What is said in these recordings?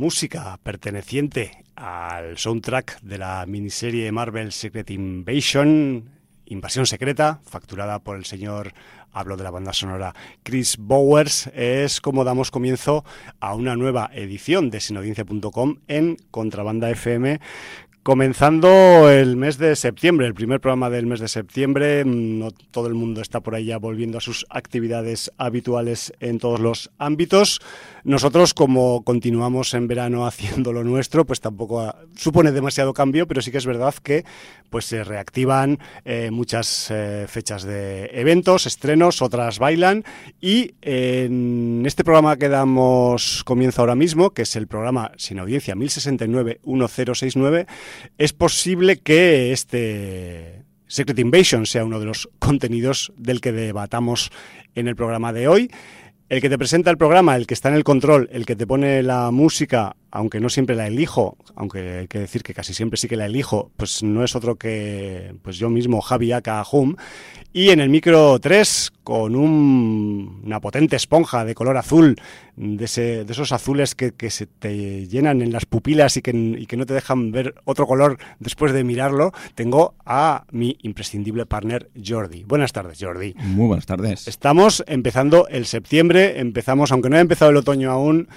música perteneciente al soundtrack de la miniserie Marvel Secret Invasion, Invasión Secreta, facturada por el señor, hablo de la banda sonora, Chris Bowers, es como damos comienzo a una nueva edición de sinodiencia.com en Contrabanda FM Comenzando el mes de septiembre, el primer programa del mes de septiembre, no todo el mundo está por ahí ya volviendo a sus actividades habituales en todos los ámbitos. Nosotros, como continuamos en verano haciendo lo nuestro, pues tampoco supone demasiado cambio, pero sí que es verdad que pues se reactivan eh, muchas eh, fechas de eventos, estrenos, otras bailan y en este programa que damos comienzo ahora mismo, que es el programa sin audiencia 1069 1069 es posible que este Secret Invasion sea uno de los contenidos del que debatamos en el programa de hoy. El que te presenta el programa, el que está en el control, el que te pone la música, aunque no siempre la elijo, aunque hay que decir que casi siempre sí que la elijo, pues no es otro que pues yo mismo, Javi Aka Hum. Y en el micro 3, con una potente esponja de color azul, de, esos azules que, se te llenan en las pupilas y que, no te dejan ver otro color después de mirarlo, tengo a mi imprescindible partner Jordi. Buenas tardes, Jordi. Muy buenas tardes. Estamos empezando el septiembre, empezamos, aunque no haya empezado el otoño aún,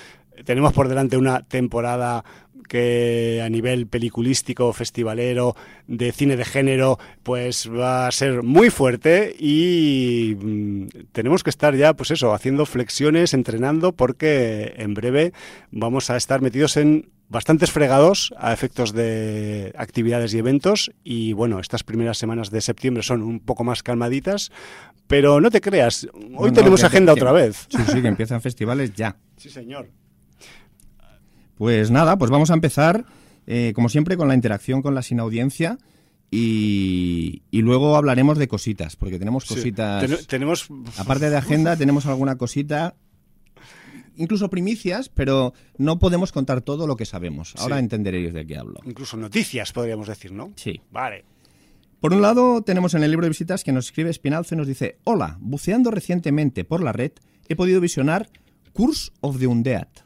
tenemos por delante una temporada que a nivel peliculístico, festivalero, de cine de género, pues va a ser muy fuerte y mm, tenemos que estar ya, pues eso, haciendo flexiones, entrenando, porque en breve vamos a estar metidos en bastantes fregados a efectos de actividades y eventos y bueno, estas primeras semanas de septiembre son un poco más calmaditas, pero no te creas, hoy tenemos agenda otra vez. Sí, sí, que empiezan festivales ya. Sí, señor. Pues nada, pues vamos a empezar, eh, como siempre, con la interacción con la sin audiencia. Y, luego hablaremos de cositas, porque tenemos cositas. tenemos. Aparte de agenda, tenemos alguna cosita. Incluso primicias, pero no podemos contar todo lo que sabemos. Ahora entenderéis de qué hablo. Incluso noticias, podríamos decir, ¿no? Sí. Vale. Por un lado, tenemos en el libro de visitas que nos escribe Espinalzo y nos dice: Hola, buceando recientemente por la red, he podido visionar Curse of the Undead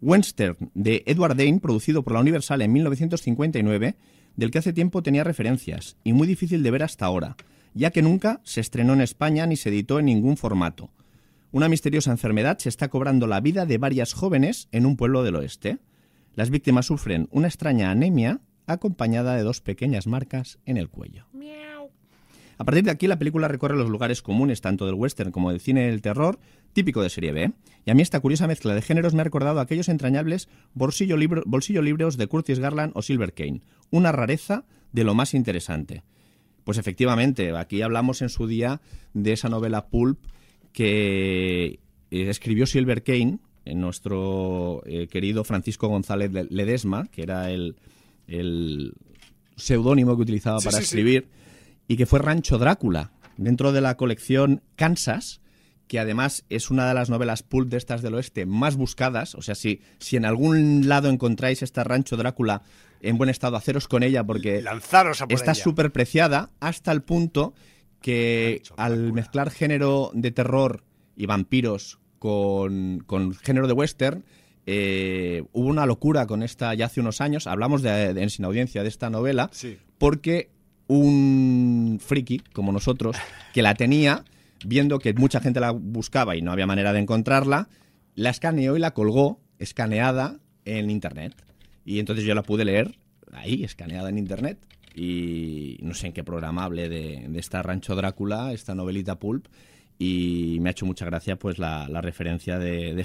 western de Edward Dane, producido por la Universal en 1959, del que hace tiempo tenía referencias, y muy difícil de ver hasta ahora, ya que nunca se estrenó en España ni se editó en ningún formato. Una misteriosa enfermedad se está cobrando la vida de varias jóvenes en un pueblo del oeste. Las víctimas sufren una extraña anemia acompañada de dos pequeñas marcas en el cuello. A partir de aquí, la película recorre los lugares comunes tanto del western como del cine del terror, típico de serie B. Y a mí esta curiosa mezcla de géneros me ha recordado a aquellos entrañables bolsillo, bolsillo libros de Curtis Garland o Silver Kane. Una rareza de lo más interesante. Pues efectivamente, aquí hablamos en su día de esa novela Pulp que eh, escribió Silver Kane, en nuestro eh, querido Francisco González Ledesma, que era el, seudónimo que utilizaba para escribir y que fue Rancho Drácula, dentro de la colección Kansas, que además es una de las novelas pulp de estas del oeste más buscadas. O sea, si, si en algún lado encontráis esta Rancho Drácula en buen estado, haceros con ella porque está súper preciada hasta el punto que al mezclar género de terror y vampiros con, género de western, eh, hubo una locura con esta ya hace unos años. Hablamos de, en Sin Audiencia de esta novela, porque un friki como nosotros que la tenía, viendo que mucha gente la buscaba y no había manera de encontrarla, la escaneó y la colgó escaneada en internet. Y entonces yo la pude leer ahí, escaneada en internet. Y no sé en qué programa hablé de, esta Rancho Drácula, esta novelita pulp. Y me ha hecho mucha gracia pues la, referencia de, de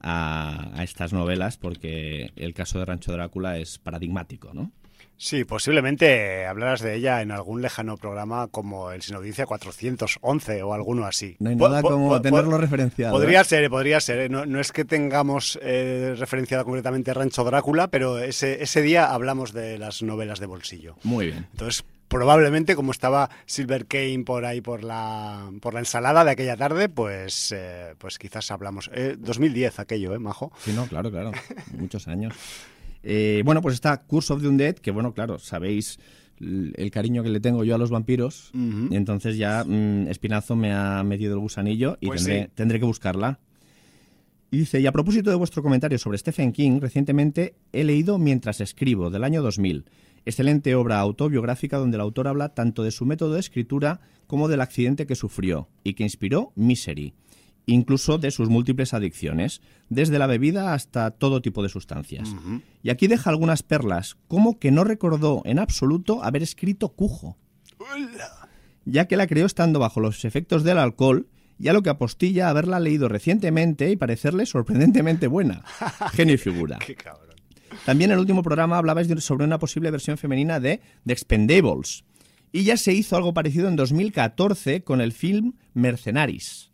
a, estas novelas, porque el caso de Rancho Drácula es paradigmático, ¿no? Sí, posiblemente hablarás de ella en algún lejano programa como el Sin Audiencia 411 o alguno así. No hay nada como tenerlo referenciado. Podría ¿eh? ser, podría ser. ¿eh? No, es que tengamos eh, referenciado concretamente Rancho Drácula, pero ese, ese día hablamos de las novelas de bolsillo. Muy bien. Entonces, probablemente como estaba Silver Kane por ahí por la por la ensalada de aquella tarde, pues pues quizás hablamos 2010 aquello, eh, majo. Sí, no, claro, claro. Muchos años. Eh, bueno, pues está Curse of the Undead, que bueno, claro, sabéis el cariño que le tengo yo a los vampiros, y entonces ya mm, Espinazo me ha metido el gusanillo y pues tendré, que buscarla. Y dice, y a propósito de vuestro comentario sobre Stephen King, recientemente he leído Mientras escribo, del año 2000. Excelente obra autobiográfica donde el autor habla tanto de su método de escritura como del accidente que sufrió y que inspiró Misery, incluso de sus múltiples adicciones, desde la bebida hasta todo tipo de sustancias. Y aquí deja algunas perlas, como que no recordó en absoluto haber escrito Cujo, ya que la creó estando bajo los efectos del alcohol y a lo que apostilla haberla leído recientemente y parecerle sorprendentemente buena. Genio y figura. Qué cabrón. También en el último programa hablabais sobre una posible versión femenina de The Expendables. Y ya se hizo algo parecido en 2014 con el film Mercenaries.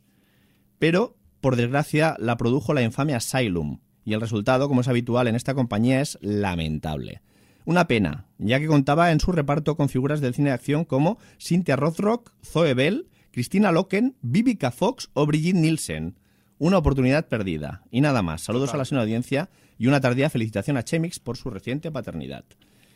Pero, por desgracia, la produjo la infame Asylum. Y el resultado, como es habitual en esta compañía, es lamentable. Una pena, ya que contaba en su reparto con figuras del cine de acción como Cynthia Rothrock, Zoe Bell, Christina Loken, Vivica Fox o Brigitte Nielsen. Una oportunidad perdida. Y nada más. Saludos Total. a la señora audiencia y una tardía felicitación a Chemix por su reciente paternidad.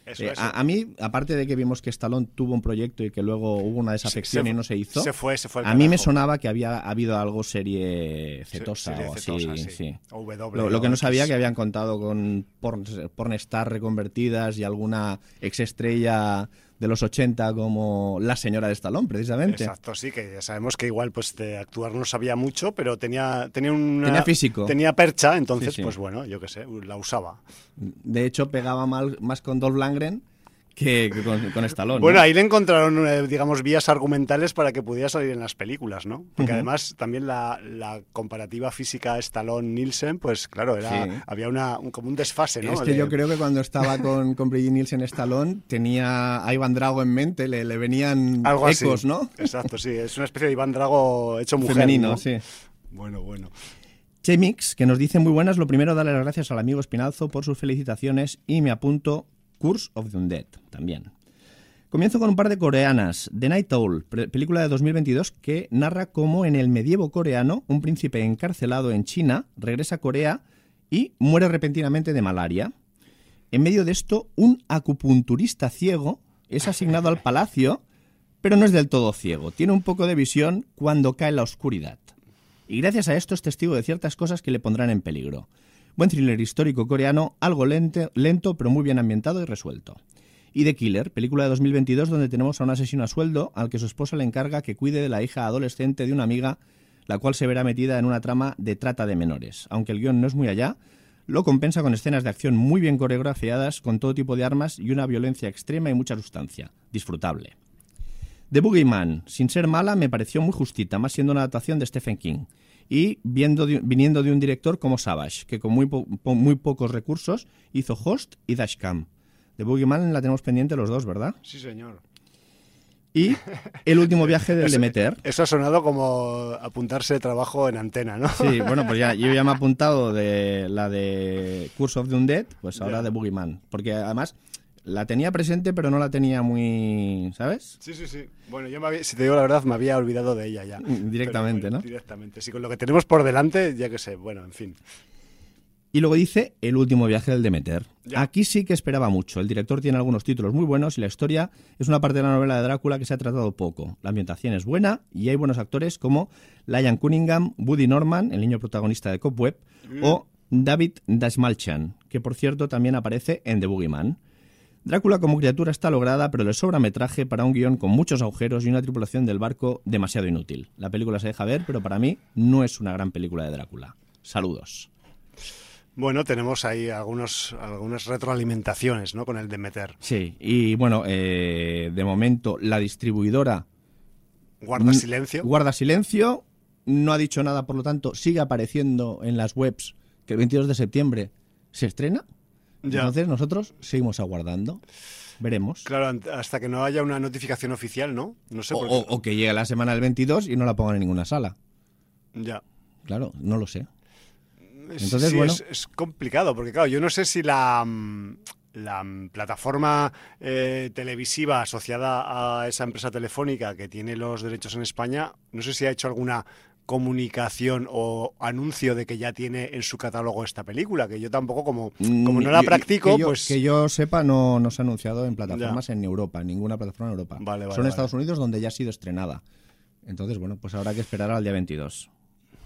Eso, Eh, eso. a, a mí, aparte de que vimos que Stallone tuvo un proyecto y que luego hubo una desafección se- y no se hizo, se fue- se fue al a mí me sonaba que había habido algo serie cetosa serie o así. cetosa, sí. sí. O W Lo, lo que no sabía que habían contado con porn, pornstar reconvertidas y alguna exestrella de los 80 como la señora de Stallone, precisamente. Exacto, sí, que ya sabemos que igual pues de actuar no sabía mucho, pero tenía tenía una, Tenía físico. tenía percha, entonces Sí, sí. pues bueno, yo qué sé, la usaba. De hecho, pegaba mal, más con Dolph Lundgren que, con, con Stallone. Bueno, ¿no? ahí le encontraron, eh, digamos, vías argumentales para que pudiera salir en las películas, ¿no? Porque además también la, la comparativa física Stallone-Nielsen, pues claro, era, Sí. había una, un- como un desfase, ¿no? Es que De- yo creo que cuando estaba con, con Brigitte Nielsen Stallone tenía a Iván Drago en mente, le, le venían Algo así. ¿no? Exacto, sí, es una especie de Iván Drago hecho mujer, Femenino, ¿no? sí. Bueno, bueno. Chemix, que nos dice muy buenas, lo primero darle las gracias al amigo Espinalzo por sus felicitaciones y me apunto Curse of the Undead también. Comienzo con un par de coreanas. The Night Owl, película de 2022 que narra cómo en el medievo coreano un príncipe encarcelado en China regresa a Corea y muere repentinamente de malaria. En medio de esto, un acupunturista ciego es asignado al palacio, pero no es del todo ciego. Tiene un poco de visión cuando cae la oscuridad. Y gracias a esto es testigo de ciertas cosas que le pondrán en peligro. Buen thriller histórico coreano, algo lento, pero muy bien ambientado y resuelto. Y The Killer, película de 2022 donde tenemos a un asesino a sueldo al que su esposa le encarga que cuide de la hija adolescente de una amiga, la cual se verá metida en una trama de trata de menores. Aunque el guion no es muy allá, lo compensa con escenas de acción muy bien coreografiadas, con todo tipo de armas y una violencia extrema y mucha sustancia. Disfrutable. The Boogeyman, sin ser mala, me pareció muy justita, más siendo una adaptación de Stephen King. Y viendo de- viniendo de un director como Savage, que con muy, po- muy pocos recursos hizo Host y Dashcam. The Boogeyman la tenemos pendiente los dos, ¿verdad? Sí, señor. Y El último viaje del Demeter. Eso ha sonado como apuntarse de trabajo en antena, ¿no? Sí, bueno, pues ya, yo ya me he apuntado de la de Curse of the Undead, pues ahora Ya. de Boogeyman. Porque además la tenía presente, pero no la tenía muy. ¿Sabes? Sí, sí, sí. Bueno, yo me había- si te digo la verdad, me había olvidado de ella ya. Mm, Directamente, Pero, bueno, ¿no? Directamente. Sí, con lo que tenemos por delante, ya que sé. Bueno, en fin. Y luego dice El último viaje del Demeter. Ya. Aquí sí que esperaba mucho. El director tiene algunos títulos muy buenos y la historia es una parte de la novela de Drácula que se ha tratado poco. La ambientación es buena y hay buenos actores como Lion Cunningham, Woody Norman, el niño protagonista de Cobweb, o David Dashmalchian, que por cierto también aparece en The Boogeyman. Drácula como criatura está lograda, pero le sobra metraje para un guion con muchos agujeros y una tripulación del barco demasiado inútil. La película se deja ver, pero para mí no es una gran película de Drácula. Saludos. Bueno, tenemos ahí algunos, algunas retroalimentaciones, ¿no? Con el Demeter. Sí, y bueno, eh, de momento la distribuidora Guarda silencio. guarda silencio, no ha dicho nada, por lo tanto sigue apareciendo en las webs que el 22 de septiembre se estrena. Ya. Entonces nosotros seguimos aguardando, veremos. Claro, hasta que no haya una notificación oficial, ¿no? No sé O, por qué. o- o que llegue la semana del 22 y no la pongan en ninguna sala. Ya. Claro, no lo sé. Es- Entonces, sí, bueno. es, es complicado, porque claro, yo no sé si la, mm, la mm, plataforma eh, televisiva asociada a esa empresa telefónica que tiene los derechos en España, no sé si ha hecho alguna comunicación o anuncio de que ya tiene en su catálogo esta película, que yo tampoco, como, como no la Mm, yo- practico, que yo, pues... que yo sepa, no, no se ha anunciado en plataformas en Europa, en ninguna plataforma en Europa. Vale, vale, Son vale. Estados Unidos donde ya ha sido estrenada. Entonces, bueno, pues habrá que esperar al día 22.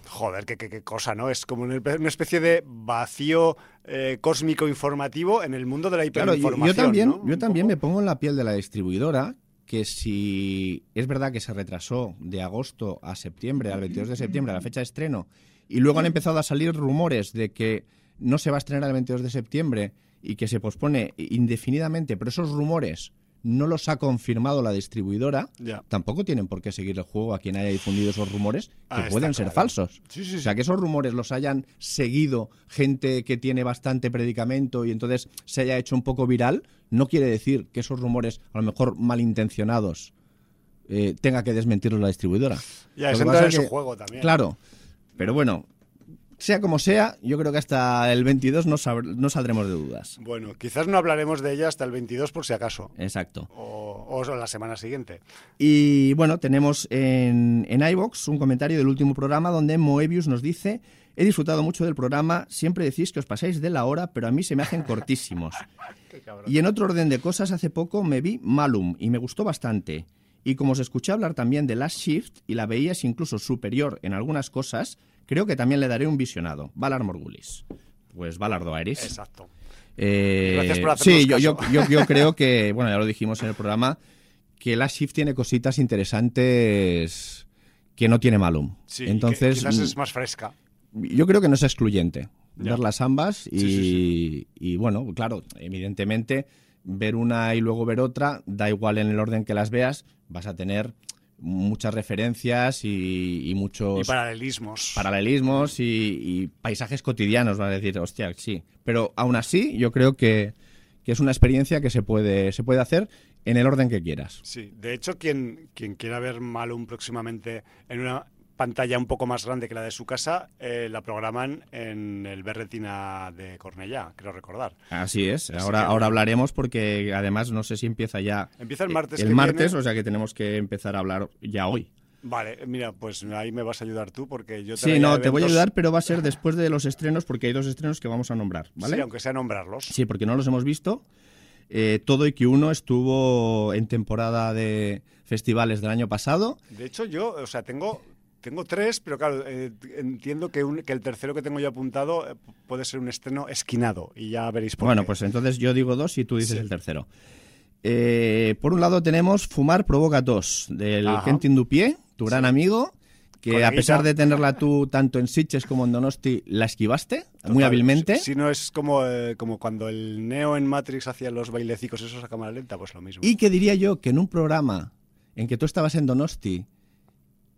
Joder, qué, qué, cosa, ¿no? Es como una especie de vacío eh, cósmico informativo en el mundo de la hiperinformación. Claro, yo, también, yo también me pongo en la piel de la distribuidora, que si es verdad que se retrasó de agosto a septiembre, al 22 de septiembre, a la fecha de estreno, y luego han empezado a salir rumores de que no se va a estrenar el 22 de septiembre y que se pospone indefinidamente, pero esos rumores no los ha confirmado la distribuidora, tampoco tienen por qué seguir el juego a quien haya difundido esos rumores, que ah, pueden ser falsos. o sea, que esos rumores los hayan seguido gente que tiene bastante predicamento y entonces se haya hecho un poco viral, no quiere decir que esos rumores, a lo mejor malintencionados, eh, tenga que desmentirlos la distribuidora. Ya, es en su juego también. Claro. Pero bueno, sea como sea, yo creo que hasta el 22 no, no, saldremos de dudas. Bueno, quizás no hablaremos de ella hasta el 22 por si acaso. Exacto. O, o la semana siguiente. Y bueno, tenemos en, en iBox un comentario del último programa donde Moebius nos dice: He disfrutado mucho del programa, siempre decís que os pasáis de la hora, pero a mí se me hacen cortísimos. y en otro orden de cosas, hace poco me vi Malum y me gustó bastante. Y como os escuché hablar también de Last Shift y la veías incluso superior en algunas cosas, creo que también le daré un visionado. Valar Morgulis. Pues Valardo Aeris. Exacto. Eh, Gracias por Sí, yo, yo, yo, creo que, bueno, ya lo dijimos en el programa, que Last Shift tiene cositas interesantes que no tiene Malum. Sí, Entonces, quizás es más fresca. Yo creo que no es excluyente verlas ambas y, y, bueno, claro, evidentemente ver una y luego ver otra, da igual en el orden que las veas, vas a tener muchas referencias y, muchos... Y paralelismos. Paralelismos y, paisajes cotidianos, vas a decir, hostia, sí. Pero aún así, yo creo que, que, es una experiencia que se puede, se puede hacer en el orden que quieras. Sí, de hecho, quien, quien quiera ver Malum próximamente en una pantalla un poco más grande que la de su casa, eh, la programan en el Berretina de Cornellá, creo recordar. Así es, ahora, ahora hablaremos porque además no sé si empieza ya... Empieza el martes. El martes, o sea que tenemos que empezar a hablar ya hoy. Vale, mira, pues ahí me vas a ayudar tú porque yo te Sí, no, te voy a ayudar, pero va a ser después de los estrenos porque hay dos estrenos que vamos a nombrar, ¿vale? Sí, aunque sea nombrarlos. Sí, porque no los hemos visto. Eh, todo y que uno estuvo en temporada de festivales del año pasado. De hecho, yo, o sea, tengo tengo tres, pero claro, eh, entiendo que, el tercero que tengo yo apuntado eh, puede ser un estreno esquinado y ya veréis por Bueno, pues entonces yo digo dos y tú dices el tercero. Eh, por un lado tenemos Fumar provoca tos, del Kentin Dupié, tu gran amigo, que a pesar de tenerla tú tanto en Sitges como en Donosti, la esquivaste muy hábilmente. Si, no es como, como cuando el Neo en Matrix hacía los bailecicos esos a cámara lenta, pues lo mismo. Y que diría yo que en un programa en que tú estabas en Donosti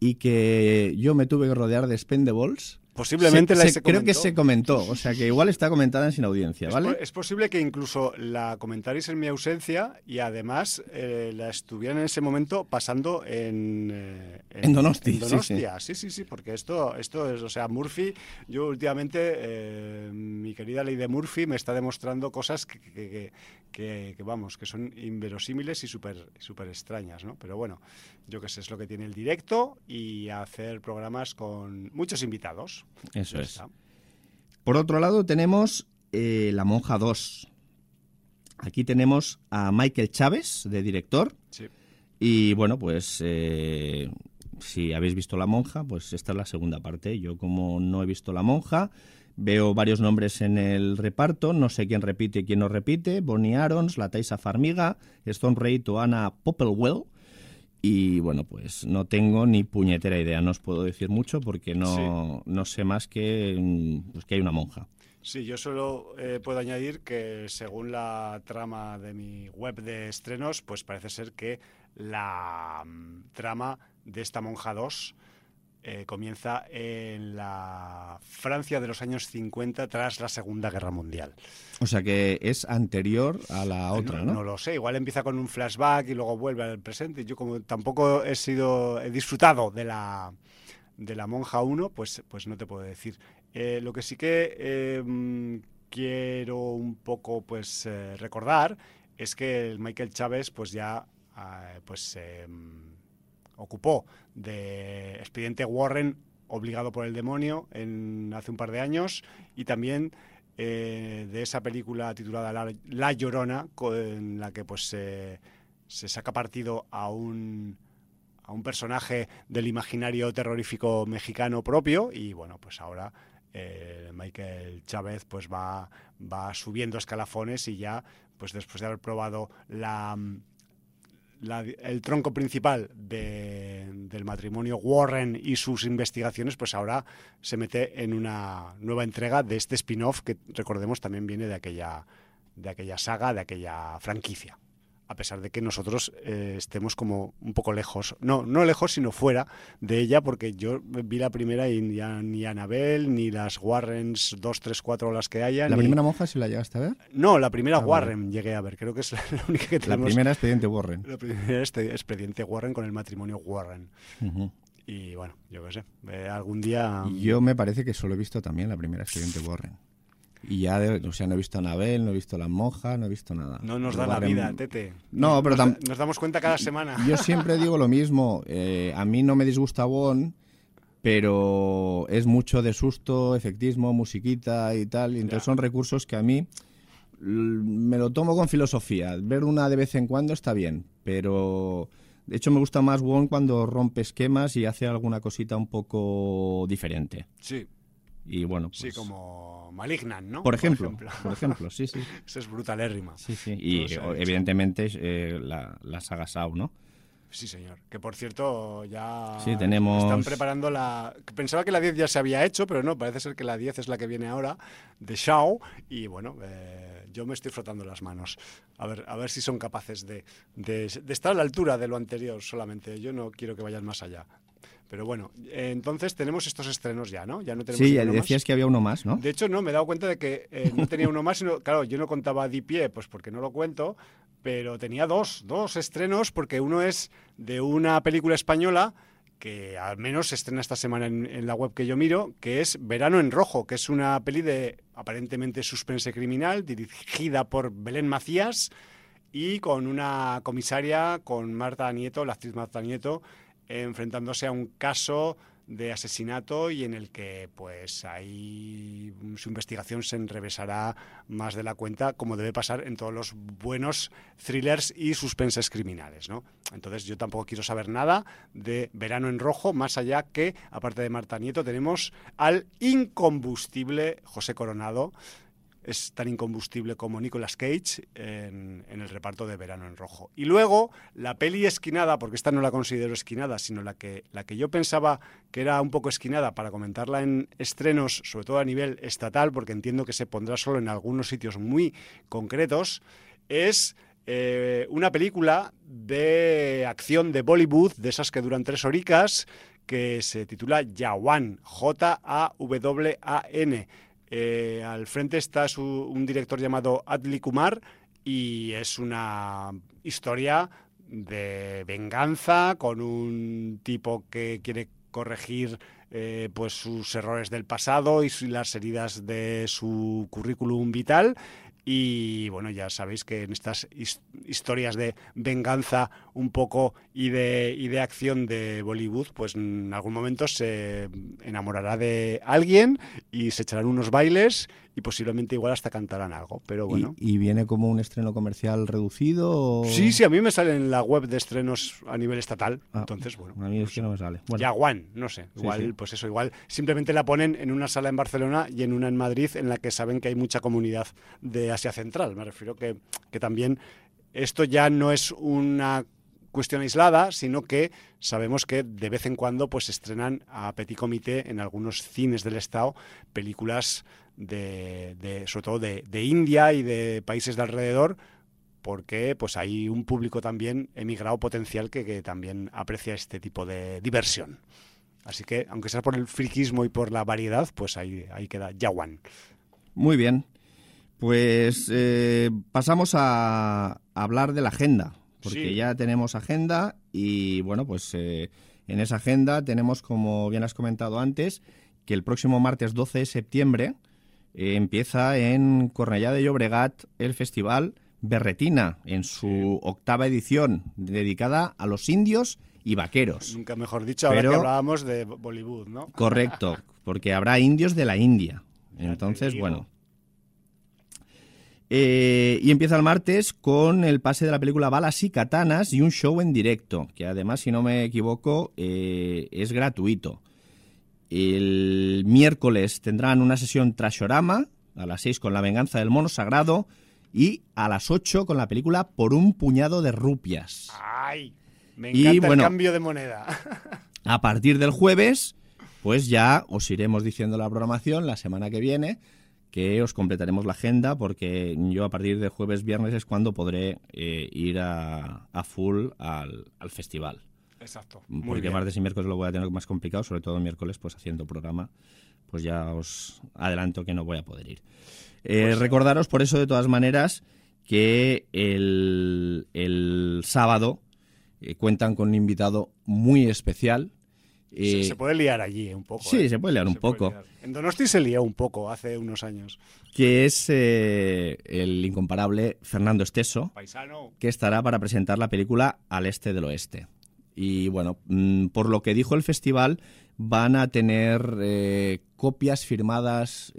y que yo me tuve que rodear de Spendables Posiblemente la Creo que se comentó, o sea que igual está comentada en sin audiencia, ¿vale? Es, posible que incluso la comentarais en mi ausencia y además eh, la estuvieran en ese momento pasando en... Eh, en, Donosti. Donostia, sí sí. sí porque esto, esto es, o sea, Murphy, yo últimamente, eh, mi querida ley de Murphy me está demostrando cosas que, que, vamos, que son inverosímiles y súper super extrañas, ¿no? Pero bueno, yo qué sé, es lo que tiene el directo y hacer programas con muchos invitados. Eso es. Por otro lado tenemos eh, La Monja 2. Aquí tenemos a Michael Chávez, de director. Y bueno, pues eh, si habéis visto La Monja, pues esta es la segunda parte. Yo como no he visto La Monja, veo varios nombres en el reparto. No sé quién repite y quién no repite. Bonnie Arons, La Taisa Farmiga, Stone Ray o Anna Popplewell. Y bueno, pues no tengo ni puñetera idea, no os puedo decir mucho porque no, no sé más que, mm, pues que hay una monja. Sí, yo solo eh, puedo añadir que según la trama de mi web de estrenos, pues parece ser que la mm, trama de esta monja 2 eh, comienza en la Francia de los años 50 tras la Segunda Guerra Mundial. O sea que es anterior a la otra, ¿no? No, lo sé, igual empieza con un flashback y luego vuelve al presente. Yo como tampoco he sido he disfrutado de la de la monja 1, pues pues no te puedo decir. Eh, lo que sí que em, quiero un poco pues eh, recordar es que el Michael Chávez pues ya ah, pues em, ocupó de expediente Warren obligado por el demonio en, hace un par de años y también eh, de esa película titulada La, Llorona, en la que pues se saca partido a un a un personaje del imaginario terrorífico mexicano propio y bueno, pues ahora eh, Michael Chávez pues va, va subiendo escalafones y ya pues después de haber probado la, el tronco principal del matrimonio Warren y sus investigaciones, pues ahora se mete en una nueva entrega de este spin-off que recordemos también viene de aquella, de aquella saga, de aquella franquicia a pesar de que nosotros eh, estemos como un poco lejos, no, no lejos, sino fuera de ella, porque yo vi la primera y ya ni Anabel, ni las Warrens 2, 3, 4 las que haya. ¿La primera monja si la llegaste a ver? No, la primera ah, Warren llegué a ver, creo que es la única que tenemos. La primera expediente Warren. La primera este, expediente Warren con el matrimonio Warren. Y bueno, yo qué sé, eh, algún día... Yo me parece que solo he visto también la primera expediente Warren. Y ya, o sea, no he visto a Anabel, no he visto a las monjas, no he visto nada. No nos da la vida, Tete. No, pero nos, nos, damos cuenta cada semana. Yo siempre digo lo mismo. Eh, a mí no me disgusta Won, pero es mucho de susto, efectismo, musiquita y tal. Y entonces son recursos que a mí me lo tomo con filosofía. Ver una de vez en cuando está bien, pero de hecho me gusta más Won cuando rompe esquemas y hace alguna cosita un poco diferente. Sí. Y bueno, Sí, pues como Malignan, ¿no? Por ejemplo, por ejemplo, sí, sí. Eso es brutalérrima. Sí, sí. Y evidentemente eh, la, la, saga Sau, ¿no? Sí, señor. Que por cierto, ya sí, tenemos... están preparando la. Pensaba que la 10 ya se había hecho, pero no, parece ser que la 10 es la que viene ahora, de Shao. Y bueno, eh, yo me estoy frotando las manos. A ver, a ver si son capaces de, de, de, estar a la altura de lo anterior solamente. Yo no quiero que vayan más allá. Pero bueno, entonces tenemos estos estrenos ya, ¿no? Ya no tenemos sí, decías que había uno más, ¿no? De hecho, no, me he dado cuenta de que eh, no tenía uno más, sino, claro, yo no contaba de pie, pues porque no lo cuento, pero tenía dos, dos estrenos, porque uno es de una película española que al menos se estrena esta semana en, la web que yo miro, que es Verano en Rojo, que es una peli de aparentemente suspense criminal, dirigida por Belén Macías y con una comisaria, con Marta Nieto, la actriz Marta Nieto, enfrentándose a un caso de asesinato y en el que pues ahí su investigación se enrevesará más de la cuenta como debe pasar en todos los buenos thrillers y suspenses criminales, ¿no? Entonces yo tampoco quiero saber nada de Verano en Rojo, más allá que, aparte de Marta Nieto, tenemos al incombustible José Coronado, es tan incombustible como Nicolas Cage en, el reparto de Verano en Rojo. Y luego, la peli esquinada, porque esta no la considero esquinada, sino la que, la que yo pensaba que era un poco esquinada para comentarla en estrenos, sobre todo a nivel estatal, porque entiendo que se pondrá solo en algunos sitios muy concretos, es eh, una película de acción de Bollywood, de esas que duran tres horicas, que se titula Yawan, J-A-W-A-N eh, al frente está un director llamado Adli Kumar y es una historia de venganza con un tipo que quiere corregir eh, pues sus errores del pasado y las heridas de su currículum vital y bueno, ya sabéis que en estas historias de venganza un poco y de, y de acción de Bollywood, pues en algún momento se enamorará de alguien y se echarán unos bailes y posiblemente igual hasta cantarán algo, pero bueno. ¿Y, viene como un estreno comercial reducido? Sí, sí, a mí me sale en la web de estrenos a nivel estatal, ah, entonces bueno. A mí es pues que no me sale. Bueno. Juan, no sé, igual, pues eso, igual simplemente la ponen en una sala en Barcelona y en una en Madrid en la que saben que hay mucha comunidad de Asia Central, me refiero que, que también esto ya no es una cuestión aislada, sino que sabemos que de vez en cuando pues estrenan a petit comité en algunos cines del Estado películas de, sobre todo de, India y de países de alrededor, porque pues hay un público también emigrado potencial que, también aprecia este tipo de diversión. Así que, aunque sea por el friquismo y por la variedad, pues ahí, ahí queda Yawan. Muy bien. Pues eh, pasamos a hablar de la agenda porque ya tenemos agenda y bueno, pues eh, en esa agenda tenemos, como bien has comentado antes, que el próximo martes 12 de septiembre eh, empieza en Cornellá de Llobregat el festival Berretina, en su octava edición, dedicada a los indios y vaqueros. Nunca mejor dicho, ahora que hablábamos de Bollywood, ¿no? Correcto, porque habrá indios de la India. Entonces, bueno. Eh, y empieza el martes con el pase de la película Balas y Katanas y un show en directo, que además, si no me equivoco, eh, es gratuito. El miércoles tendrán una sesión Trashorama, a las 6 con La venganza del mono sagrado y a las 8 con la película Por un puñado de rupias. ¡Ay! Me encanta el cambio de moneda. a partir del jueves, pues ya os iremos diciendo la programación la semana que viene que os completaremos la agenda porque yo a partir de jueves, viernes es cuando podré eh, ir a, full al, festival. Exacto. porque martes y miércoles lo voy a tener más complicado, sobre todo miércoles pues haciendo programa, pues ya os adelanto que no voy a poder ir. Eh, pues recordaros por eso de todas maneras que el, el sábado eh, cuentan con un invitado muy especial se, puede liar allí un poco. Sí, ¿eh? se puede liar un poco. En Donosti se lió un poco hace unos años. Que es eh, el incomparable Fernando Esteso, Paisano. que estará para presentar la película Al Este del Oeste. Y bueno, mm, por lo que dijo el festival, van a tener eh, copias firmadas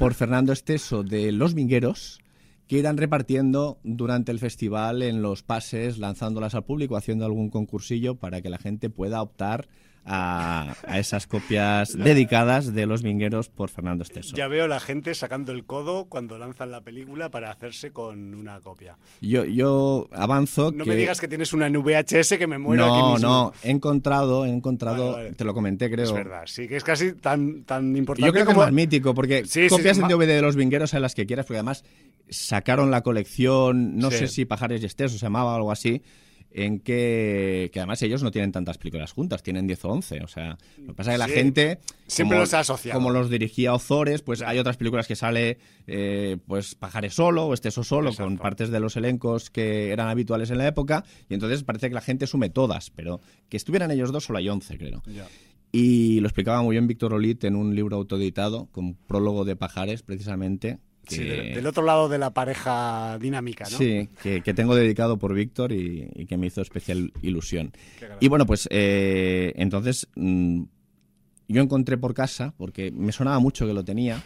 por Fernando Esteso de Los Vingueros que irán repartiendo durante el festival en los pases, lanzándolas al público, haciendo algún concursillo para que la gente pueda optar a, esas copias dedicadas de Los Vingueros por Fernando Esteso. Ya veo la gente sacando el codo cuando lanzan la película para hacerse con una copia. Yo, yo avanzo No me digas que tienes una VHS que me muero no, aquí No, he encontrado, he encontrado, te lo comenté creo. Es verdad, sí, que es casi tan, tan importante Yo creo como... que es más mítico, porque copias en DVD de Los Vingueros en las que quieras, porque además sacaron la colección, no sé si Pajares y Esteso se llamaba o algo así, en que, que, además ellos no tienen tantas películas juntas, tienen 10 o 11. O sea, lo que pasa es que la gente. Siempre los ha asociado. Como los dirigía Ozores, pues hay otras películas que sale eh, pues Pajares solo o Esteso solo, con partes de los elencos que eran habituales en la época. Y entonces parece que la gente sume todas, pero que estuvieran ellos dos solo hay 11, creo. Y lo explicaba muy bien Víctor Olit en un libro autoeditado, con prólogo de Pajares, precisamente, Sí, del, otro lado de la pareja dinámica, ¿no? Sí, que, tengo dedicado por Víctor y, que me hizo especial ilusión. Y bueno, pues eh, entonces mm, yo encontré por casa, porque me sonaba mucho que lo tenía.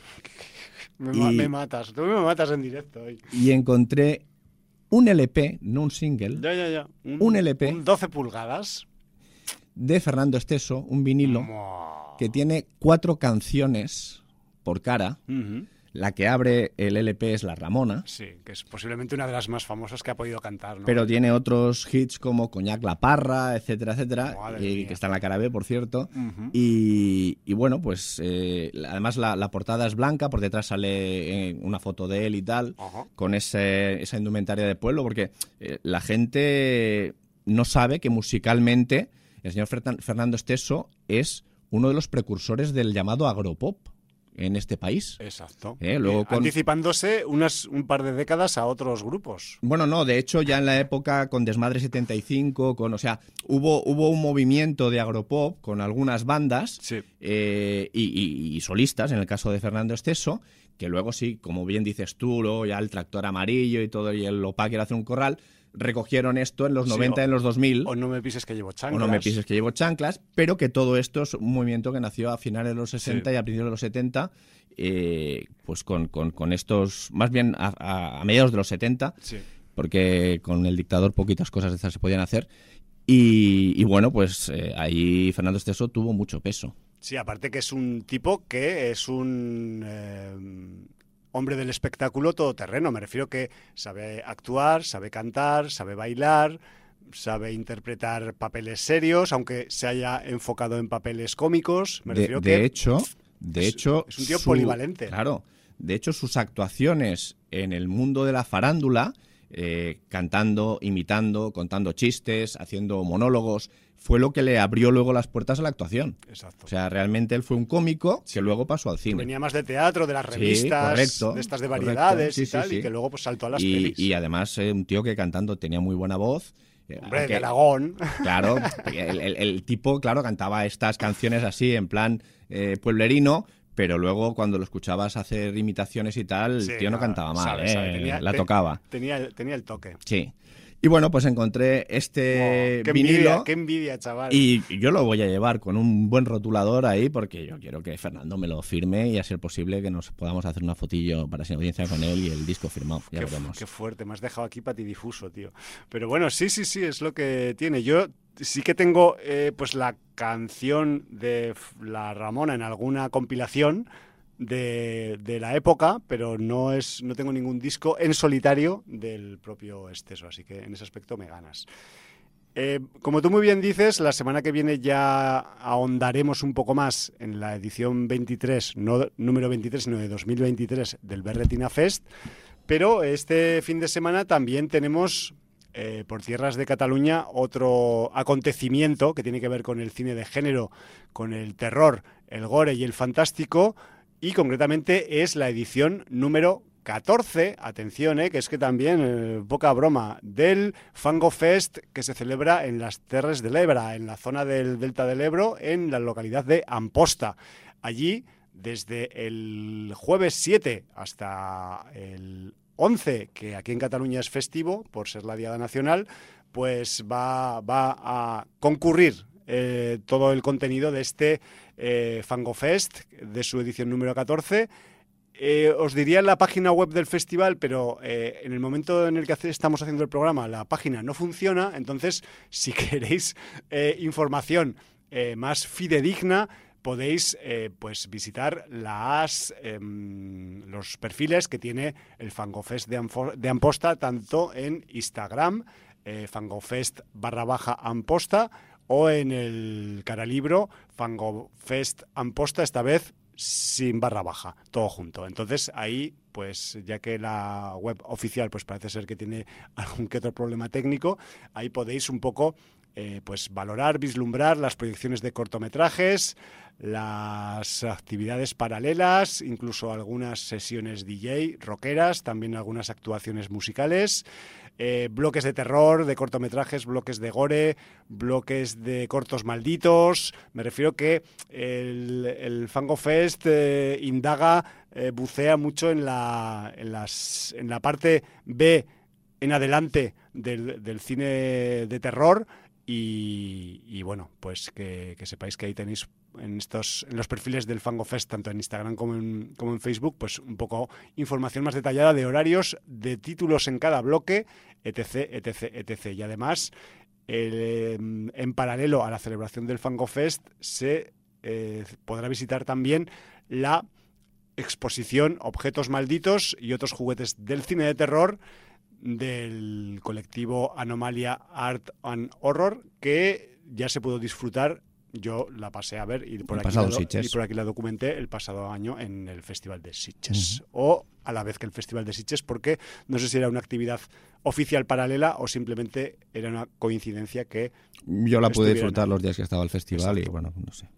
me, matas, tú me matas en directo hoy. Y encontré un LP, no un single. Ya, ya, ya. Un, LP. 12 pulgadas. De Fernando Esteso, un vinilo, que tiene cuatro canciones por cara. La que abre el LP es La Ramona. Sí, que es posiblemente una de las más famosas que ha podido cantar. ¿no? Pero tiene otros hits como Coñac La Parra, etcétera, etcétera, y, que está en la cara B, por cierto. y, bueno, pues eh, además la, portada es blanca, por detrás sale eh, una foto de él y tal, con ese, esa indumentaria de pueblo, porque eh, la gente no sabe que musicalmente el señor Fernando Esteso es uno de los precursores del llamado agropop en este país. Exacto. ¿Eh? Luego Anticipándose unas, un par de décadas a otros grupos. Bueno, no, de hecho ya en la época con Desmadre 75, con, o sea, hubo, hubo un movimiento de agropop con algunas bandas eh, y, solistas, en el caso de Fernando Esteso, que luego sí, como bien dices tú, luego ya el tractor amarillo y todo, y el OPA quiere hacer un corral, recogieron esto en los 90 y en los 2000. O no me pises que llevo chanclas. O no me pises que llevo chanclas, pero que todo esto es un movimiento que nació a finales de los 60 y a principios de los 70, eh, pues con, con, estos, más bien a, mediados de los 70, porque con el dictador poquitas cosas de estas se podían hacer. Y, bueno, pues eh, ahí Fernando Esteso tuvo mucho peso. Sí, aparte que es un tipo que es un... Eh, hombre del espectáculo todoterreno. Me refiero que sabe actuar, sabe cantar, sabe bailar, sabe interpretar papeles serios, aunque se haya enfocado en papeles cómicos. Me de, de hecho, de es, hecho, es un tío polivalente. Claro. De hecho, sus actuaciones en el mundo de la farándula, eh, cantando, imitando, contando chistes, haciendo monólogos, fue lo que le abrió luego las puertas a la actuación. Exacto. O sea, realmente él fue un cómico que luego pasó al cine. Venía más de teatro, de las revistas, de estas de variedades y tal, y que luego pues saltó a las y, pelis. Y además eh, un tío que cantando tenía muy buena voz. Eh, Hombre, de Aragón. Claro, el, tipo, claro, cantaba estas canciones así, en plan eh, pueblerino, pero luego cuando lo escuchabas hacer imitaciones y tal, el tío no cantaba mal, la tocaba. Tenía, tenía el toque. Sí. Y bueno, pues encontré este qué vinilo. Envidia, qué envidia, chaval. Y yo lo voy a llevar con un buen rotulador ahí porque yo quiero que Fernando me lo firme y a ser posible que nos podamos hacer una fotillo para sin audiencia con él y el disco firmado. Ya qué, veremos. Qué fuerte, me has dejado aquí patidifuso, tío. Pero bueno, sí, sí, sí, es lo que tiene. Yo sí que tengo eh, pues la canción de La Ramona en alguna compilación de, la época, pero no es no tengo ningún disco en solitario del propio Esteso, así que en ese aspecto me ganas. Eh, como tú muy bien dices, la semana que viene ya ahondaremos un poco más en la edición 23, no número 23, sino de 2023 del Berretina Fest, pero este fin de semana también tenemos eh, por tierras de Cataluña otro acontecimiento que tiene que ver con el cine de género, con el terror, el gore y el fantástico, y concretamente es la edición número 14, atención, eh, que es que también, eh, poca broma, del Fango Fest que se celebra en las Terres del Ebra, en la zona del Delta del Ebro, en la localidad de Amposta. Allí, desde el jueves 7 hasta el 11, que aquí en Cataluña es festivo, por ser la Diada Nacional, pues va, va a concurrir eh, todo el contenido de este eh, Fango Fest, de su edición número 14. Eh, os diría la página web del festival, pero eh, en el momento en el que estamos haciendo el programa, la página no funciona. Entonces, si queréis información más fidedigna, podéis pues visitar las, los perfiles que tiene el Fangofest de, de Amposta, tanto en Instagram, Fangofest barra baja Amposta, o en el caralibro Fangofest Amposta, esta vez sin barra baja, todo junto. Entonces ahí, pues ya que la web oficial pues parece ser que tiene algún que otro problema técnico, ahí podéis un poco eh, pues valorar, vislumbrar las proyecciones de cortometrajes, las actividades paralelas, incluso algunas sesiones DJ rockeras, también algunas actuaciones musicales, eh, bloques de terror, de cortometrajes, bloques de gore, bloques de cortos malditos. Me refiero que el, el Fango Fest eh, indaga, bucea mucho en la, en, las, en la parte B en adelante del, del cine de terror. Y, y, bueno, pues que, sepáis que ahí tenéis en estos en los perfiles del Fango Fest, tanto en Instagram como en, como en Facebook, pues un poco información más detallada de horarios, de títulos en cada bloque, etc, etc, etc. Y además, el, en paralelo a la celebración del Fango Fest, se eh, podrá visitar también la exposición Objetos Malditos y otros juguetes del cine de terror del colectivo Anomalia Art and Horror que ya se pudo disfrutar yo la pasé a ver y por, aquí la, y por aquí la documenté el pasado año en el Festival de Sitges. Uh -huh. O a la vez que el Festival de Sitges, porque no sé si era una actividad oficial paralela o simplemente era una coincidencia que. Yo la pude disfrutar ahí. los días que estaba el festival Exacto. y bueno, no sé.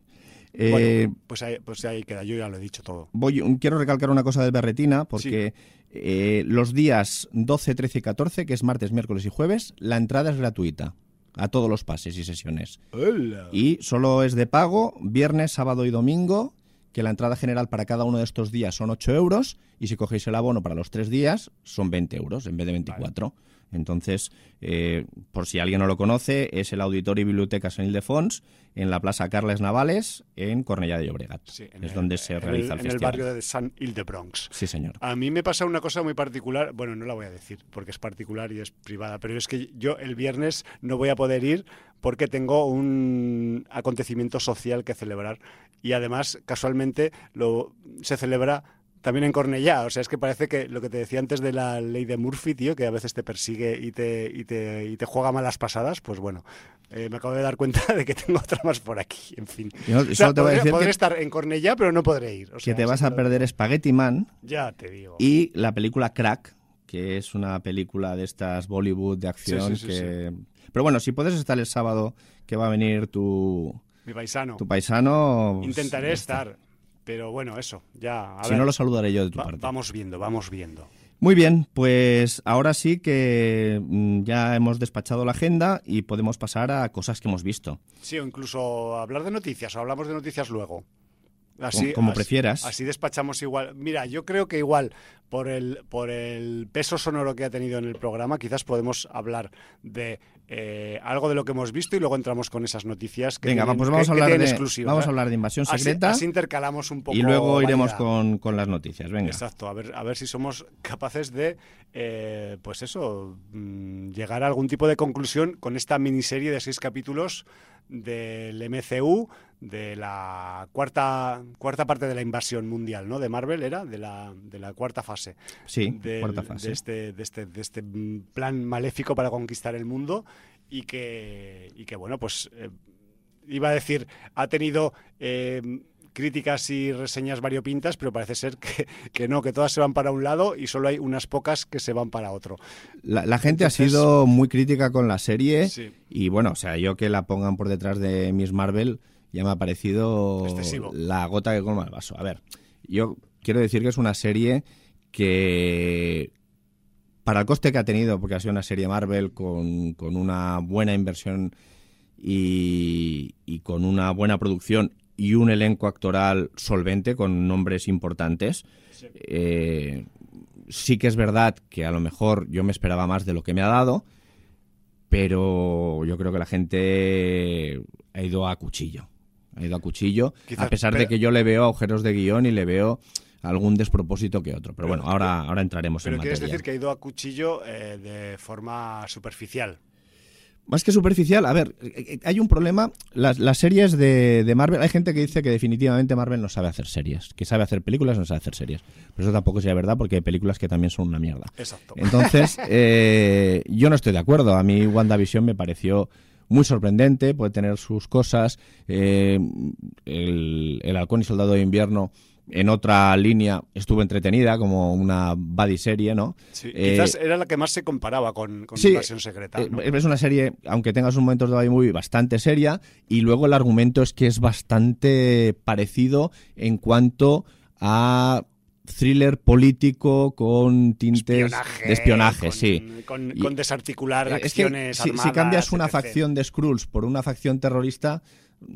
Eh, bueno, pues, ahí, pues ahí queda, yo ya lo he dicho todo. Voy, quiero recalcar una cosa del Berretina, porque sí. Eh, los días 12, 13 y 14, que es martes, miércoles y jueves, la entrada es gratuita a todos los pases y sesiones. Hola. Y solo es de pago viernes, sábado y domingo, que la entrada general para cada uno de estos días son 8 euros y si cogéis el abono para los tres días son 20 euros en vez de 24. Vale. Entonces, eh, por si alguien no lo conoce, es el Auditorio y Biblioteca San Ildefons en la Plaza Carles Navales en Cornellà de Llobregat. Sí, es el, donde se realiza el, el, en festival. En el barrio de San Ildebronx. Sí, señor. A mí me pasa una cosa muy particular, bueno, no la voy a decir porque es particular y es privada, pero es que yo el viernes no voy a poder ir porque tengo un acontecimiento social que celebrar y además casualmente lo se celebra también en Cornellá, o sea, es que parece que lo que te decía antes de la ley de Murphy, tío, que a veces te persigue y te, y te, y te juega malas pasadas, pues bueno, eh, me acabo de dar cuenta de que tengo otra más por aquí, en fin. Yo, o sea, te voy podré, a decir podré que, estar en Cornellá, pero no podré ir. O que sea, te vas a perder Spaghetti Man ya te digo. y la película Crack, que es una película de estas Bollywood de acción Sí, sí, sí, que... Pero bueno, si puedes estar el sábado que va a venir tu, Mi paisano. tu paisano... pues, Intentaré estar, pero bueno, eso, ya. A Si ver, no, lo saludaré yo de tu va- parte. vamos viendo, vamos viendo. Muy bien, pues ahora sí que mm, ya hemos despachado la agenda y podemos pasar a cosas que hemos visto. Sí, o incluso hablar de noticias, o hablamos de noticias luego. Así, como, prefieras. Así despachamos igual. Mira, yo creo que igual por el, por el peso sonoro que ha tenido en el programa, quizás podemos hablar de eh, algo de lo que hemos visto y luego entramos con esas noticias que Venga, pues vamos, a hablar de, vamos a hablar de invasión secreta. Así, intercalamos un poco. Y luego iremos con, con, las noticias. Venga. Exacto, a ver, a ver si somos capaces de, eh, pues eso, mm, llegar a algún tipo de conclusión con esta miniserie de seis capítulos del MCU de la cuarta cuarta parte de la invasión mundial, ¿no? De Marvel era de la, de la cuarta fase. Sí, cuarta fase. De este, de este, de este plan maléfico para conquistar el mundo y que y que bueno, pues eh, iba a decir ha tenido eh, críticas y reseñas variopintas, pero parece ser que, no, que todas se van para un lado y solo hay unas pocas que se van para otro. La, gente ha sido muy crítica con la serie y bueno, o sea, yo que la pongan por detrás de Miss Marvel ya me ha parecido la gota que colma el vaso. A ver, yo quiero decir que es una serie que para el coste que ha tenido, porque ha sido una serie Marvel con, con una buena inversión y, y, con una buena producción y un elenco actoral solvente con nombres importantes. Sí. Eh, sí que es verdad que a lo mejor yo me esperaba más de lo que me ha dado, pero yo creo que la gente ha ido a cuchillo. Ha ido a cuchillo, a pesar de que yo le veo agujeros de guion y le veo algún despropósito que otro. Pero, bueno, ahora, ahora entraremos en materia. Pero quieres decir que ha ido a cuchillo eh, de forma superficial. Más que superficial, a ver, eh, hay un problema. Las, series de, Marvel, hay gente que dice que definitivamente Marvel no sabe hacer series, que sabe hacer películas, no sabe hacer series. Pero eso tampoco sería verdad porque hay películas que también son una mierda. Exacto. Entonces, eh, yo no estoy de acuerdo. A mí WandaVision me pareció muy sorprendente, puede tener sus cosas. el, el Halcón y Soldado de Invierno en otra línea estuvo entretenida, como una buddy serie, ¿no? Sí, quizás era la que más se comparaba con, con Invasión Secreta. ¿no? Es una serie, aunque tenga sus momentos de buddy movie, bastante seria, y luego el argumento es que es bastante parecido en cuanto a thriller político con tintes de espionaje, sí. Con, desarticular acciones si, si, cambias una facción de Skrulls por una facción terrorista,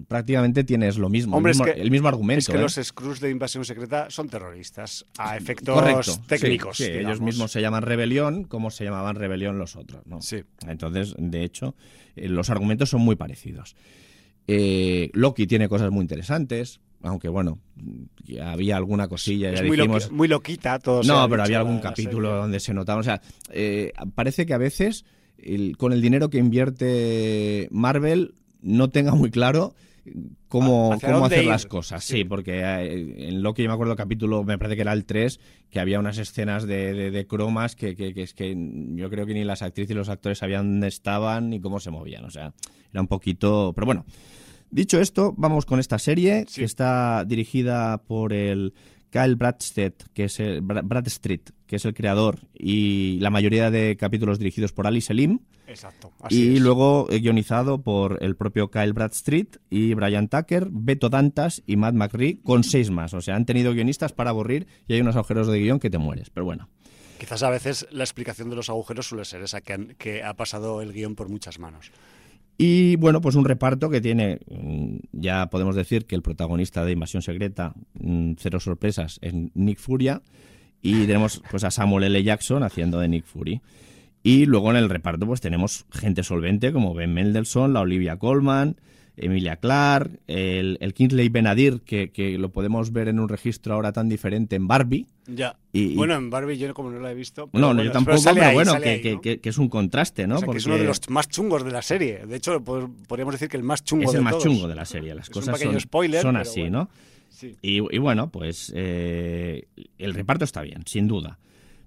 prácticamente tienes lo mismo, el, mismo argumento. Es que ¿eh? los Screws de Invasión Secreta son terroristas, a efectos técnicos. Sí, ellos mismos se llaman rebelión, como se llamaban rebelión los otros. ¿no? Sí. Entonces, de hecho, eh, los argumentos son muy parecidos. Eh, Loki tiene cosas muy interesantes, aunque bueno, había alguna cosilla, ya muy dijimos... muy loquita todo. No, pero había algún capítulo donde se notaba, o sea, parece que a veces con el dinero que invierte Marvel no tenga muy claro cómo, cómo hacer las cosas. Sí, porque eh, en lo que yo me acuerdo el capítulo, me parece que era el 3, que había unas escenas de, de, cromas que, que, es que yo creo que ni las actrices y los actores sabían dónde estaban ni cómo se movían. O sea, era un poquito... Pero bueno, dicho esto, vamos con esta serie que está dirigida por el Kyle Bradstedt, que es el, Bradstreet, que es el creador, y la mayoría de capítulos dirigidos por Ali Selim. Exacto. y luego guionizado por el propio Kyle Bradstreet y Brian Tucker, Beto Dantas y Matt McRee, con seis más. O sea, han tenido guionistas para aburrir y hay unos agujeros de guion que te mueres. Pero bueno. Quizás a veces la explicación de los agujeros suele ser esa, que, que ha pasado el guion por muchas manos. Y bueno, pues un reparto que tiene, mm, ya podemos decir que el protagonista de Invasión Secreta, mm, cero sorpresas, es Nick Furia. Y tenemos pues a Samuel L. Jackson haciendo de Nick Fury. Y luego en el reparto pues tenemos gente solvente como Ben Mendelssohn, la Olivia Colman, Emilia Clark, el, el Kingsley Benadir, que, que, lo podemos ver en un registro ahora tan diferente en Barbie. Ya. Y, bueno, en Barbie yo como no la he visto. No, no, yo tampoco, pero, bueno, que, que, es un contraste, ¿no? Porque... es uno de los más chungos de la serie. De hecho, podríamos decir que el más chungo es el más chungo de la serie. Las cosas son, spoiler, son así, ¿no? Sí. Y, y, bueno, pues eh, el reparto está bien, sin duda.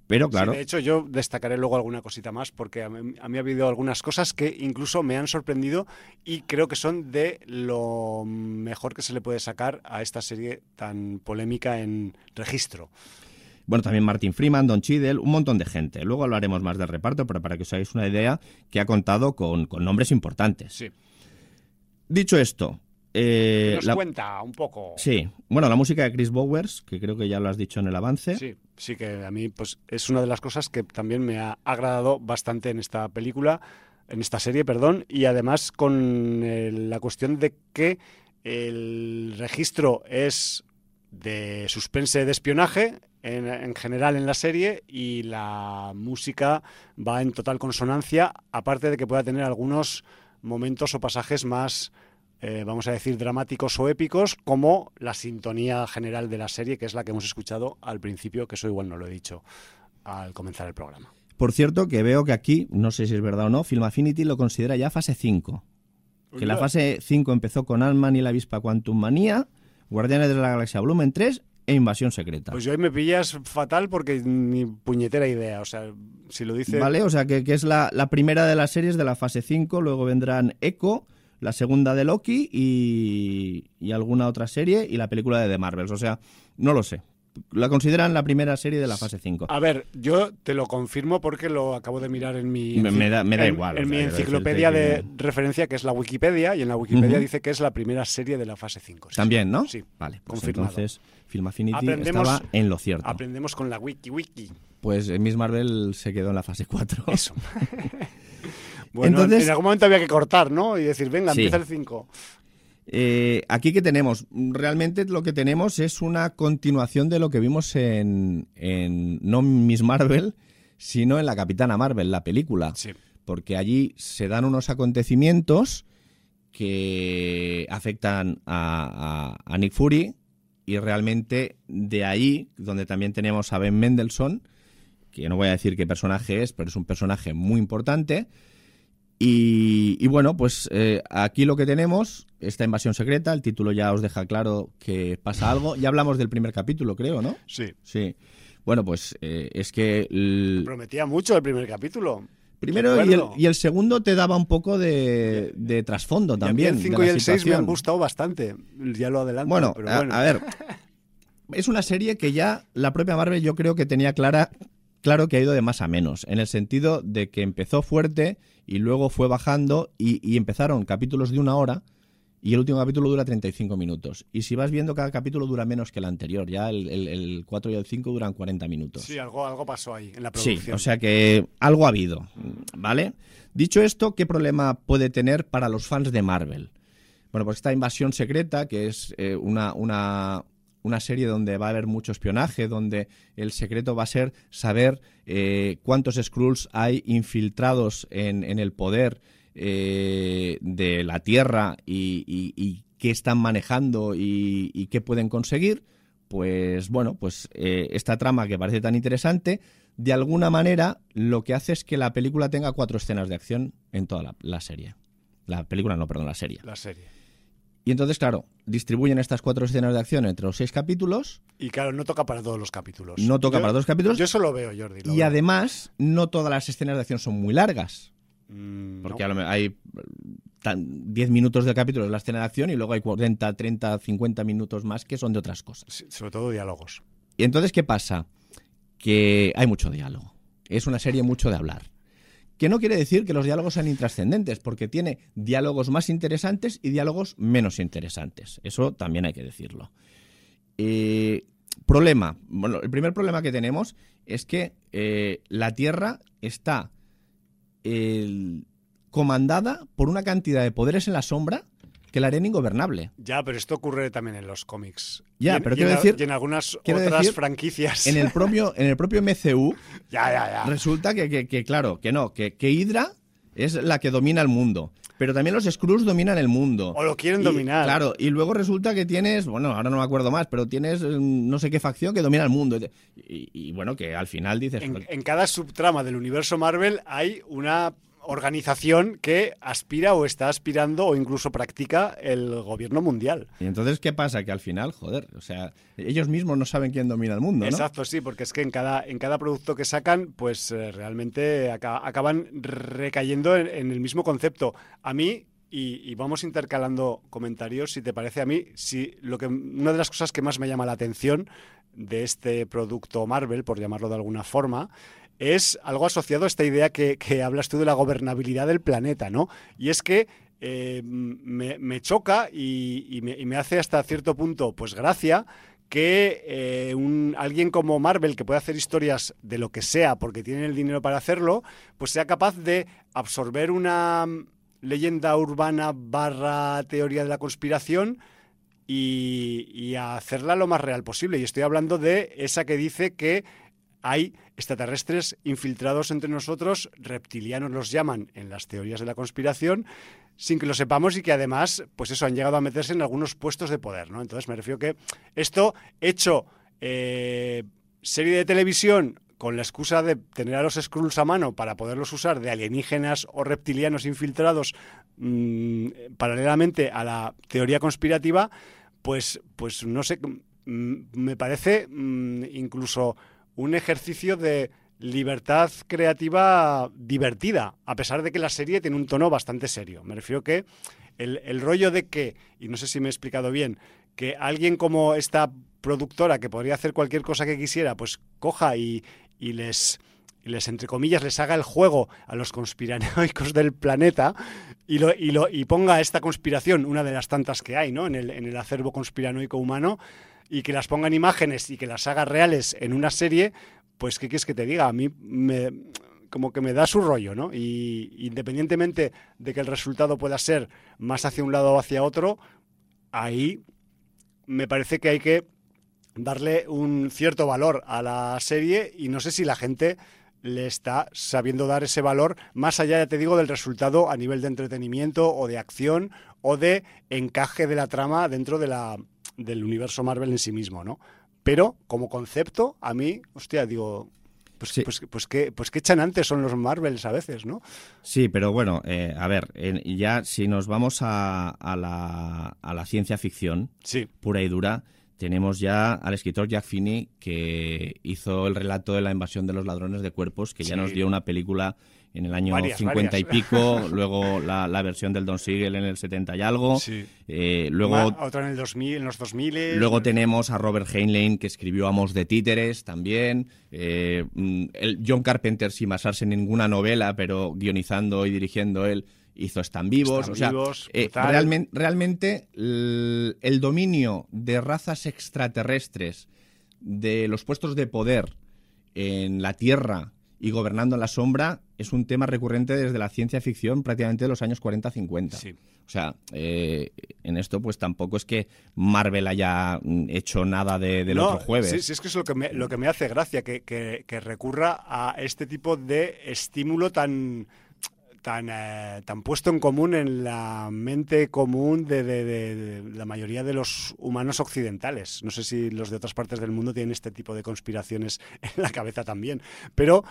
Pero claro. de hecho, yo destacaré luego alguna cosita más porque a mí, ha habido algunas cosas que incluso me han sorprendido y creo que son de lo mejor que se le puede sacar a esta serie tan polémica en registro. Bueno, también Martin Freeman, Don Cheadle, un montón de gente. Luego hablaremos más del reparto, pero para que os hagáis una idea, que ha contado con, con nombres importantes. Sí. Dicho esto, eh, nos cuenta un poco. Sí, bueno, la música de Chris Bowers, que creo que ya lo has dicho en el avance. Sí, sí que a mí pues es una de las cosas que también me ha agradado bastante en esta película, en esta serie, perdón, y además con la cuestión de que el registro es de suspense de espionaje en, general en la serie y la música va en total consonancia, aparte de que pueda tener algunos momentos o pasajes más, eh, vamos a decir, dramáticos o épicos, como la sintonía general de la serie, que es la que hemos escuchado al principio, que eso igual no lo he dicho al comenzar el programa. Por cierto, que veo que aquí, no sé si es verdad o no, Film Affinity lo considera ya fase 5. Que la fase 5 empezó con Ant-Man y la avispa Quantum Manía, Guardianes de la Galaxia Volumen 3 e Invasión Secreta. Pues yo ahí me pillas fatal porque ni puñetera idea. O sea, si lo dice. Vale, o sea que, que es la, la, primera de las series de la fase 5, luego vendrán Echo, la segunda de Loki y, y alguna otra serie y la película de The Marvels. O sea, no lo sé la consideran la primera serie de la fase 5. A ver, yo te lo confirmo porque lo acabo de mirar en mi, me, da, me da igual, en, mi enciclopedia de referencia, que es la Wikipedia, y en la Wikipedia dice que es la primera serie de la fase 5. También, ¿no? Sí, vale, pues confirmado. Entonces, Film Affinity estaba en lo cierto. Aprendemos con la Wiki Wiki. Pues Miss Marvel se quedó en la fase 4. Eso. bueno, Entonces, en algún momento había que cortar, ¿no? Y decir, venga, empieza el 5. Eh, aquí que tenemos, realmente lo que tenemos es una continuación de lo que vimos en, en no Miss Marvel, sino en la Capitana Marvel, la película. Porque allí se dan unos acontecimientos que afectan a, a, Nick Fury y realmente de ahí, donde también tenemos a Ben Mendelssohn, que no voy a decir qué personaje es, pero es un personaje muy importante, y, bueno, pues eh, aquí lo que tenemos, esta invasión secreta, el título ya os deja claro que pasa algo. Ya hablamos del primer capítulo, creo, ¿no? Sí. Sí. Bueno, pues eh, es que... Prometía mucho el primer capítulo. Primero y el, y el, segundo te daba un poco de, de trasfondo también. el 5 y el 6 me han gustado bastante, ya lo adelanto. Bueno, pero bueno. A, a, ver, es una serie que ya la propia Marvel yo creo que tenía clara, claro que ha ido de más a menos, en el sentido de que empezó fuerte y luego fue bajando y, empezaron capítulos de una hora y el último capítulo dura 35 minutos. Y si vas viendo, cada capítulo dura menos que el anterior. Ya el, el, 4 y el 5 duran 40 minutos. Sí, algo, algo pasó ahí en la producción. Sí, o sea que algo ha habido, ¿vale? Dicho esto, ¿qué problema puede tener para los fans de Marvel? Bueno, pues esta invasión secreta, que es eh, una, una, una serie donde va a haber mucho espionaje, donde el secreto va a ser saber eh, cuántos Skrulls hay infiltrados en, el poder eh, de la Tierra y, qué están manejando y, qué pueden conseguir. Pues bueno, pues eh, esta trama que parece tan interesante, de alguna manera lo que hace es que la película tenga cuatro escenas de acción en toda la, la serie. La película no, perdón, la serie. La serie. Y entonces, claro, distribuyen estas cuatro escenas de acción entre los seis capítulos. Y claro, no toca para todos los capítulos. No toca para todos los capítulos. Yo eso lo veo, Jordi. y además, no todas las escenas de acción son muy largas. Mm, porque hay 10 minutos de capítulo de la escena de acción y luego hay 40, 30, 50 minutos más que son de otras cosas. sobre todo diálogos. Y entonces, ¿qué pasa? Que hay mucho diálogo. Es una serie mucho de hablar que no quiere decir que los diálogos sean intrascendentes, porque tiene diálogos más interesantes y diálogos menos interesantes. Eso también hay que decirlo. Eh, problema. Bueno, el primer problema que tenemos es que eh, la Tierra está comandada por una cantidad de poderes en la sombra que la harían ingobernable. Ya, pero esto ocurre también en los cómics. Ya, pero quiero decir. Y en algunas otras franquicias. En el propio, en el propio MCU. ya, ya, ya. Resulta que, claro, que no, que, que Hydra es la que domina el mundo. Pero también los Skrulls dominan el mundo. O lo quieren dominar. Claro, y luego resulta que tienes, bueno, ahora no me acuerdo más, pero tienes mm, no sé qué facción que domina el mundo. Y, bueno, que al final dices... en, cada subtrama del universo Marvel hay una organización que aspira o está aspirando o incluso practica el gobierno mundial. Y entonces, ¿qué pasa? Que al final, joder, o sea, ellos mismos no saben quién domina el mundo, ¿no? Exacto, sí, porque es que en cada, en cada producto que sacan, pues eh, realmente acaban recayendo en, el mismo concepto. A mí, y, vamos intercalando comentarios, si te parece a mí, si lo que una de las cosas que más me llama la atención de este producto Marvel, por llamarlo de alguna forma, es algo asociado a esta idea que, hablas tú de la gobernabilidad del planeta, ¿no? Y es que eh, me, choca y, me, hace hasta cierto punto, pues gracia, que eh, un, alguien como Marvel, que puede hacer historias de lo que sea porque tiene el dinero para hacerlo, pues sea capaz de absorber una leyenda urbana barra teoría de la conspiración y, a hacerla lo más real posible. Y estoy hablando de esa que dice que hay extraterrestres infiltrados entre nosotros, reptilianos los llaman en las teorías de la conspiración, sin que lo sepamos y que además, pues eso, han llegado a meterse en algunos puestos de poder, ¿no? Entonces me refiero que esto hecho eh, serie de televisión con la excusa de tener a los Skrulls a mano para poderlos usar de alienígenas o reptilianos infiltrados mm, paralelamente a la teoría conspirativa, pues, pues no sé, mm, me parece mm, incluso un ejercicio de libertad creativa divertida, a pesar de que la serie tiene un tono bastante serio. Me refiero que el, el rollo de que, y no sé si me he explicado bien, que alguien como esta productora que podría hacer cualquier cosa que quisiera, pues coja y, y les, les, entre comillas, les haga el juego a los conspiranoicos del planeta y, lo, y, lo, y ponga esta conspiración, una de las tantas que hay ¿no? en, el, en el acervo conspiranoico humano, y que las ponga en imágenes y que las haga reales en una serie, pues ¿qué quieres que te diga? A mí me, como que me da su rollo, ¿no? Y independientemente de que el resultado pueda ser más hacia un lado o hacia otro, ahí me parece que hay que darle un cierto valor a la serie y no sé si la gente le está sabiendo dar ese valor más allá, ya te digo, del resultado a nivel de entretenimiento o de acción o de encaje de la trama dentro de la, del universo Marvel en sí mismo, ¿no? Pero como concepto, a mí, hostia, digo, pues, pues, pues, que, pues qué chanantes son los Marvels a veces, ¿no? Sí, pero bueno, eh, a ver, ya si nos vamos a, a, la, a la ciencia ficción sí. pura y dura, tenemos ya al escritor Jack Finney que hizo el relato de la invasión de los ladrones de cuerpos, que ya nos dio una película en el año 50 y pico, luego la, versión del Don Siegel en el 70 y algo, eh, luego otra en el 2000, en los 2000. Luego tenemos a Robert Heinlein que escribió Amos de títeres también, eh, mm, el John Carpenter sin basarse en ninguna novela, pero guionizando y dirigiendo él hizo Están vivos. o sea, eh, realmente, el, dominio de razas extraterrestres, de los puestos de poder en la Tierra y gobernando en la sombra, es un tema recurrente desde la ciencia ficción prácticamente de los años 40-50. O sea, eh, en esto pues tampoco es que Marvel haya hecho nada de, del otro jueves. Sí, sí, es que es lo que me, lo que me hace gracia, que, que recurra a este tipo de estímulo tan tan, eh, tan puesto en común en la mente común de, la mayoría de los humanos occidentales. No sé si los de otras partes del mundo tienen este tipo de conspiraciones en la cabeza también. Pero,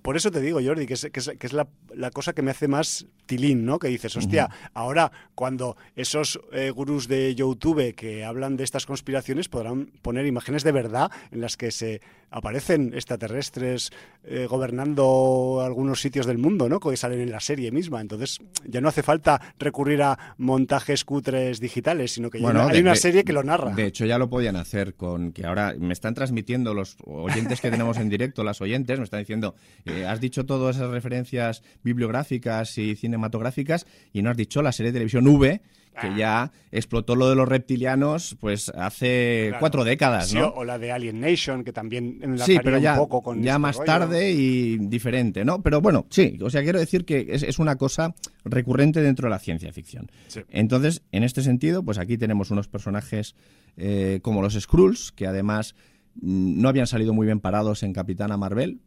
por eso te digo, Jordi, que es, que es, la, cosa que me hace más tilín, ¿no? Que dices, hostia, ahora cuando esos eh, gurús de YouTube que hablan de estas conspiraciones podrán poner imágenes de verdad en las que se aparecen extraterrestres eh, gobernando algunos sitios del mundo, ¿no? Que salen en la serie misma. Entonces ya no hace falta recurrir a montajes cutres digitales, sino que ya hay una serie que lo narra. De hecho, ya lo podían hacer con que ahora me están transmitiendo los oyentes que tenemos en directo, las oyentes, me están diciendo, eh, has dicho todas esas referencias bibliográficas y cinematográficas y no has dicho la serie de televisión V que ah. ya explotó lo de los reptilianos pues hace cuatro décadas, ¿no? o la de Alien Nation, que también sí, pero ya, un poco con ya este más tarde y diferente, ¿no? Pero bueno, sí, o sea, quiero decir que es, una cosa recurrente dentro de la ciencia ficción. Entonces, en este sentido, pues aquí tenemos unos personajes eh, como los Skrulls, que además mm, no habían salido muy bien parados en Capitana Marvel,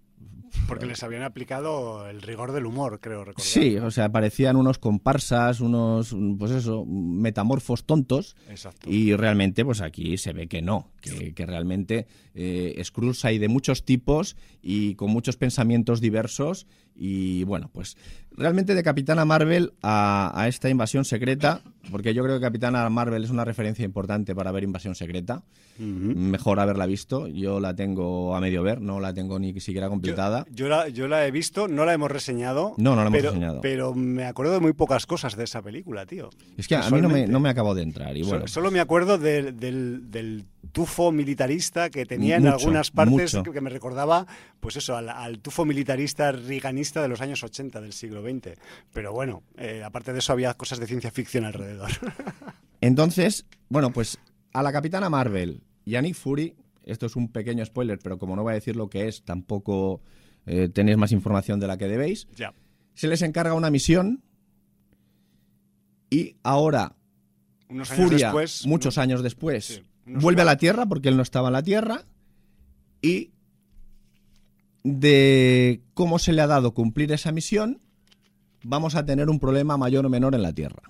porque les habían aplicado el rigor del humor, creo recordar. Sí, o sea, parecían unos comparsas, unos, pues eso, metamorfos tontos. Exacto. Y realmente, pues aquí se ve que no, que, realmente eh, Skrulls hay de muchos tipos y con muchos pensamientos diversos. Y bueno, pues realmente de Capitana Marvel a, esta invasión secreta, porque yo creo que Capitana Marvel es una referencia importante para ver invasión secreta. Mejor haberla visto. Yo la tengo a medio ver, no la tengo ni siquiera completada. Yo, la, yo la he visto, no la hemos reseñado. No, no la hemos pero, reseñado. Pero me acuerdo de muy pocas cosas de esa película, tío. Es que a mí no me, no me acabó de entrar. Y bueno. solo, me acuerdo del, del tufo militarista que tenía en algunas partes que me recordaba, pues eso, al, tufo militarista riganista de los años 80 del siglo XX. Pero bueno, eh, aparte de eso había cosas de ciencia ficción alrededor. Entonces, bueno, pues a la Capitana Marvel y a Nick Fury, esto es un pequeño spoiler, pero como no voy a decir lo que es, tampoco eh, tenéis más información de la que debéis. Ya. Se les encarga una misión y ahora Unos años Furia, después, muchos años después, Sí, vuelve a la Tierra porque él no estaba en la Tierra y de cómo se le ha dado cumplir esa misión, vamos a tener un problema mayor o menor en la Tierra.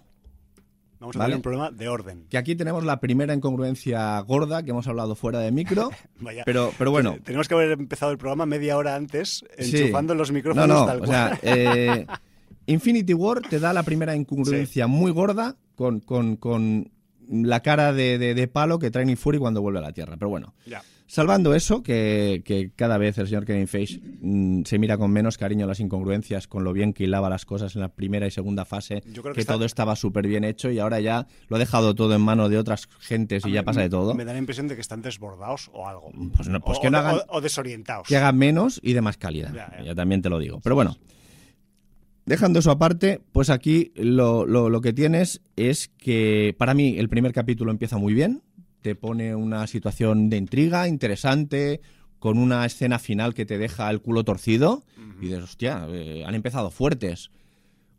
Vamos a Vale. tener un problema de orden. Que aquí tenemos la primera incongruencia gorda que hemos hablado fuera de micro, Vaya. pero, pero bueno. Tenemos que haber empezado el programa media hora antes, Sí. enchufando los micrófonos No, no, tal o cual. sea, eh, Infinity War te da la primera incongruencia muy gorda con, con- con la cara de, de- de palo que trae Nick Fury cuando vuelve a la Tierra. Pero bueno, Ya. Salvando eso, que, que cada vez el señor Kevin Feige mm, se mira con menos cariño las incongruencias, con lo bien que hilaba las cosas en la primera y segunda fase, Yo creo que que, está- todo estaba súper bien hecho y ahora ya lo ha dejado todo en manos de otras gentes y mí ya pasa de todo. Me da la impresión de que están desbordados o algo. Pues no, pues o, que o no de- hagan- o- o desorientados. que haga menos y de más calidad. Ya, ya. Ya también te lo digo. Pero bueno, dejando eso aparte, pues aquí lo, lo- lo que tienes es que para mí el primer capítulo empieza muy bien, te pone una situación de intriga interesante, con una escena final que te deja el culo torcido y dices, hostia, eh, han empezado fuertes.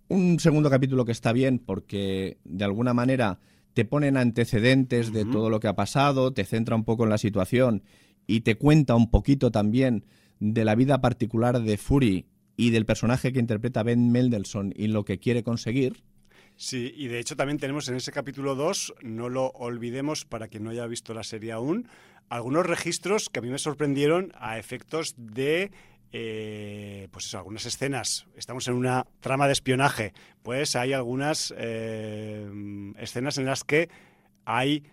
Un segundo capítulo que está bien porque de alguna manera te ponen antecedentes de todo lo que ha pasado, te centra un poco en la situación y te cuenta un poquito también de la vida particular de Fury y del personaje que interpreta Ben Mendelssohn y lo que quiere conseguir. Sí, y de hecho también tenemos en ese capítulo 2, no lo olvidemos para quien no haya visto la serie aún, algunos registros que a mí me sorprendieron a efectos de, eh, pues eso, algunas escenas. Estamos en una trama de espionaje, pues hay algunas eh, escenas en las que hay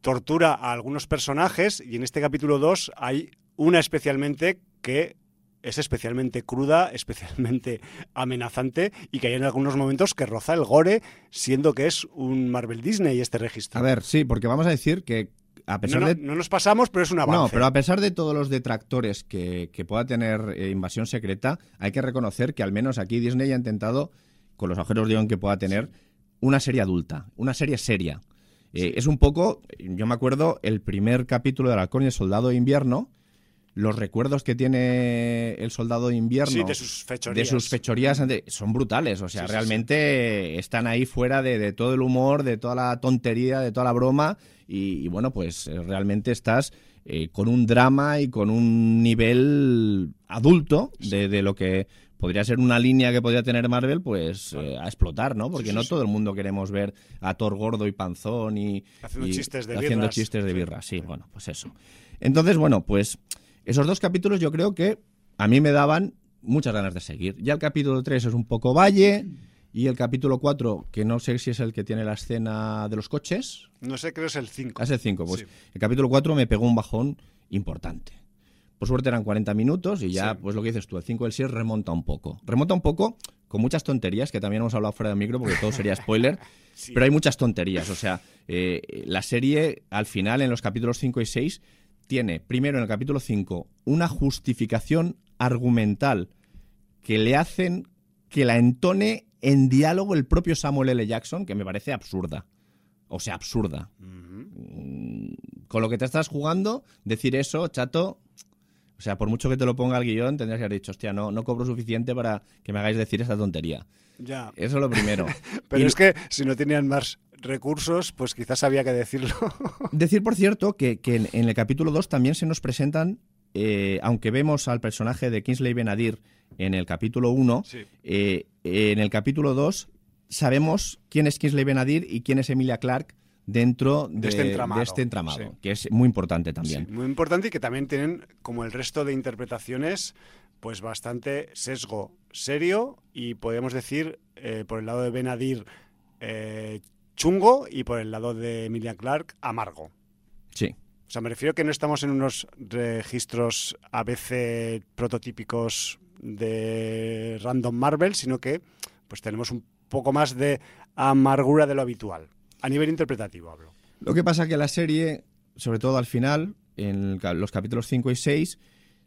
tortura a algunos personajes y en este capítulo 2 hay una especialmente que es especialmente cruda, especialmente amenazante y que hay en algunos momentos que roza el gore, siendo que es un Marvel Disney este registro. A ver, sí, porque vamos a decir que a pesar no- de no nos pasamos, pero es un avance. No, pero a pesar de todos los detractores que, que pueda tener eh, Invasión Secreta, hay que reconocer que al menos aquí Disney ha intentado, con los agujeros de guion que pueda tener, una serie adulta, una serie seria. Eh, Es un poco, yo me acuerdo, el primer capítulo del Halcón y el Soldado de Invierno, los recuerdos que tiene el Soldado de Invierno Sí, de sus fechorías. de sus fechorías son brutales. O sea, Sí, sí, realmente están ahí fuera de, de todo el humor, de toda la tontería, de toda la broma. Y, y bueno, pues eh, realmente estás eh, con un drama y con un nivel adulto de, de lo que podría ser una línea que podría tener Marvel, pues eh, a explotar, ¿no? Porque Sí, sí, no sí. todo el mundo queremos ver a Thor gordo y panzón y Haciendo y chistes de haciendo birras. chistes de birra. Sí, bueno, pues eso. Entonces, bueno, pues esos dos capítulos yo creo que a mí me daban muchas ganas de seguir. Ya el capítulo 3 es un poco valle y el capítulo 4, que no sé si es el que tiene la escena de los coches, No sé, creo que es el 5. es el 5. Pues Sí. el capítulo 4 me pegó un bajón importante. Por suerte eran 40 minutos y ya, Sí. pues lo que dices tú, el 5 y el 6 remonta un poco. Remonta un poco con muchas tonterías, que también hemos hablado fuera del micro porque todo sería spoiler, Sí. pero hay muchas tonterías. O sea, eh, la serie al final, en los capítulos 5 y 6, tiene primero en el capítulo 5 una justificación argumental que le hacen que la entone en diálogo el propio Samuel L. Jackson, que me parece absurda. O sea, absurda. Con lo que te estás jugando, decir eso, chato. O sea, por mucho que te lo ponga el guion, tendrías que haber dicho, hostia, no, no cobro suficiente para que me hagáis decir esta tontería. Ya. Eso es lo primero. Pero Y- es que si no tenían más recursos, pues quizás había que decirlo. Decir, por cierto, que, que en, en el capítulo 2 también se nos presentan, eh, aunque vemos al personaje de Kingsley Benadir en el capítulo 1, Sí. eh, en el capítulo 2 sabemos quién es Kingsley Benadir y quién es Emilia Clark dentro de, De este entramado, de este entramado, sí. que es muy importante también. Sí, muy importante y que también tienen, como el resto de interpretaciones, pues bastante sesgo serio y podemos decir, eh, por el lado de Benadir, eh, chungo y por el lado de Emilia Clark, amargo. Sí. O sea, me refiero que no estamos en unos registros a veces prototípicos de Random Marvel, sino que pues tenemos un poco más de amargura de lo habitual. A nivel interpretativo hablo. Lo que pasa que la serie, sobre todo al final, en los capítulos 5 y 6,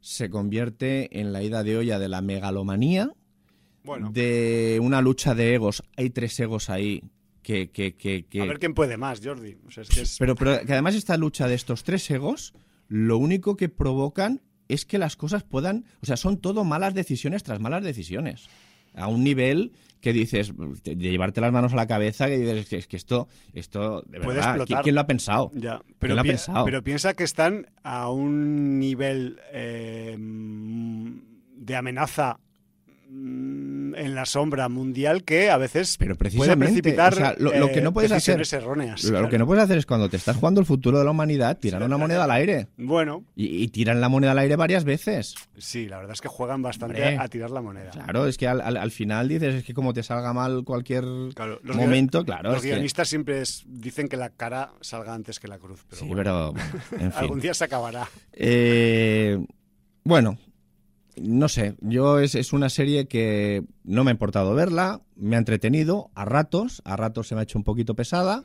se convierte en la ida de olla de la megalomanía, Bueno, de una lucha de egos. Hay tres egos ahí que... que, que, que- a ver quién puede más, Jordi. O sea, es que es- pero, pero que además esta lucha de estos tres egos, lo único que provocan es que las cosas puedan... O sea, son todo malas decisiones tras malas decisiones. A un nivel que dices, de llevarte las manos a la cabeza, que dices, es que esto, esto de verdad, ¿quién, lo ha pensado? Ya, pero, pero piensa que están a un nivel eh, de amenaza en la sombra mundial que a veces pero precisamente, puede precipitar lo, que no puedes hacer erróneas. Lo, que no puedes hacer es cuando te estás jugando el futuro de la humanidad, tirar una moneda al aire. Bueno. Y, tiran la moneda al aire varias veces. Sí, la verdad es que juegan bastante a tirar la moneda. Claro, es que al, final dices, es que como te salga mal cualquier momento, claro. Los guionistas siempre dicen que la cara salga antes que la cruz. sí, pero algún día se acabará. Eh, bueno, no sé, yo es, es, una serie que no me ha importado verla, me ha entretenido a ratos, a ratos se me ha hecho un poquito pesada,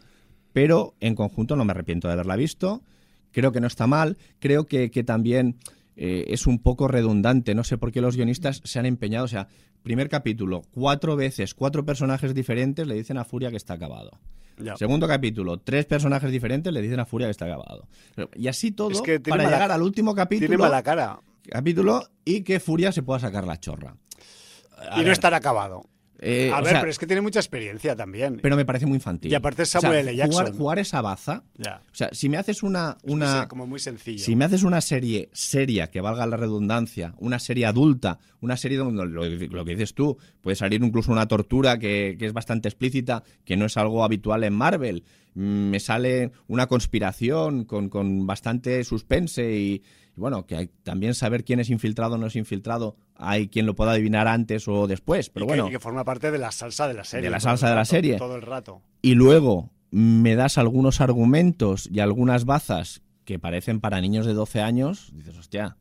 pero en conjunto no me arrepiento de haberla visto. Creo que no está mal, creo que, también eh, es un poco redundante, no sé por qué los guionistas se han empeñado, o sea, primer capítulo, cuatro veces, cuatro personajes diferentes le dicen a Furia que está acabado. Segundo capítulo, tres personajes diferentes le dicen a Furia que está acabado. Y así todo, para llegar al último capítulo... Tiene mala cara capítulo y que Furia se pueda sacar la chorra. y no estar acabado. Eh, a ver, pero es que tiene mucha experiencia también. Pero me parece muy infantil. Y aparte es Samuel L. Jackson. Jugar, esa baza. O sea, si me haces una. una como muy sencillo. Si me haces una serie seria, que valga la redundancia, una serie adulta, una serie donde lo, que dices tú, puede salir incluso una tortura que, que, es bastante explícita, que no es algo habitual en Marvel. Mm, me sale una conspiración con, con bastante suspense y, bueno, que hay también saber quién es infiltrado o no es infiltrado, hay quien lo pueda adivinar antes o después, pero bueno. Que, que forma parte de la salsa de la serie. De la salsa de la serie. Todo el rato. Y luego me das algunos argumentos y algunas bazas que parecen para niños de 12 años, dices, hostia,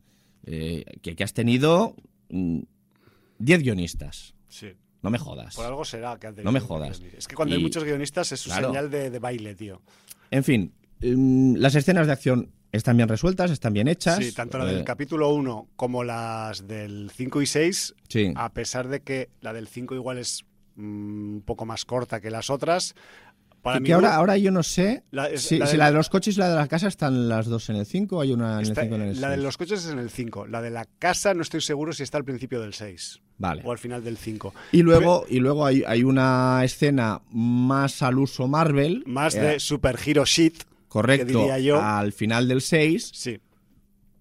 eh, que, has tenido 10 mm, guionistas. Sí. No me jodas. Por algo será que No me jodas. Es que cuando hay muchos guionistas es su señal de, de baile, tío. En fin, mm, las escenas de acción están bien resueltas, están bien hechas. Sí, tanto la del eh, capítulo 1 como las del 5 y 6, a pesar de que la del 5 igual es mm, un poco más corta que las otras. Para que ahora, ahora yo no sé si, la de los coches y la de la casa están las dos en el 5 o hay una en el 5 en el 6. La de los coches es en el 5. La de la casa no estoy seguro si está al principio del 6. Vale. O al final del 5. Y luego, y luego hay, hay, una escena más al uso Marvel. Más de eh, Super Hero Shit correcto al final del 6. Sí.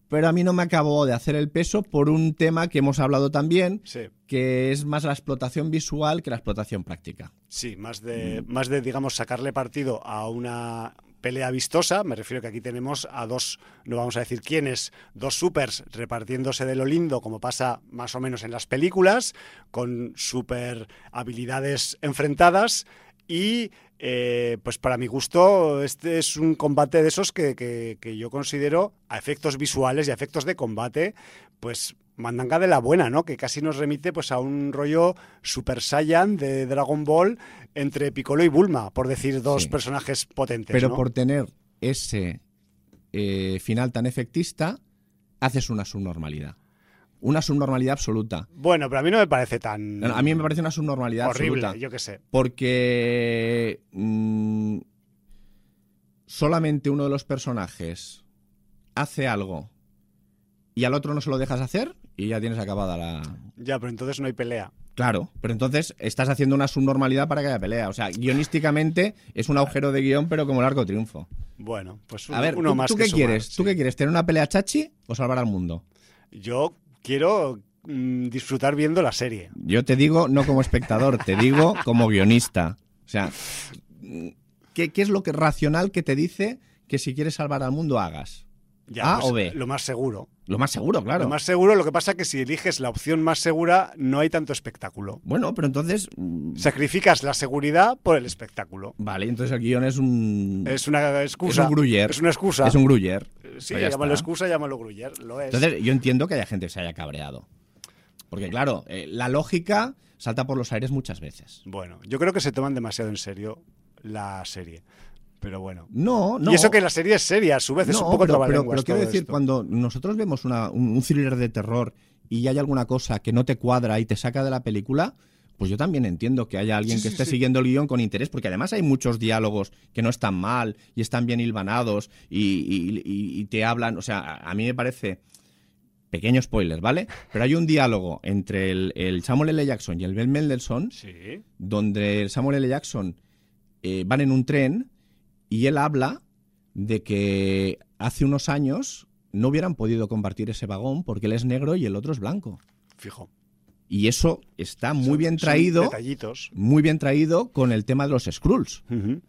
Pero a mí no me acabó de hacer el peso por un tema que hemos hablado también, que es más la explotación visual que la explotación práctica. Sí, más de, mm. más de, digamos, sacarle partido a una pelea vistosa. Me refiero que aquí tenemos a dos, no vamos a decir quiénes, dos supers repartiéndose de lo lindo, como pasa más o menos en las películas, con super habilidades enfrentadas y eh, pues para mi gusto, este es un combate de esos que, yo considero, a efectos visuales y a efectos de combate, pues mandanga de la buena, ¿no? Que casi nos remite pues a un rollo Super Saiyan de Dragon Ball entre Piccolo y Bulma, por decir dos personajes potentes. Pero por tener ese eh, final tan efectista, haces una subnormalidad una subnormalidad absoluta. Bueno, pero a mí no me parece tan. A mí me parece una subnormalidad horrible, yo qué sé. Porque mm, solamente uno de los personajes hace algo y al otro no se lo dejas hacer y ya tienes acabada la. Ya, pero entonces no hay pelea. Claro, pero entonces estás haciendo una subnormalidad para que haya pelea. O sea, guionísticamente es un agujero de guion, pero como largo triunfo. Bueno, pues uno, a ver, más ¿tú qué quieres? ¿Tú qué quieres? ¿Tener una pelea chachi o salvar al mundo? Yo quiero mm, disfrutar viendo la serie. Yo te digo no como espectador, te digo como guionista. O sea, ¿qué, es lo que racional que te dice que si quieres salvar al mundo hagas? ¿A pues, o B? Lo más seguro. Lo más seguro, claro. Lo más seguro, lo que pasa es que si eliges la opción más segura, no hay tanto espectáculo. Bueno, pero entonces. Mm, Sacrificas la seguridad por el espectáculo. Vale, entonces el guion es un. Es una excusa. Es un gruyer. Es una excusa. Es un gruyer. Sí, pues llámalo excusa, llámalo gruyer. Lo es. Entonces, yo entiendo que haya gente que se haya cabreado. Porque, claro, eh, la lógica salta por los aires muchas veces. Bueno, yo creo que se toman demasiado en serio la serie. Pero bueno. No, no. Y eso que la serie es seria, a su vez, es un poco pero, pero, pero quiero decir, cuando nosotros vemos una, un, thriller de terror y hay alguna cosa que no te cuadra y te saca de la película, pues yo también entiendo que haya alguien que esté siguiendo el guion con interés, porque además hay muchos diálogos que no están mal y están bien hilvanados y, y, te hablan. O sea, a mí me parece pequeño spoiler, ¿vale? Pero hay un diálogo entre el, Samuel L. Jackson y el Ben Mendelssohn, sí. donde el Samuel L. Jackson eh, van en un tren y él habla de que hace unos años no hubieran podido compartir ese vagón porque él es negro y el otro es blanco. Fijo. Y eso está muy bien traído. detallitos. Muy bien traído con el tema de los Skrulls.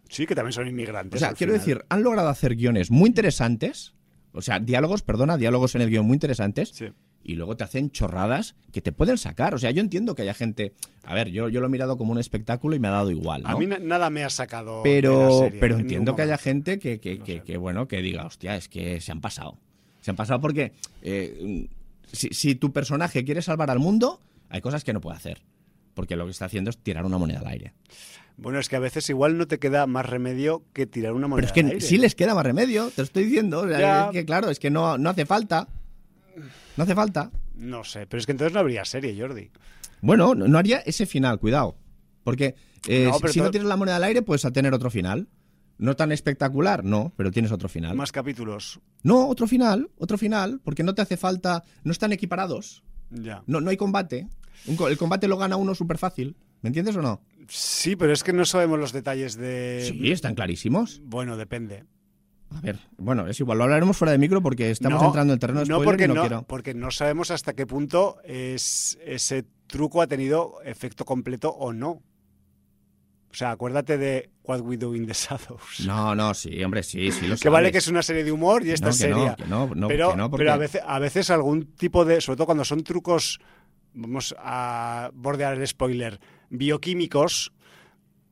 Sí, que también son inmigrantes. O sea, quiero decir, han logrado hacer guiones muy interesantes. O sea, diálogos, perdona, diálogos en el guion muy interesantes. Sí. Y luego te hacen chorradas que te pueden sacar. O sea, yo entiendo que haya gente. A ver, yo, yo lo he mirado como un espectáculo y me ha dado igual. A mí nada me ha sacado. Pero, pero entiendo que haya gente que, que, que, bueno, que diga, hostia, es que se han pasado. Se han pasado porque eh, si, si tu personaje quiere salvar al mundo, hay cosas que no puede hacer, porque lo que está haciendo es tirar una moneda al aire. Bueno, es que a veces igual no te queda más remedio que tirar una moneda. Pero es que sí les queda más remedio, te lo estoy diciendo. Es que claro, es que no, no hace falta. No hace falta. No sé, pero es que entonces no habría serie, Jordi. Bueno, no, haría ese final, cuidado. Porque eh, si no tienes la moneda al aire, puedes a tener otro final. No tan espectacular, no, pero tienes otro final. Más capítulos. No, otro final, otro final, porque no te hace falta, no están equiparados. Ya. No, no hay combate. el combate lo gana uno súper fácil. ¿Me entiendes o no? Sí, pero es que no sabemos los detalles de. Sí, están clarísimos. Bueno, depende. A ver, bueno, es igual, lo hablaremos fuera de micro porque estamos entrando en el terreno de spoiler no porque no, quiero. Porque no sabemos hasta qué punto es, ese truco ha tenido efecto completo o no. O sea, acuérdate de What We Do in the Shadows. No, no, sí, hombre, sí, sí lo Que vale que es una serie de humor y esta es seria. No, no, pero, porque... pero a veces, a veces algún tipo de, sobre todo cuando son trucos, vamos a bordear el spoiler, bioquímicos.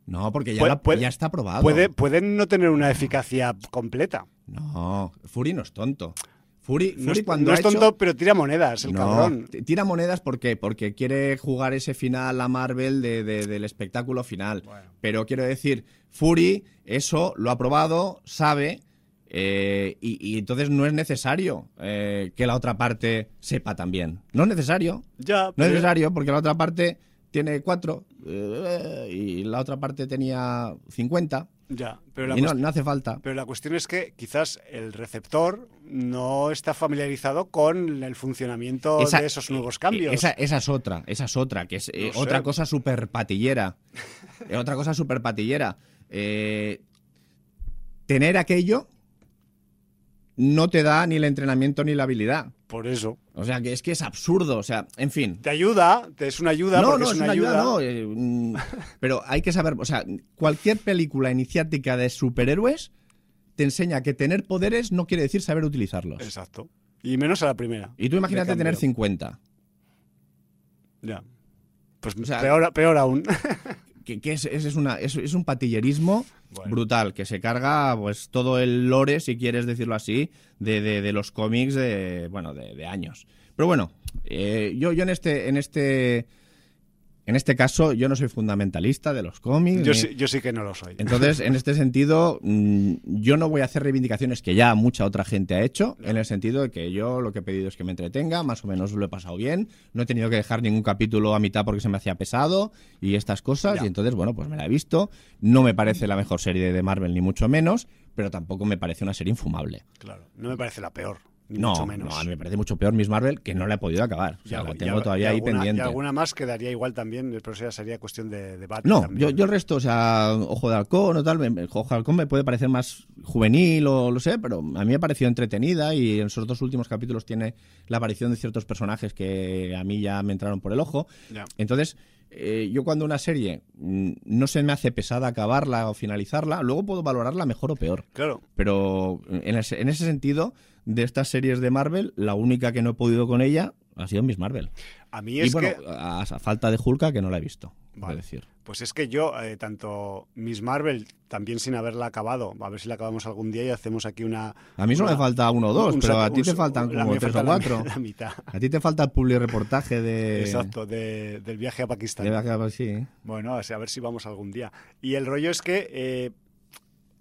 No, porque ya, ya está probado. Puede, pueden no tener una eficacia completa. No, Fury no es tonto. Fury, no, cuando es tonto, pero tira monedas, el cabrón. Tira monedas porque, porque quiere jugar ese final a Marvel del espectáculo final. Pero quiero decir, Fury eso lo ha probado, sabe, eh, y, entonces no es necesario eh, que la otra parte sepa también. No es necesario. Ya, No es necesario porque la otra parte tiene cuatro eh, y la otra parte tenía cincuenta. Ya, pero y no, hace falta. Pero la cuestión es que quizás el receptor no está familiarizado con el funcionamiento de esos nuevos cambios. Esa, es otra, esa es otra, que es eh, otra cosa súper patillera. otra cosa súper patillera. Eh, tener aquello no te da ni el entrenamiento ni la habilidad. Por eso. O sea, que es que es absurdo. O sea, en fin. Te ayuda, es una ayuda. No, no, es, una ayuda. no. Eh, mm, pero hay que saber, o sea, cualquier película iniciática de superhéroes te enseña que tener poderes no quiere decir saber utilizarlos. Exacto. Y menos a la primera. Y tú imagínate tener 50. Ya. Pues peor, peor aún. que, es, es, una, es, un patillerismo brutal, que se carga pues todo el lore, si quieres decirlo así, de, de, los cómics de, bueno, de, años. Pero bueno, eh, yo, yo en este, en este en este caso, yo no soy fundamentalista de los cómics. Yo, sí, yo sí que no lo soy. Entonces, en este sentido, mm, yo no voy a hacer reivindicaciones que ya mucha otra gente ha hecho, en el sentido de que yo lo que he pedido es que me entretenga, más o menos lo he pasado bien, no he tenido que dejar ningún capítulo a mitad porque se me hacía pesado y estas cosas, y entonces, bueno, pues me la he visto. No me parece la mejor serie de Marvel, ni mucho menos, pero tampoco me parece una serie infumable. Claro, no me parece la peor no, menos. no, a mí me parece mucho peor Miss Marvel que no la he podido acabar. O sea, la tengo todavía ahí pendiente. Y alguna más quedaría igual también, pero ya sería cuestión de debate. No, yo, yo, el resto, o sea, Ojo de Halcón o tal, Ojo de Halcón me puede parecer más juvenil o lo sé, pero a mí me ha parecido entretenida y en sus dos últimos capítulos tiene la aparición de ciertos personajes que a mí ya me entraron por el ojo. Entonces, eh, yo cuando una serie mm, no se me hace pesada acabarla o finalizarla, luego puedo valorarla mejor o peor. Claro. Pero en ese, en ese sentido, de estas series de Marvel, la única que no he podido con ella ha sido Miss Marvel. A mí es y bueno, que... a, falta de Hulka que no la he visto, vale. decir. Pues es que yo, eh, tanto Miss Marvel, también sin haberla acabado, a ver si la acabamos algún día y hacemos aquí una... A mí solo me falta uno o dos, pero a ti te faltan como tres o cuatro. La, mitad. A ti te falta el public reportaje de... Exacto, del viaje a Pakistán. De sí. Bueno, a ver si vamos algún día. Y el rollo es que... Eh,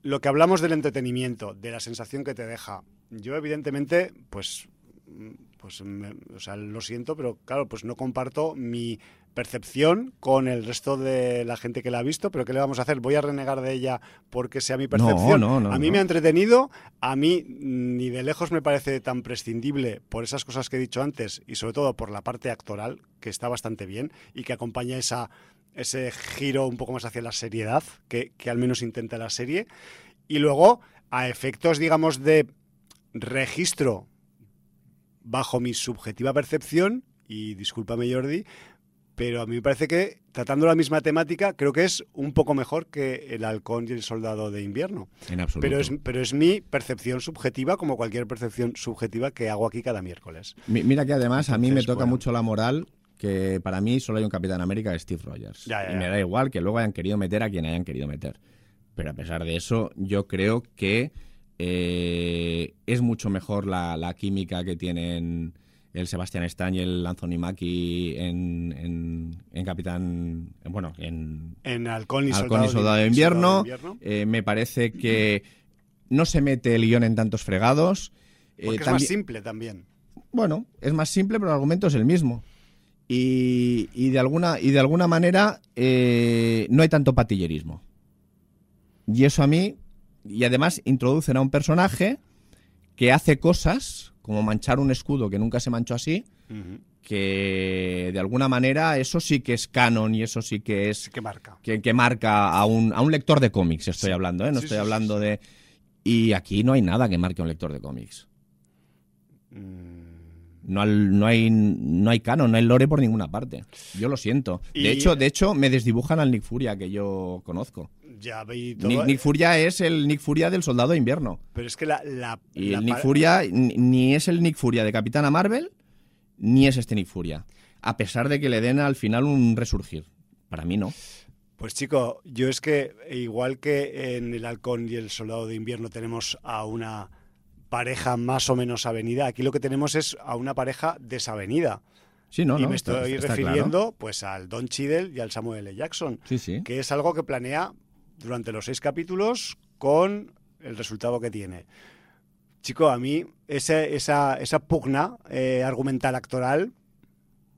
lo que hablamos del entretenimiento, de la sensación que te deja, yo evidentemente, pues pues o sea, lo siento, pero claro, pues no comparto mi percepción con el resto de la gente que la ha visto, pero ¿qué le vamos a hacer? ¿Voy a renegar de ella porque sea mi percepción? No, no, a mí me ha entretenido, a mí ni de lejos me parece tan prescindible por esas cosas que he dicho antes y sobre todo por la parte actoral, que está bastante bien y que acompaña esa, ese giro un poco más hacia la seriedad que, que al menos intenta la serie. Y luego, a efectos, digamos, de registro bajo mi subjetiva percepción, y discúlpame Jordi, pero a mí me parece que tratando la misma temática creo que es un poco mejor que el halcón y el soldado de invierno. En absoluto. Pero es, pero es mi percepción subjetiva como cualquier percepción subjetiva que hago aquí cada miércoles. mira que además a mí me toca mucho la moral que para mí solo hay un Capitán América, Steve Rogers. y me da igual que luego hayan querido meter a quien hayan querido meter. Pero a pesar de eso, yo creo que eh, es mucho mejor la, química que tienen el Sebastián Stan y el Anthony Mackie en, en, Capitán. bueno, en. En Halcón y, Soldado, de Invierno. Eh, me parece que no se mete el guion en tantos fregados. Eh, es más simple también. Bueno, es más simple, pero el argumento es el mismo. Y, y de, alguna, y de alguna manera no hay tanto patillerismo. Y eso a mí y además introducen a un personaje que hace cosas, como manchar un escudo que nunca se manchó así, que de alguna manera eso sí que es canon y eso sí que es... que marca. Que, marca a un, a un, lector de cómics, estoy hablando, ¿eh? No estoy hablando de... Y aquí no hay nada que marque a un lector de cómics. Mm. No, no, hay, no hay canon, no hay lore por ninguna parte. Yo lo siento. De, hecho, de hecho, me desdibujan al Nick Furia que yo conozco. Nick, Furia es el Nick Furia del Soldado de Invierno. Pero es que la... y el Nick Furia ni es el Nick Furia de Capitana Marvel, ni es este Nick Furia. A pesar de que le den al final un resurgir. Para mí no. Pues chico, yo es que igual que en el Halcón y el Soldado de Invierno tenemos a una pareja más o menos avenida, aquí lo que tenemos es a una pareja desavenida. Sí, no, y me estoy refiriendo pues al Don Cheadle y al Samuel L. Jackson, que es algo que planea durante los seis capítulos con el resultado que tiene. Chico, a mí ese, esa, esa pugna eh, argumental actoral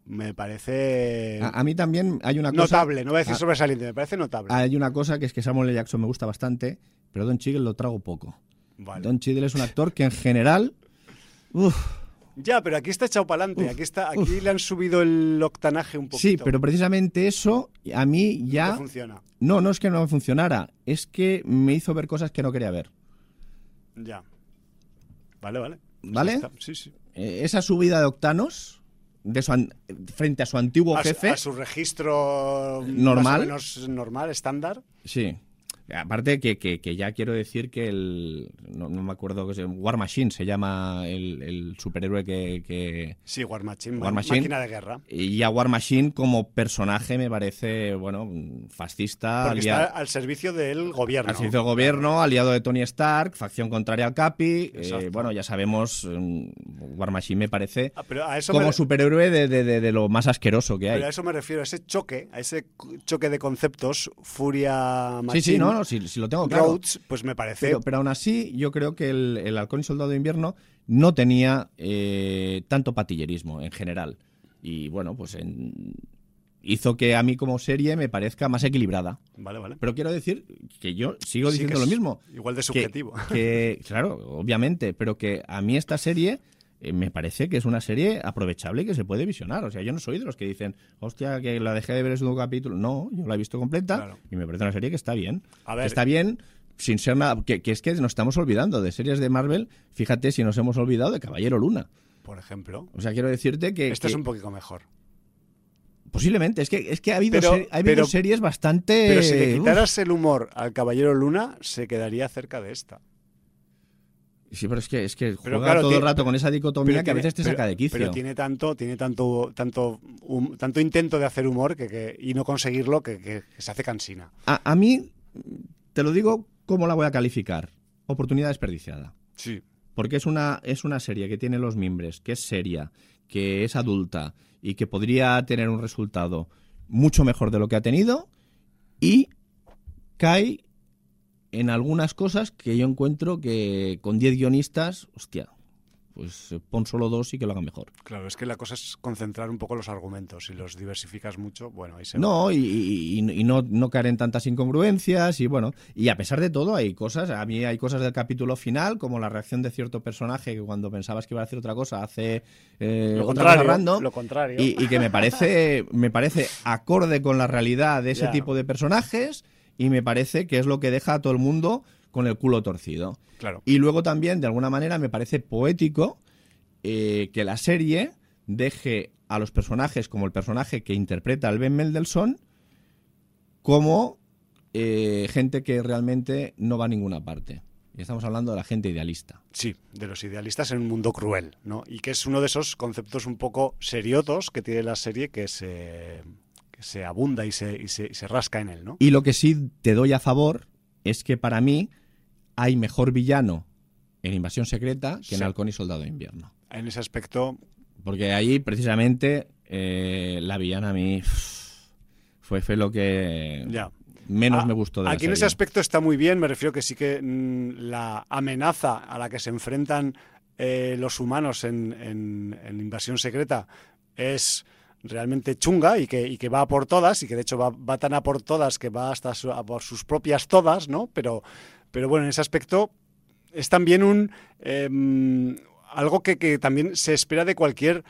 me parece... A, mí también hay una cosa... Notable, no voy a decir sobresaliente, me parece notable. Hay una cosa que es que Samuel L. Jackson me gusta bastante, pero Don Cheadle lo trago poco. Don Cheadle es un actor que en general... Ya, pero aquí está echado para adelante. Aquí, está, aquí le han subido el octanaje un poquito. Sí, pero precisamente eso a mí ya. No funciona. No, no es que no me funcionara. Es que me hizo ver cosas que no quería ver. Ya. Vale, vale. ¿Vale? Sí, sí. Eh, esa subida de octanos de frente a su antiguo jefe. a su registro normal. Más o menos normal, estándar. Sí. Aparte que, que, ya quiero decir que el... No, me acuerdo, que War Machine se llama el, superhéroe que, Sí, War Machine, War Machine, máquina de guerra. Y ya War Machine como personaje me parece, bueno, fascista. Porque está al servicio del gobierno. Al servicio del gobierno, aliado de Tony Stark, facción contraria al Capi. Eh, bueno, ya sabemos, mm, War Machine me parece ah, como superhéroe de, de, lo más asqueroso que hay. Pero a eso me refiero, a ese choque, a ese choque de conceptos, Furia Machine. Sí, sí, no, si, lo tengo claro. pues me parece. Pero, aún así, yo creo que el, el Halcón y Soldado de Invierno no tenía eh, tanto patillerismo en general. Y bueno, pues hizo que a mí como serie me parezca más equilibrada. Vale, vale. Pero quiero decir que yo sigo diciendo lo mismo. Igual de subjetivo. que, claro, obviamente, pero que a mí esta serie eh, me parece que es una serie aprovechable y que se puede visionar. O sea, yo no soy de los que dicen, hostia, que la dejé de ver el segundo capítulo. No, yo la he visto completa y me parece una serie que está bien. que está bien sin ser nada. Que, es que nos estamos olvidando de series de Marvel. Fíjate si nos hemos olvidado de Caballero Luna. Por ejemplo. O sea, quiero decirte que. Esto es un poquito mejor. Posiblemente, es que, es que ha habido, ha habido series bastante. Pero si le quitaras el humor al Caballero Luna, se quedaría cerca de esta. Sí, pero es que, es que juega todo el rato con esa dicotomía que a veces te saca de quicio. Pero tiene tanto, tiene tanto, tanto, tanto intento de hacer humor que, y no conseguirlo que, se hace cansina. A, mí, te lo digo, ¿cómo la voy a calificar? Oportunidad desperdiciada. Sí. Porque es una, es una serie que tiene los mimbres, que es seria, que es adulta y que podría tener un resultado mucho mejor de lo que ha tenido y cae en algunas cosas que yo encuentro que con 10 guionistas, hostia, pues pon solo dos y que lo hagan mejor. Claro, es que la cosa es concentrar un poco los argumentos. Si los diversificas mucho, bueno, ahí se No, y, y, no, no caer en tantas incongruencias y bueno, y a pesar de todo hay cosas, a mí hay cosas del capítulo final, como la reacción de cierto personaje que cuando pensabas que iba a hacer otra cosa hace eh, lo, contrario, lo contrario. Y, que me parece, me parece acorde con la realidad de ese tipo de personajes y me parece que es lo que deja a todo el mundo con el culo torcido. Claro. Y luego también, de alguna manera, me parece poético eh, que la serie deje a los personajes, como el personaje que interpreta al Ben Mendelssohn, como eh, gente que realmente no va a ninguna parte. Y estamos hablando de la gente idealista. Sí, de los idealistas en un mundo cruel, ¿no? Y que es uno de esos conceptos un poco seriotos que tiene la serie que se, se abunda y se, y se, se rasca en él, ¿no? Y lo que sí te doy a favor es que para mí hay mejor villano en Invasión Secreta que en Halcón y Soldado de Invierno. En ese aspecto. Porque ahí, precisamente, eh, la villana a mí fue, fue lo que menos me gustó de Aquí en ese aspecto está muy bien, me refiero que sí que mm, la amenaza a la que se enfrentan eh, los humanos en, en, Invasión Secreta es realmente chunga y que, que va a por todas y que de hecho va, va tan a por todas que va hasta a por sus propias todas, ¿no? Pero, pero bueno, en ese aspecto es también un em, algo que, que, también se espera de cualquier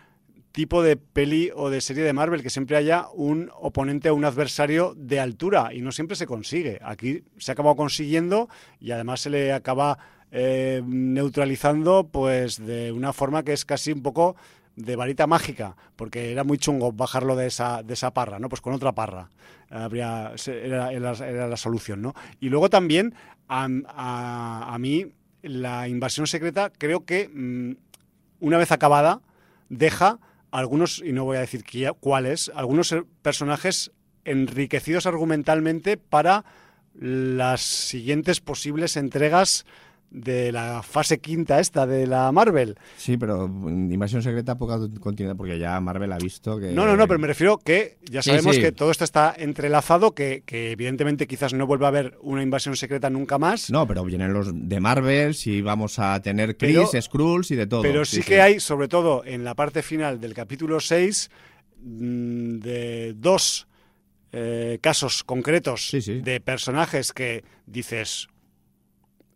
tipo de peli o de serie de Marvel, que siempre haya un oponente o un adversario de altura y no siempre se consigue. Aquí se ha acabado consiguiendo y además se le acaba eh, neutralizando pues de una forma que es casi un poco de varita mágica, porque era muy chungo bajarlo de esa, de esa parra, ¿no? Pues con otra parra habría, era, la solución, ¿no? Y luego también a, a, mí la invasión secreta creo que mm, una vez acabada deja algunos, y no voy a decir cuáles, algunos personajes enriquecidos argumentalmente para las siguientes posibles entregas de la fase quinta esta de la Marvel. Sí, pero Invasión Secreta poca continuidad porque ya Marvel ha visto que... No, no, no, pero me refiero que ya sabemos que todo esto está entrelazado, que, evidentemente quizás no vuelva a haber una Invasión Secreta nunca más. No, pero vienen los de Marvel, si vamos a tener Chris, Skrulls y de todo. Pero sí, que hay, sobre todo en la parte final del capítulo 6, mm, de dos eh, casos concretos de personajes que dices,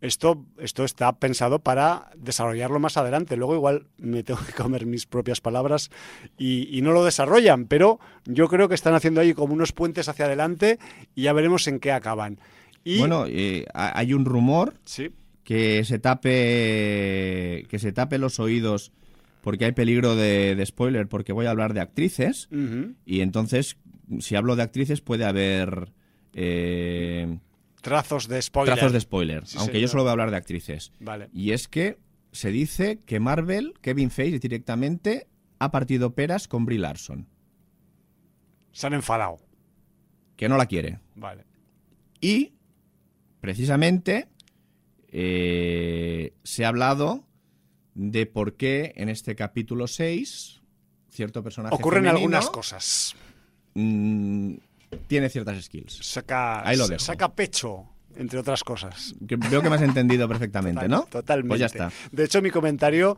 esto, esto está pensado para desarrollarlo más adelante. Luego igual me tengo que comer mis propias palabras y, no lo desarrollan, pero yo creo que están haciendo ahí como unos puentes hacia adelante y ya veremos en qué acaban. Y, bueno, eh, hay un rumor que se tape que se tape los oídos porque hay peligro de, spoiler porque voy a hablar de actrices y entonces si hablo de actrices puede haber eh, Trazos de spoiler. Trazos de spoiler, aunque yo solo voy a hablar de actrices. Vale. Y es que se dice que Marvel, Kevin Feige directamente ha partido peras con Brie Larson. Se han enfadado. Que no la quiere. Vale. Y, precisamente, eh, se ha hablado de por qué en este capítulo 6 cierto personaje Ocurren algunas cosas. Mm, tiene ciertas skills. Saca, saca pecho, entre otras cosas. veo que me has entendido perfectamente, ¿no? Totalmente. Pues ya está. De hecho, mi comentario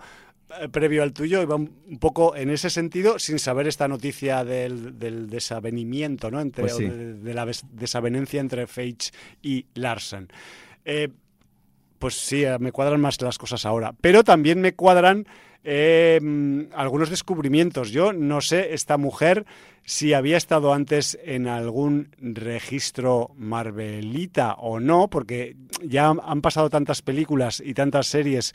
eh, previo al tuyo iba un poco en ese sentido, sin saber esta noticia del, del desavenimiento, ¿no? Entre, pues de, la desavenencia entre Feige y Larsen. Eh, pues sí, me cuadran más las cosas ahora. Pero también me cuadran eh, algunos descubrimientos. Yo no sé, esta mujer, si había estado antes en algún registro Marvelita o no, porque ya han pasado tantas películas y tantas series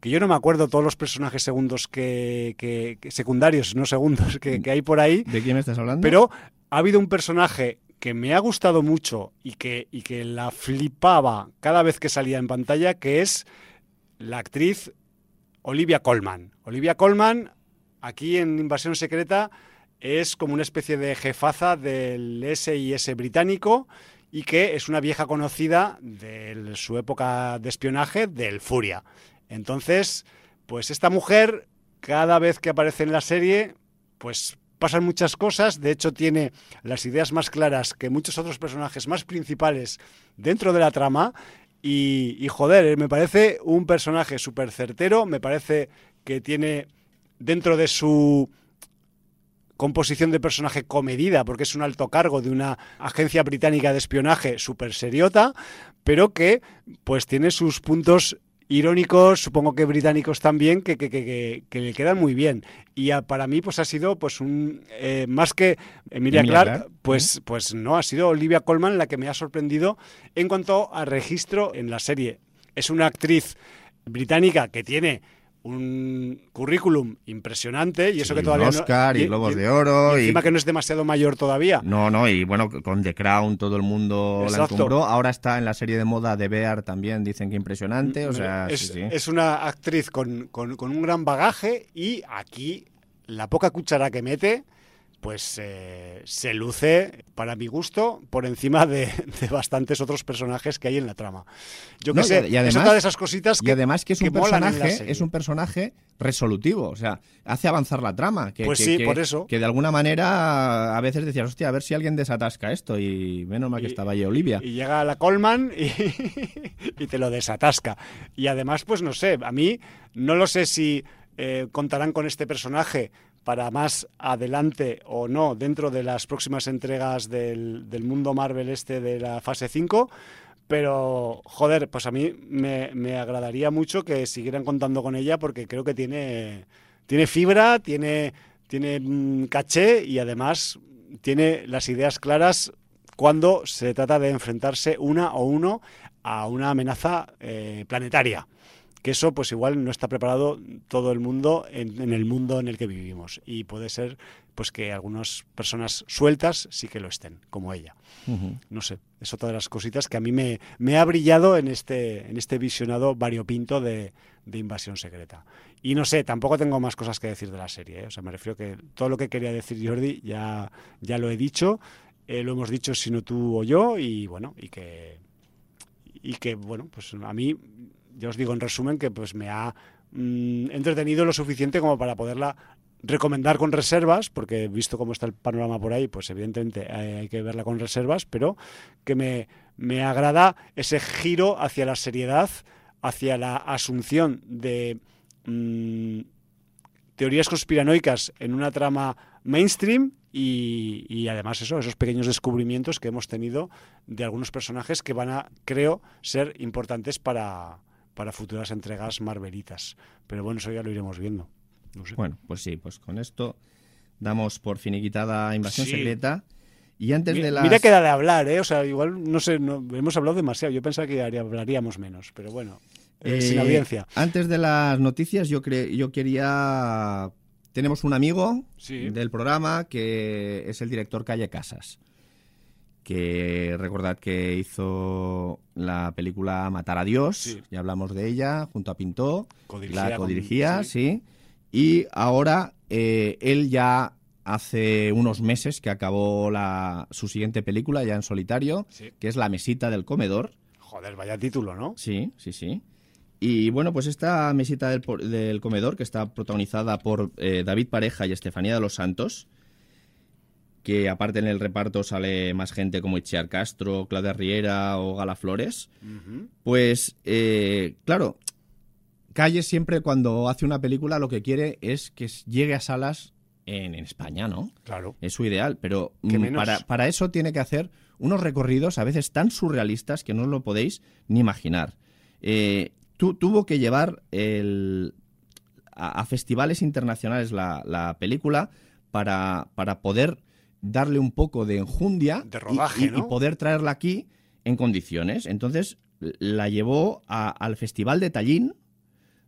que yo no me acuerdo todos los personajes segundos que, secundarios, no segundos, que, que, hay por ahí. ¿De quién estás hablando? Pero ha habido un personaje que me ha gustado mucho y que, y que la flipaba cada vez que salía en pantalla, que es la actriz Olivia Colman. Olivia Colman, aquí en Invasión Secreta, es como una especie de jefaza del SIS británico y que es una vieja conocida de su época de espionaje del Furia. Entonces, pues esta mujer, cada vez que aparece en la serie, pues pasan muchas cosas, de hecho tiene las ideas más claras que muchos otros personajes más principales dentro de la trama. Y, joder, eh, me parece un personaje súper certero, me parece que tiene dentro de su composición de personaje comedida, porque es un alto cargo de una agencia británica de espionaje súper seriota, pero que pues tiene sus puntos irónicos, supongo que británicos también, que, que, que, que le quedan muy bien. Y para mí, pues ha sido pues un eh, más que Emilia, Clark, pues, pues no, ha sido Olivia Colman la que me ha sorprendido en cuanto a registro en la serie. Es una actriz británica que tiene un currículum impresionante y eso que todavía Oscar y, Globos de Oro y encima que no es demasiado mayor todavía. No no y bueno con The Crown todo el mundo la encumbró. Ahora está en la serie de moda de Bear también dicen que impresionante o sea es, sí, sí. es una actriz con, con, con un gran bagaje y aquí la poca cuchara que mete pues eh, se luce, para mi gusto, por encima de, de, bastantes otros personajes que hay en la trama. Yo que no, sé, y además, es otra de esas cositas que Y además que es un que personaje, es un personaje resolutivo, o sea, hace avanzar la trama. Que, Pues que- sí, que- por eso. Que de alguna manera a veces decías, hostia, a ver si alguien desatasca esto y menos mal que Y- estaba ahí Olivia. Y llega la Coleman y, y te lo desatasca. Y además, pues no sé, a mí no lo sé si eh, contarán con este personaje para más adelante o no dentro de las próximas entregas del, del mundo Marvel este de la fase 5. Pero, joder, pues a mí me, agradaría mucho que siguieran contando con ella porque creo que tiene, tiene fibra, tiene, tiene mm, caché y además tiene las ideas claras cuando se trata de enfrentarse una o uno a una amenaza eh, planetaria. Que eso, pues igual no está preparado todo el mundo en, en el mundo en el que vivimos. Y puede ser, pues que algunas personas sueltas sí que lo estén, como ella. No sé, es otra de las cositas que a mí me, me ha brillado en este, en este visionado variopinto de, de Invasión Secreta. Y no sé, tampoco tengo más cosas que decir de la serie. ¿eh? O sea, me refiero que todo lo que quería decir Jordi ya, ya lo he dicho. Eh, lo hemos dicho si no tú o yo. Y bueno, y que, y que bueno, pues a mí, ya os digo en resumen, que pues me ha mm, entretenido lo suficiente como para poderla recomendar con reservas, porque visto cómo está el panorama por ahí, pues evidentemente eh, hay que verla con reservas, pero que me, me agrada ese giro hacia la seriedad, hacia la asunción de mm, teorías conspiranoicas en una trama mainstream y, y además eso, esos pequeños descubrimientos que hemos tenido de algunos personajes que van a, creo, ser importantes para, para futuras entregas marvelitas. Pero bueno, eso ya lo iremos viendo. No sé. Bueno, pues sí, pues con esto damos por finiquitada Invasión Sí. Secreta. Y antes Mi- de las... Mira que da de hablar, ¿eh? O sea, igual, no sé, no, hemos hablado demasiado. Yo pensaba que hablaríamos menos, pero bueno, eh, sin Eh, audiencia. Antes de las noticias, yo, cre- yo quería... Tenemos un amigo Sí. del programa que es el director Calle Casas. Que recordad que hizo la película Matar a Dios, Sí. ya hablamos de ella, junto a Pintó, Codirigía la codirigía, sí. sí. Y ahora eh, él ya hace unos meses que acabó la, su siguiente película, ya en solitario, Sí. que es La mesita del comedor. Joder, vaya título, ¿no? Sí, sí, sí. Y bueno, pues esta mesita del comedor, que está protagonizada por eh, David Pareja y Estefanía de los Santos, que aparte en el reparto sale más gente como Itziar Castro, Claudia Riera o Gala Flores, pues eh, claro, Calle siempre cuando hace una película lo que quiere es que llegue a salas en, en España, ¿no? Claro. Es su ideal, pero ¿Qué mm, para, para eso tiene que hacer unos recorridos a veces tan surrealistas que no os lo podéis ni imaginar. Eh, tu- tuvo que llevar el- a, a festivales internacionales la, la película para, para poder darle un poco de enjundia De y- rodaje, y, y ¿no? poder traerla aquí en condiciones. Entonces la llevó a- al Festival de Tallinn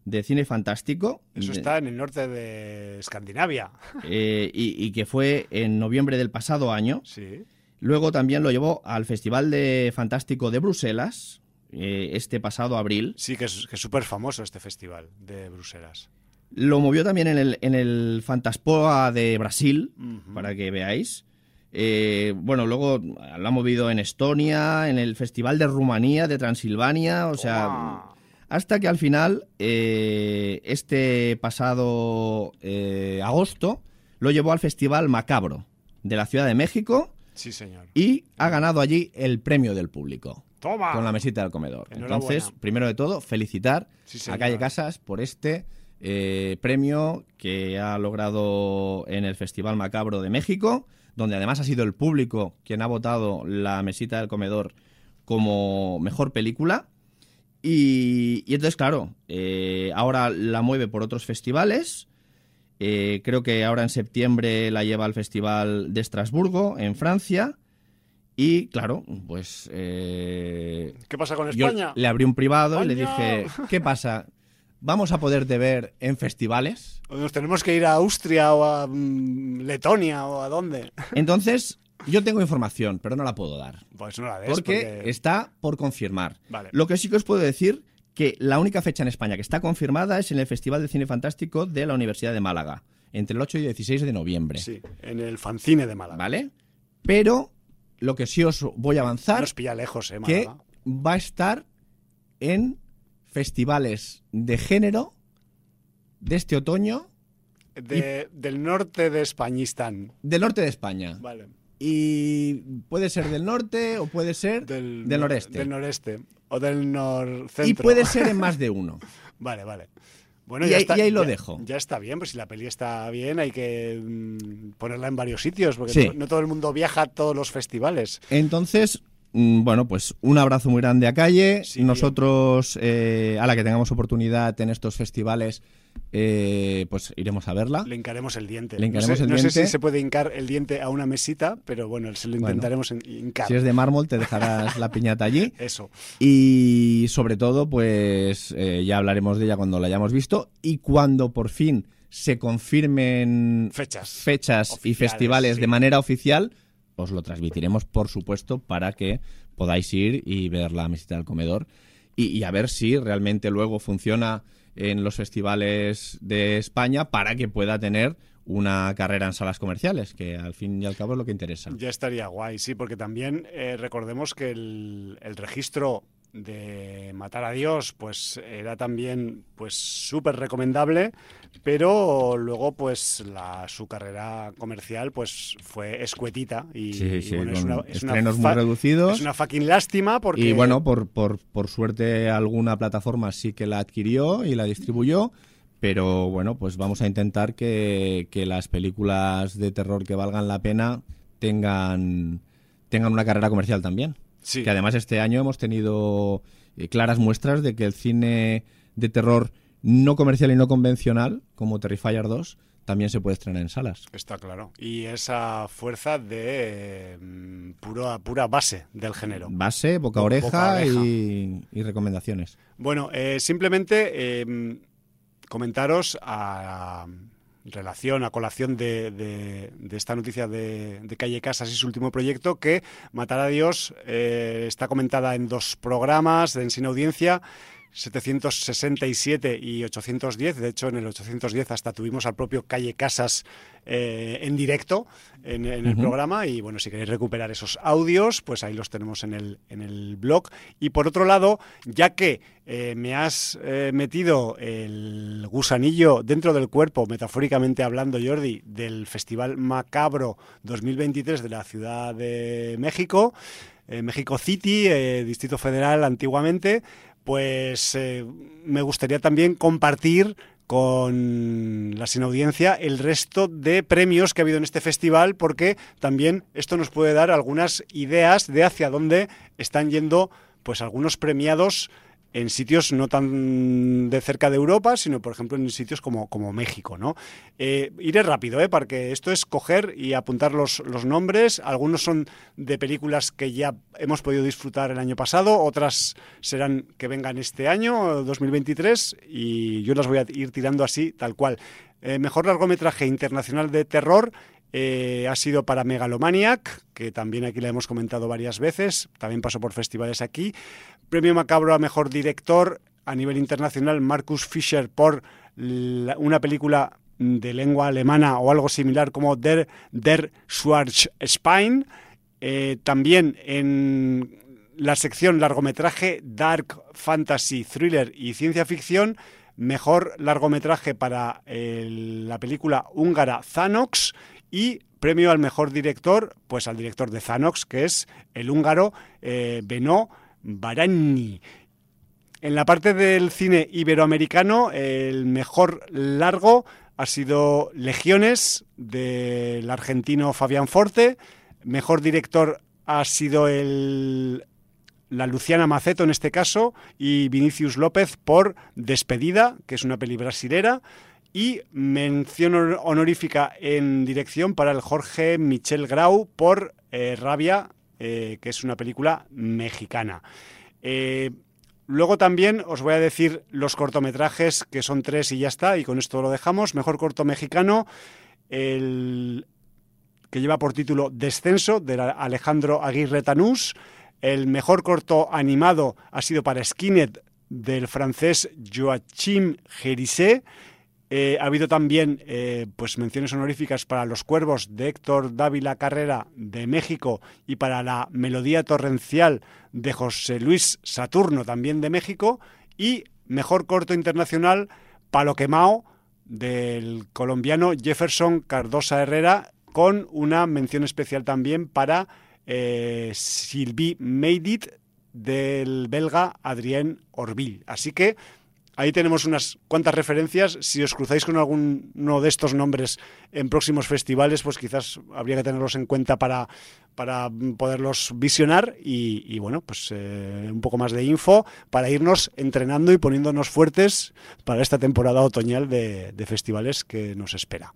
de Cine Fantástico. Eso está en el norte de Escandinavia. eh, y, y que fue en noviembre del pasado año. Sí. Luego también lo llevó al Festival de Fantástico de Bruselas, eh, este pasado abril. Sí, que es que es súper famoso este festival de Bruselas. Lo movió también en el, en el Fantaspoa de Brasil, para que veáis. Eh, bueno, luego lo ha movido en Estonia, en el Festival de Rumanía, de Transilvania, o sea, hasta que al final, eh, este pasado eh, agosto, lo llevó al Festival Macabro de la Ciudad de México Sí, señor. y ha ganado allí el premio del público Toma. con la mesita del comedor. Entonces, primero de todo, felicitar Sí, a. Calle Casas por este eh, premio que ha logrado en el Festival Macabro de México, donde además ha sido el público quien ha votado La Mesita del Comedor como mejor película. Y, entonces, claro, eh, ahora la mueve por otros festivales. Eh, creo que ahora en septiembre la lleva al Festival de Estrasburgo, en Francia. Y claro, pues. ¿Qué pasa con España? le abrí un privado y le dije: ¿Qué pasa? Vamos a poderte ver en festivales. O nos tenemos que ir a Austria o a mm, Letonia o a dónde. Entonces, yo tengo información, pero no la puedo dar. Pues no la des. Porque, está por confirmar. Lo que sí que os puedo decir que la única fecha en España que está confirmada es en el Festival de Cine Fantástico de la Universidad de Málaga, entre el 8 y 16 de noviembre. Sí, en el Fancine de Málaga. ¿Vale? Pero lo que sí os voy a avanzar... Nos pilla lejos, ¿eh, Que va a estar en festivales de género de este otoño. del norte de Españistán. Del norte de España. Vale. Y puede ser del norte o puede ser del, noreste. Del noreste. O del norcentro. Y puede ser en más de uno. vale, vale. Bueno, y, ya ahí, está, ahí lo dejo. Ya está bien, pues si la peli está bien hay que mm, ponerla en varios sitios, porque no todo el mundo viaja a todos los festivales. Entonces, bueno, pues un abrazo muy grande a Calle. Nosotros, eh, a la que tengamos oportunidad en estos festivales, eh, pues iremos a verla. Le hincaremos el diente. Le no, sé, el no sé, si se puede hincar el diente a una mesita, pero bueno, se lo intentaremos hincar. Si es de mármol, te dejarás la piñata allí. Eso. Y sobre todo, pues eh, ya hablaremos de ella cuando la hayamos visto y cuando por fin se confirmen fechas, fechas y festivales de manera oficial os lo transmitiremos, por supuesto, para que podáis ir y ver la mesita del comedor y, a ver si realmente luego funciona en los festivales de España para que pueda tener una carrera en salas comerciales, que al fin y al cabo es lo que interesa. Ya estaría guay, sí, porque también eh, recordemos que el, el registro de Matar a Dios, pues era también pues súper recomendable, pero luego pues la, su carrera comercial pues fue escuetita y, bueno, es una, estrenos muy reducidos. Es una fucking lástima porque... Y bueno, por, por, por suerte alguna plataforma sí que la adquirió y la distribuyó, pero bueno, pues vamos a intentar que, que las películas de terror que valgan la pena tengan, tengan una carrera comercial también. Que además este año hemos tenido eh, claras muestras de que el cine de terror no comercial y no convencional, como Terrifier 2, también se puede estrenar en salas. Está claro. Y esa fuerza de mm, pura, pura base del género. Base, boca oreja, Y, recomendaciones. Bueno, eh, simplemente em, comentaros a, relación, a colación de, esta noticia de, Calle Casas y su último proyecto, que Matar a Dios eh, está comentada en dos programas de Sin Audiencia 767 y 810. De hecho, en el 810 hasta tuvimos al propio Calle Casas eh, en directo en, el programa. Y bueno, si queréis recuperar esos audios, pues ahí los tenemos en el, en el blog. Y por otro lado, ya que eh, me has eh, metido el gusanillo dentro del cuerpo, metafóricamente hablando, Jordi, del Festival Macabro 2023 de la Ciudad de México, México City, Distrito Federal antiguamente, pues eh, me gustaría también compartir con la sin audiencia el resto de premios que ha habido en este festival, porque también esto nos puede dar algunas ideas de hacia dónde están yendo pues algunos premiados en sitios no tan de cerca de Europa, sino por ejemplo en sitios como, como México. ¿no? Eh, iré rápido, ¿eh? porque esto es coger y apuntar los, los nombres. Algunos son de películas que ya hemos podido disfrutar el año pasado, otras serán que vengan este año, 2023, y yo las voy a ir tirando así, tal cual. Eh, mejor largometraje internacional de terror eh, ha sido para Megalomaniac, que también aquí la hemos comentado varias veces, también pasó por festivales aquí. Premio Macabro a Mejor Director a nivel internacional, Marcus Fischer por una película de lengua alemana o algo similar como Der, Der. Eh, también en la sección largometraje Dark Fantasy, Thriller y Ciencia Ficción, mejor largometraje para la película húngara Zanox y premio al mejor director, pues al director de Zanox, que es el húngaro eh, Beno Barani. en la parte del cine iberoamericano, el mejor largo ha sido Legiones del argentino Fabián Forte. Mejor director ha sido el, la Luciana Maceto en este caso y Vinicius López por Despedida, que es una peli brasilera. Y mención honorífica en dirección para el Jorge Michel Grau por eh, Rabia, eh, que es una película mexicana. Eh, luego también os voy a decir los cortometrajes, que son tres y ya está, y con esto lo dejamos. Mejor corto mexicano, el que lleva por título Descenso, de Alejandro Aguirre Tanús. El mejor corto animado ha sido para Skinhead, del francés Joachim Gerisset. Eh, ha habido también eh, pues menciones honoríficas para Los Cuervos de Héctor Dávila Carrera de México y para la Melodía Torrencial de José Luis Saturno también de México y mejor corto internacional Palo Quemao del colombiano Jefferson Cardosa Herrera con una mención especial también para eh, Sylvie Meidit del belga Adrien Orville. Así que Ahí tenemos unas cuantas referencias. Si os cruzáis con alguno de estos nombres en próximos festivales, pues quizás habría que tenerlos en cuenta para, para poderlos visionar y, bueno, pues eh, un poco más de info para irnos entrenando y poniéndonos fuertes para esta temporada otoñal de, festivales que nos espera.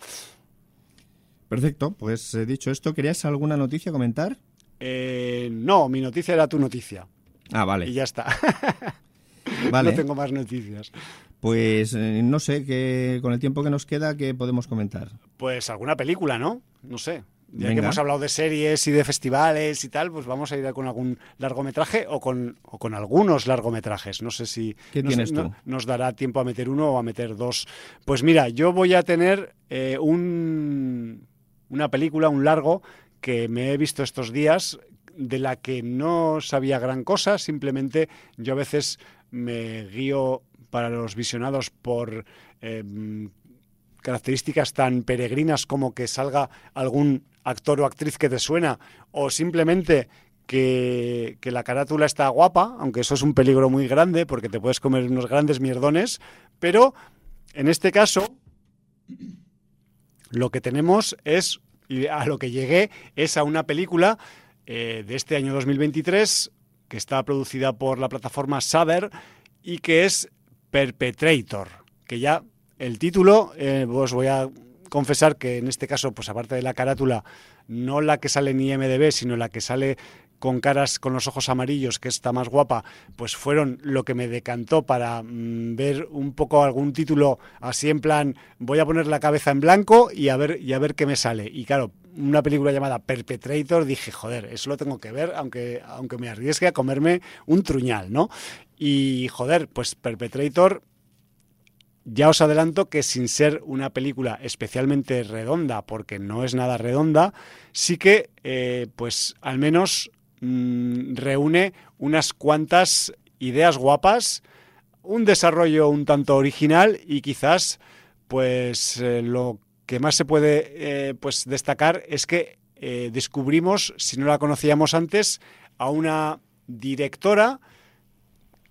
Perfecto, pues eh, dicho esto, ¿querías alguna noticia comentar? Eh, no, mi noticia era tu noticia. Ah, vale. Y ya está. No tengo más noticias. Pues eh, no sé, que con el tiempo que nos queda, ¿qué podemos comentar? Pues alguna película, ¿no? No sé. Ya que hemos hablado de series y de festivales y tal, pues vamos a ir con algún largometraje o con, o con algunos largometrajes. No sé si nos, dará tiempo a meter uno o a meter dos. Pues mira, yo voy a tener eh, un, una película, un largo, que me he visto estos días, de la que no sabía gran cosa, simplemente yo a veces me guío para los visionados por em, características tan peregrinas como que salga algún actor o actriz que te suena o simplemente que, que, la carátula está guapa, aunque eso es un peligro muy grande porque te puedes comer unos grandes mierdones, pero en este caso lo que tenemos es, a lo que llegué, es a una película eh, de este año 2023 que está producida por la plataforma Saber y que es Perpetrator, que ya el título, eh, os voy a confesar que en este caso, pues aparte de la carátula, no la que sale en IMDB, sino la que sale con caras con los ojos amarillos, que está más guapa, pues fueron lo que me decantó para mm, ver un poco algún título así en plan, voy a poner la cabeza en blanco y a ver, y a ver qué me sale. Y claro, una película llamada Perpetrator, dije, joder, eso lo tengo que ver, aunque, aunque me arriesgue a comerme un truñal, ¿no? Y joder, pues Perpetrator, ya os adelanto que sin ser una película especialmente redonda, porque no es nada redonda, sí que, eh, pues al menos mm, reúne unas cuantas ideas guapas, un desarrollo un tanto original y quizás, pues eh, lo que más se puede eh, pues destacar es que eh, descubrimos, si no la conocíamos antes, a una directora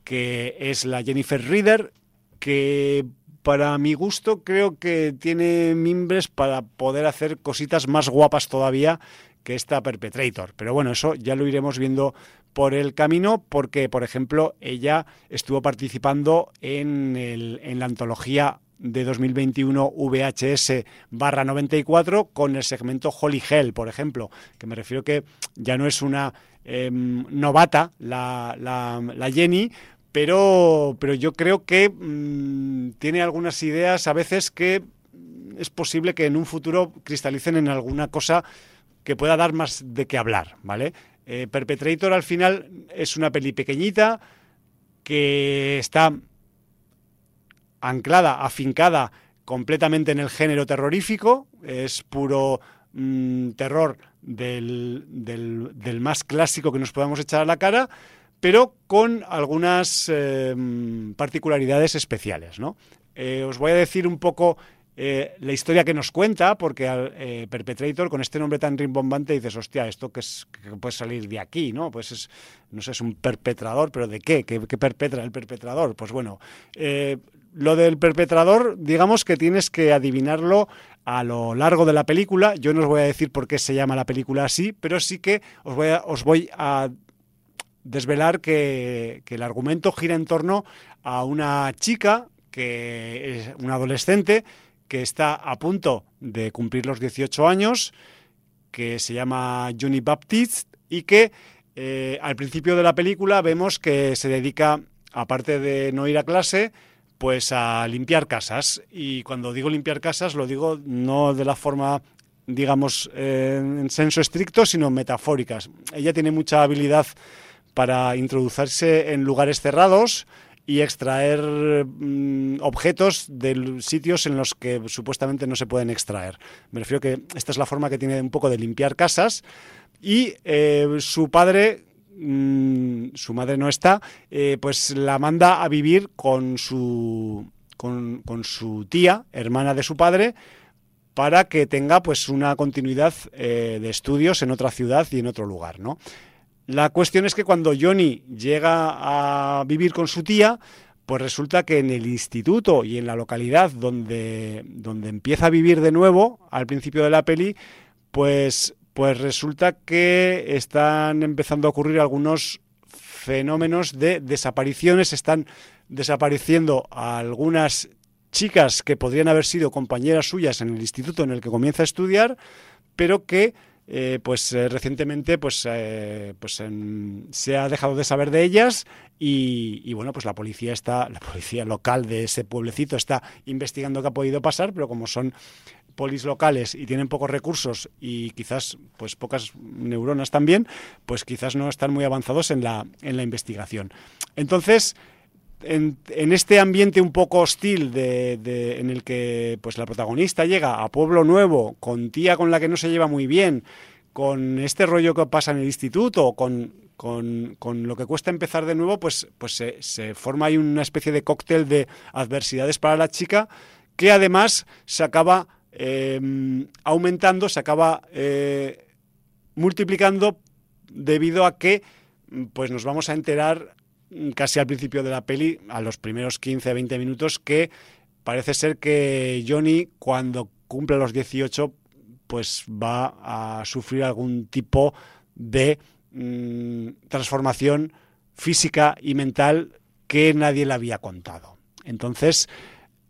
que es la Jennifer Reader, que para mi gusto creo que tiene mimbres para poder hacer cositas más guapas todavía que esta Perpetrator. Pero bueno, eso ya lo iremos viendo por el camino porque, por ejemplo, ella estuvo participando en, el, en la antología de 2021 VHS barra 94 con el segmento Holy Hell, por ejemplo, que me refiero que ya no es una em, novata la, la, Jenny, pero, pero yo creo que mm, tiene algunas ideas a veces que es posible que en un futuro cristalicen en alguna cosa que pueda dar más de qué hablar, ¿vale? Eh, Perpetrator al final es una peli pequeñita que está anclada, afincada completamente en el género terrorífico, es puro mm, terror del, más clásico que nos podamos echar a la cara, pero con algunas eh, particularidades especiales. ¿no? Eh, os voy a decir un poco eh, la historia que nos cuenta, porque al eh, Perpetrator, con este nombre tan rimbombante, dices, hostia, esto que, puede salir de aquí, ¿no? Pues es, no sé, es un perpetrador, pero ¿de qué? ¿Qué, perpetra el perpetrador? Pues bueno, lo del perpetrador, digamos que tienes que adivinarlo a lo largo de la película. Yo no os voy a decir por qué se llama la película así, pero sí que os voy a, os voy a desvelar que, que el argumento gira en torno a una chica que es una adolescente que está a punto de cumplir los 18 años, que se llama Johnny Baptiste y que eh, al principio de la película vemos que se dedica, aparte de no ir a clase, pues a limpiar casas. Y cuando digo limpiar casas, lo digo no de la forma, digamos, en senso estricto, sino metafóricas. Ella tiene mucha habilidad para introducirse en lugares cerrados, y extraer mm, objetos de sitios en los que supuestamente no se pueden extraer. Me refiero que esta es la forma que tiene un poco de limpiar casas y eh, su padre mm, su madre no está, eh, pues la manda a vivir con su, con, su tía, hermana de su padre, para que tenga pues una continuidad eh, de estudios en otra ciudad y en otro lugar, ¿no? La cuestión es que cuando Johnny llega a vivir con su tía, pues resulta que en el instituto y en la localidad donde, donde empieza a vivir de nuevo, al principio de la peli, pues, pues resulta que están empezando a ocurrir algunos fenómenos de desapariciones, están desapareciendo algunas chicas que podrían haber sido compañeras suyas en el instituto en el que comienza a estudiar, pero que eh, pues eh, recientemente pues, eh, pues se ha dejado de saber de ellas y, bueno pues la policía está la policía local de ese pueblecito está investigando qué ha podido pasar pero como son polis locales y tienen pocos recursos y quizás pues pocas neuronas también pues quizás no están muy avanzados en la en la investigación. Entonces en, este ambiente un poco hostil de, en el que pues la protagonista llega a pueblo nuevo con tía con la que no se lleva muy bien con este rollo que pasa en el instituto con, con, con lo que cuesta empezar de nuevo pues, pues se, se, forma ahí una especie de cóctel de adversidades para la chica que además se acaba em, aumentando se acaba eh, multiplicando debido a que pues nos vamos a enterar casi al principio de la peli, a los primeros 15-20 minutos, que parece ser que Johnny, cuando cumple los 18, pues va a sufrir algún tipo de mm, transformación física y mental que nadie le había contado. Entonces,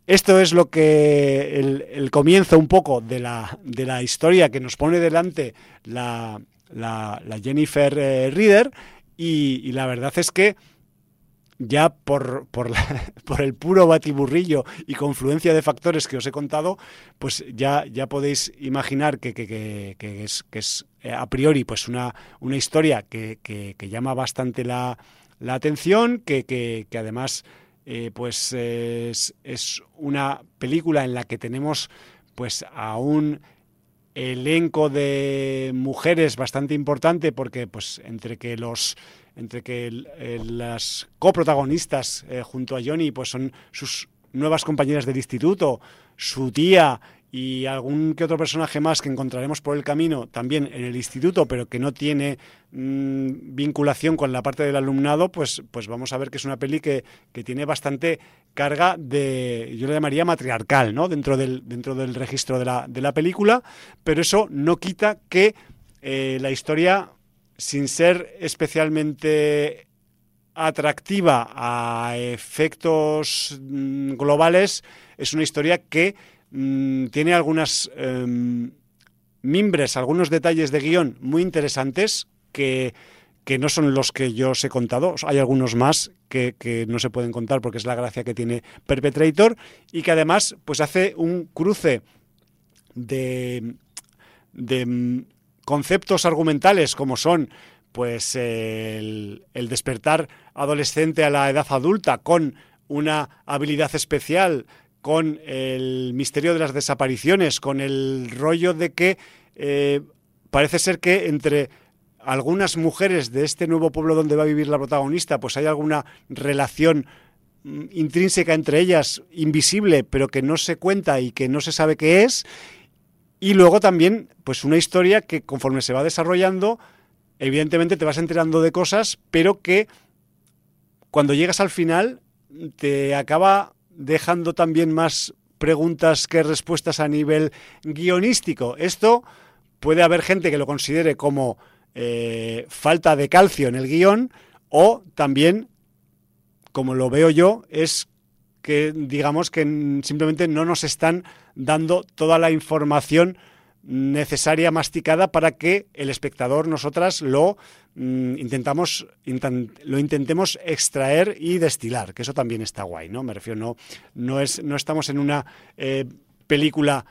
esto es lo que el, comienzo un poco de la, de la, historia que nos pone delante la, la, Jennifer eh, Reader y la verdad es que ya por, por, el puro batiburrillo y confluencia de factores que os he contado, pues ya, ya podéis imaginar que, que, que, es, que es eh, a priori pues una, una historia que, llama bastante la, la atención, que, además eh, pues es, una película en la que tenemos pues a un elenco de mujeres bastante importante porque pues entre que los entre que las coprotagonistas eh, junto a Johnny pues son sus nuevas compañeras del instituto, su tía y algún que otro personaje más que encontraremos por el camino también en el instituto, pero que no tiene mm, vinculación con la parte del alumnado, pues, pues vamos a ver que es una peli que, tiene bastante carga de, yo le llamaría matriarcal, ¿no? Dentro del, dentro del registro de la, de la película, pero eso no quita que eh, la historia sin ser especialmente atractiva a efectos mm, globales, es una historia que mm, tiene algunas em, mimbres, algunos detalles de guion muy interesantes que, no son los que yo os he contado. Hay algunos más que, no se pueden contar porque es la gracia que tiene Perpetrator y que además pues hace un cruce de, de mm, conceptos argumentales como son pues el, despertar adolescente a la edad adulta con una habilidad especial, con el misterio de las desapariciones, con el rollo de que eh, parece ser que entre algunas mujeres de este nuevo pueblo donde va a vivir la protagonista, pues hay alguna relación mm, intrínseca entre ellas, invisible, pero que no se cuenta y que no se sabe qué es. Y luego también, pues una historia que conforme se va desarrollando, evidentemente te vas enterando de cosas, pero que cuando llegas al final te acaba dejando también más preguntas que respuestas a nivel guionístico. Esto puede haber gente que lo considere como eh, falta de calcio en el guion o también, como lo veo yo, es que digamos que simplemente no nos están dando toda la información necesaria masticada para que el espectador nosotras lo mm, intentamos lo intentemos extraer y destilar que eso también está guay no me refiero no no es no estamos en una eh, película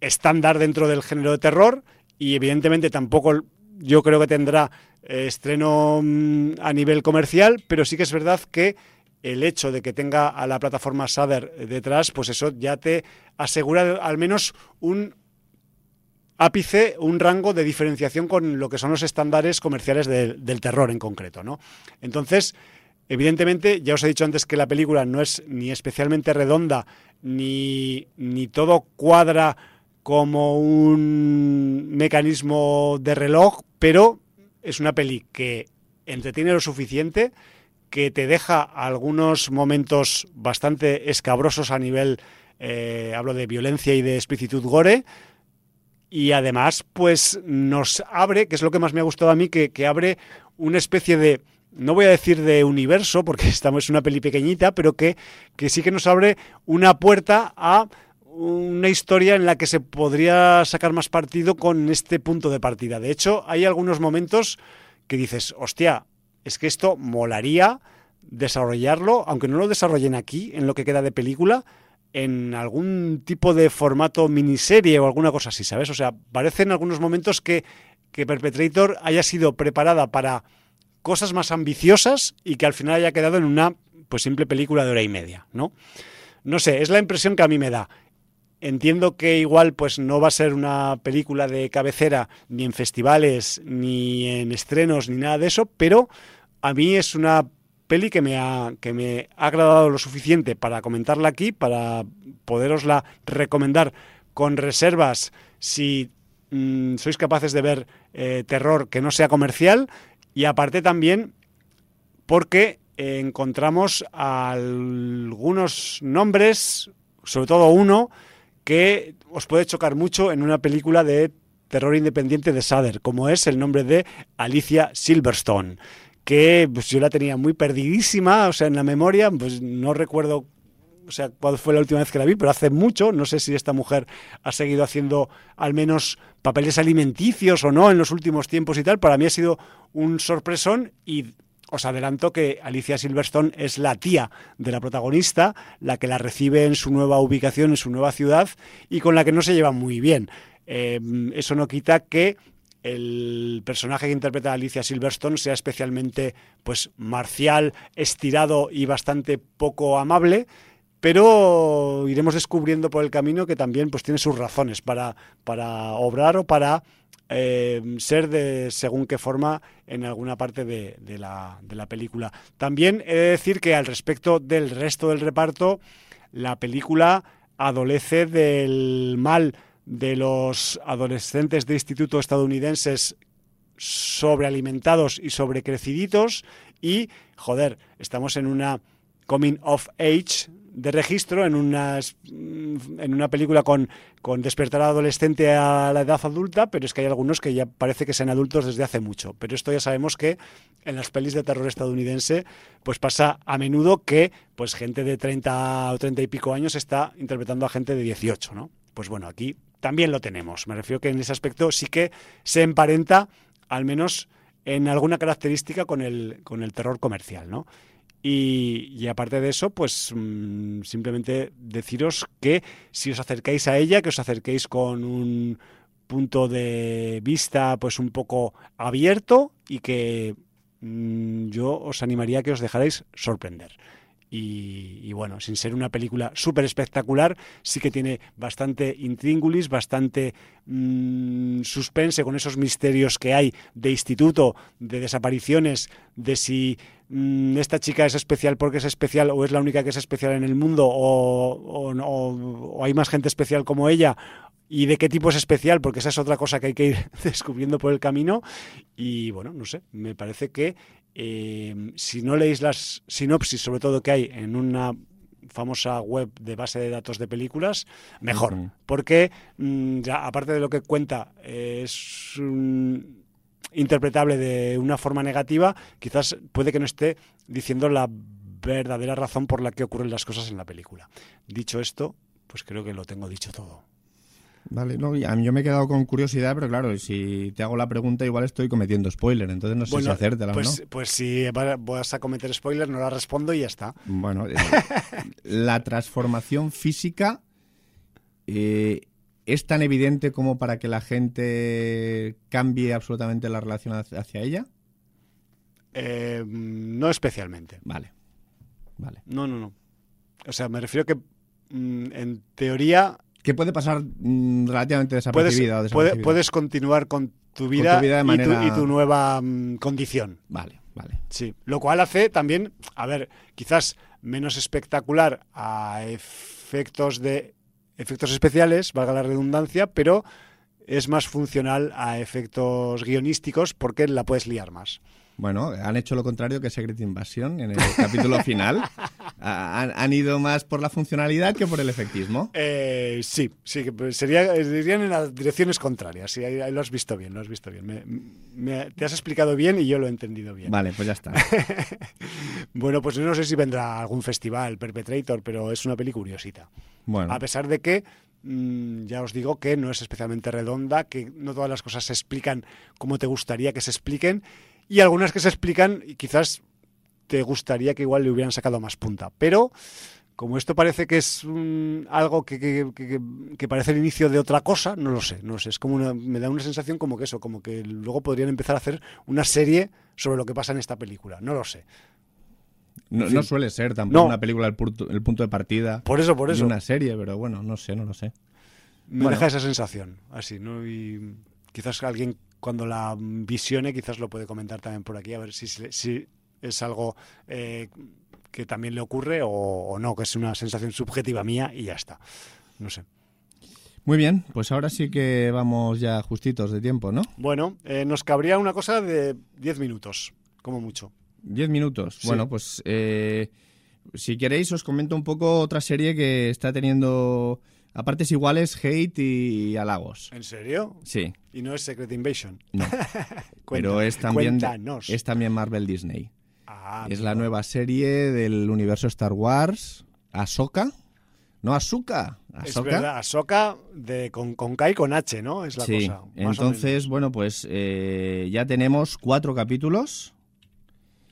estándar dentro del género de terror y evidentemente tampoco yo creo que tendrá eh, estreno mm, a nivel comercial pero sí que es verdad que el hecho de que tenga a la plataforma Saber detrás, pues eso ya te asegura al menos un ápice, un rango de diferenciación con lo que son los estándares comerciales del terror en concreto, ¿no? Entonces, evidentemente, ya os he dicho antes que la película no es ni especialmente redonda, ni, ni todo cuadra como un mecanismo de reloj, pero es una peli que entretiene lo suficiente, que te deja algunos momentos bastante escabrosos a nivel, eh, hablo de violencia y de explicitud gore, y además pues nos abre, que es lo que más me ha gustado a mí, que, abre una especie de, no voy a decir de universo, porque estamos es una peli pequeñita, pero que, que sí que nos abre una puerta a una historia en la que se podría sacar más partido con este punto de partida. De hecho, hay algunos momentos que dices, hostia, es que esto molaría desarrollarlo, aunque no lo desarrollen aquí, en lo que queda de película, en algún tipo de formato miniserie o alguna cosa así, ¿sabes? O sea, parece en algunos momentos que, que Perpetrator haya sido preparada para cosas más ambiciosas y que al final haya quedado en una pues simple película de hora y media, ¿no? No sé, es la impresión que a mí me da. Entiendo que igual pues no va a ser una película de cabecera ni en festivales, ni en estrenos, ni nada de eso, pero a mí es una peli que me ha, que me ha agradado lo suficiente para comentarla aquí, para poderosla recomendar. Con reservas si mm, sois capaces de ver eh, terror que no sea comercial y aparte también porque encontramos algunos nombres, sobre todo uno, que os puede chocar mucho en una película de terror independiente de Sader, como es el nombre de Alicia Silverstone que pues, yo la tenía muy perdidísima, o sea, en la memoria, pues no recuerdo o sea, cuál fue la última vez que la vi, pero hace mucho, no sé si esta mujer ha seguido haciendo al menos papeles alimenticios o no en los últimos tiempos y tal, para mí ha sido un sorpresón y os adelanto que Alicia Silverstone es la tía de la protagonista, la que la recibe en su nueva ubicación, en su nueva ciudad y con la que no se lleva muy bien. Eh, eso no quita que el personaje que interpreta Alicia Silverstone sea especialmente pues marcial, estirado y bastante poco amable, pero iremos descubriendo por el camino que también pues tiene sus razones para, para obrar o para eh, ser de según qué forma en alguna parte de, la, de la película. También he de decir que al respecto del resto del reparto, la película adolece del mal de los adolescentes de instituto estadounidenses sobrealimentados y sobrecreciditos y, joder, estamos en una coming of age de registro en una, en una película con, con despertar adolescente a la edad adulta, pero es que hay algunos que ya parece que sean adultos desde hace mucho. Pero esto ya sabemos que en las pelis de terror estadounidense pues pasa a menudo que pues gente de 30 o 30 y pico años está interpretando a gente de 18, ¿no? Pues bueno, aquí también lo tenemos. Me refiero que en ese aspecto sí que se emparenta, al menos en alguna característica, con el, con el terror comercial, ¿no? Y, aparte de eso, pues mm, simplemente deciros que si os acercáis a ella, que os acerquéis con un punto de vista pues un poco abierto y que mm, yo os animaría a que os dejarais sorprender. Y, bueno, sin ser una película súper espectacular, sí que tiene bastante intríngulis, bastante mmm, suspense con esos misterios que hay de instituto, de desapariciones, de si mmm, esta chica es especial porque es especial o es la única que es especial en el mundo o, o, o, o hay más gente especial como ella y de qué tipo es especial, porque esa es otra cosa que hay que ir descubriendo por el camino. Y bueno, no sé, me parece que eh, si no leéis las sinopsis, sobre todo que hay en una famosa web de base de datos de películas, mejor. Uh -huh. Porque mmm, ya aparte de lo que cuenta, eh, es un, interpretable de una forma negativa, quizás puede que no esté diciendo la verdadera razón por la que ocurren las cosas en la película. Dicho esto, pues creo que lo tengo dicho todo. Vale, no, yo me he quedado con curiosidad, pero claro, si te hago la pregunta igual estoy cometiendo spoiler, entonces no sé bueno, si hacértela pues, o no. Pues si vas a cometer spoiler, no la respondo y ya está. Bueno, eh, la transformación física eh, es tan evidente como para que la gente cambie absolutamente la relación hacia ella. Eh, no especialmente. Vale, vale. No, no, no. O sea, me refiero que mm, en teoría que puede pasar mmm, relativamente desapercibida puedes, o desapercibida. puedes continuar con tu vida, con tu vida manera... y, tu, y, tu, nueva mmm, condición. Vale, vale. Sí, lo cual hace también, a ver, quizás menos espectacular a efectos de efectos especiales, valga la redundancia, pero es más funcional a efectos guionísticos porque la puedes liar más. Bueno, han hecho lo contrario que Secret Invasion en el capítulo final. Han, han, ido más por la funcionalidad que por el efectismo. Eh, sí, sí, sería, irían en las direcciones contrarias. Sí, ahí, ahí, lo has visto bien, lo has visto bien. Me, me, te has explicado bien y yo lo he entendido bien. Vale, pues ya está. bueno, pues no sé si vendrá algún festival, Perpetrator, pero es una peli curiosita. Bueno. A pesar de que mmm, ya os digo que no es especialmente redonda, que no todas las cosas se explican como te gustaría que se expliquen y algunas que se explican y quizás te gustaría que igual le hubieran sacado más punta. Pero como esto parece que es un, algo que, que, que, que, parece el inicio de otra cosa, no lo sé, no lo sé. Es como una, me da una sensación como que eso, como que luego podrían empezar a hacer una serie sobre lo que pasa en esta película. No lo sé. No, en fin. no suele ser tampoco no. una película el punto, el punto, de partida. Por eso, por eso. una serie, pero bueno, no sé, no lo sé. Me bueno. deja esa sensación, así, ¿no? Y quizás alguien cuando la visione quizás lo puede comentar también por aquí, a ver si, si es algo eh, que también le ocurre o, o, no, que es una sensación subjetiva mía y ya está. No sé. Muy bien, pues ahora sí que vamos ya justitos de tiempo, ¿no? Bueno, eh, nos cabría una cosa de 10 minutos, como mucho. 10 minutos. Sí. Bueno, pues eh, si queréis os comento un poco otra serie que está teniendo a partes iguales hate y halagos. ¿En serio? Sí. ¿Y no es Secret Invasion? No. Pero es también, cuéntanos. es también Marvel Disney. Ah, es la nueva serie del universo Star Wars, Ahsoka. No, Asuka. Es verdad, Ahsoka de, con, con K y con H, ¿no? Es la sí. cosa. Entonces, bueno, pues eh, ya tenemos cuatro capítulos.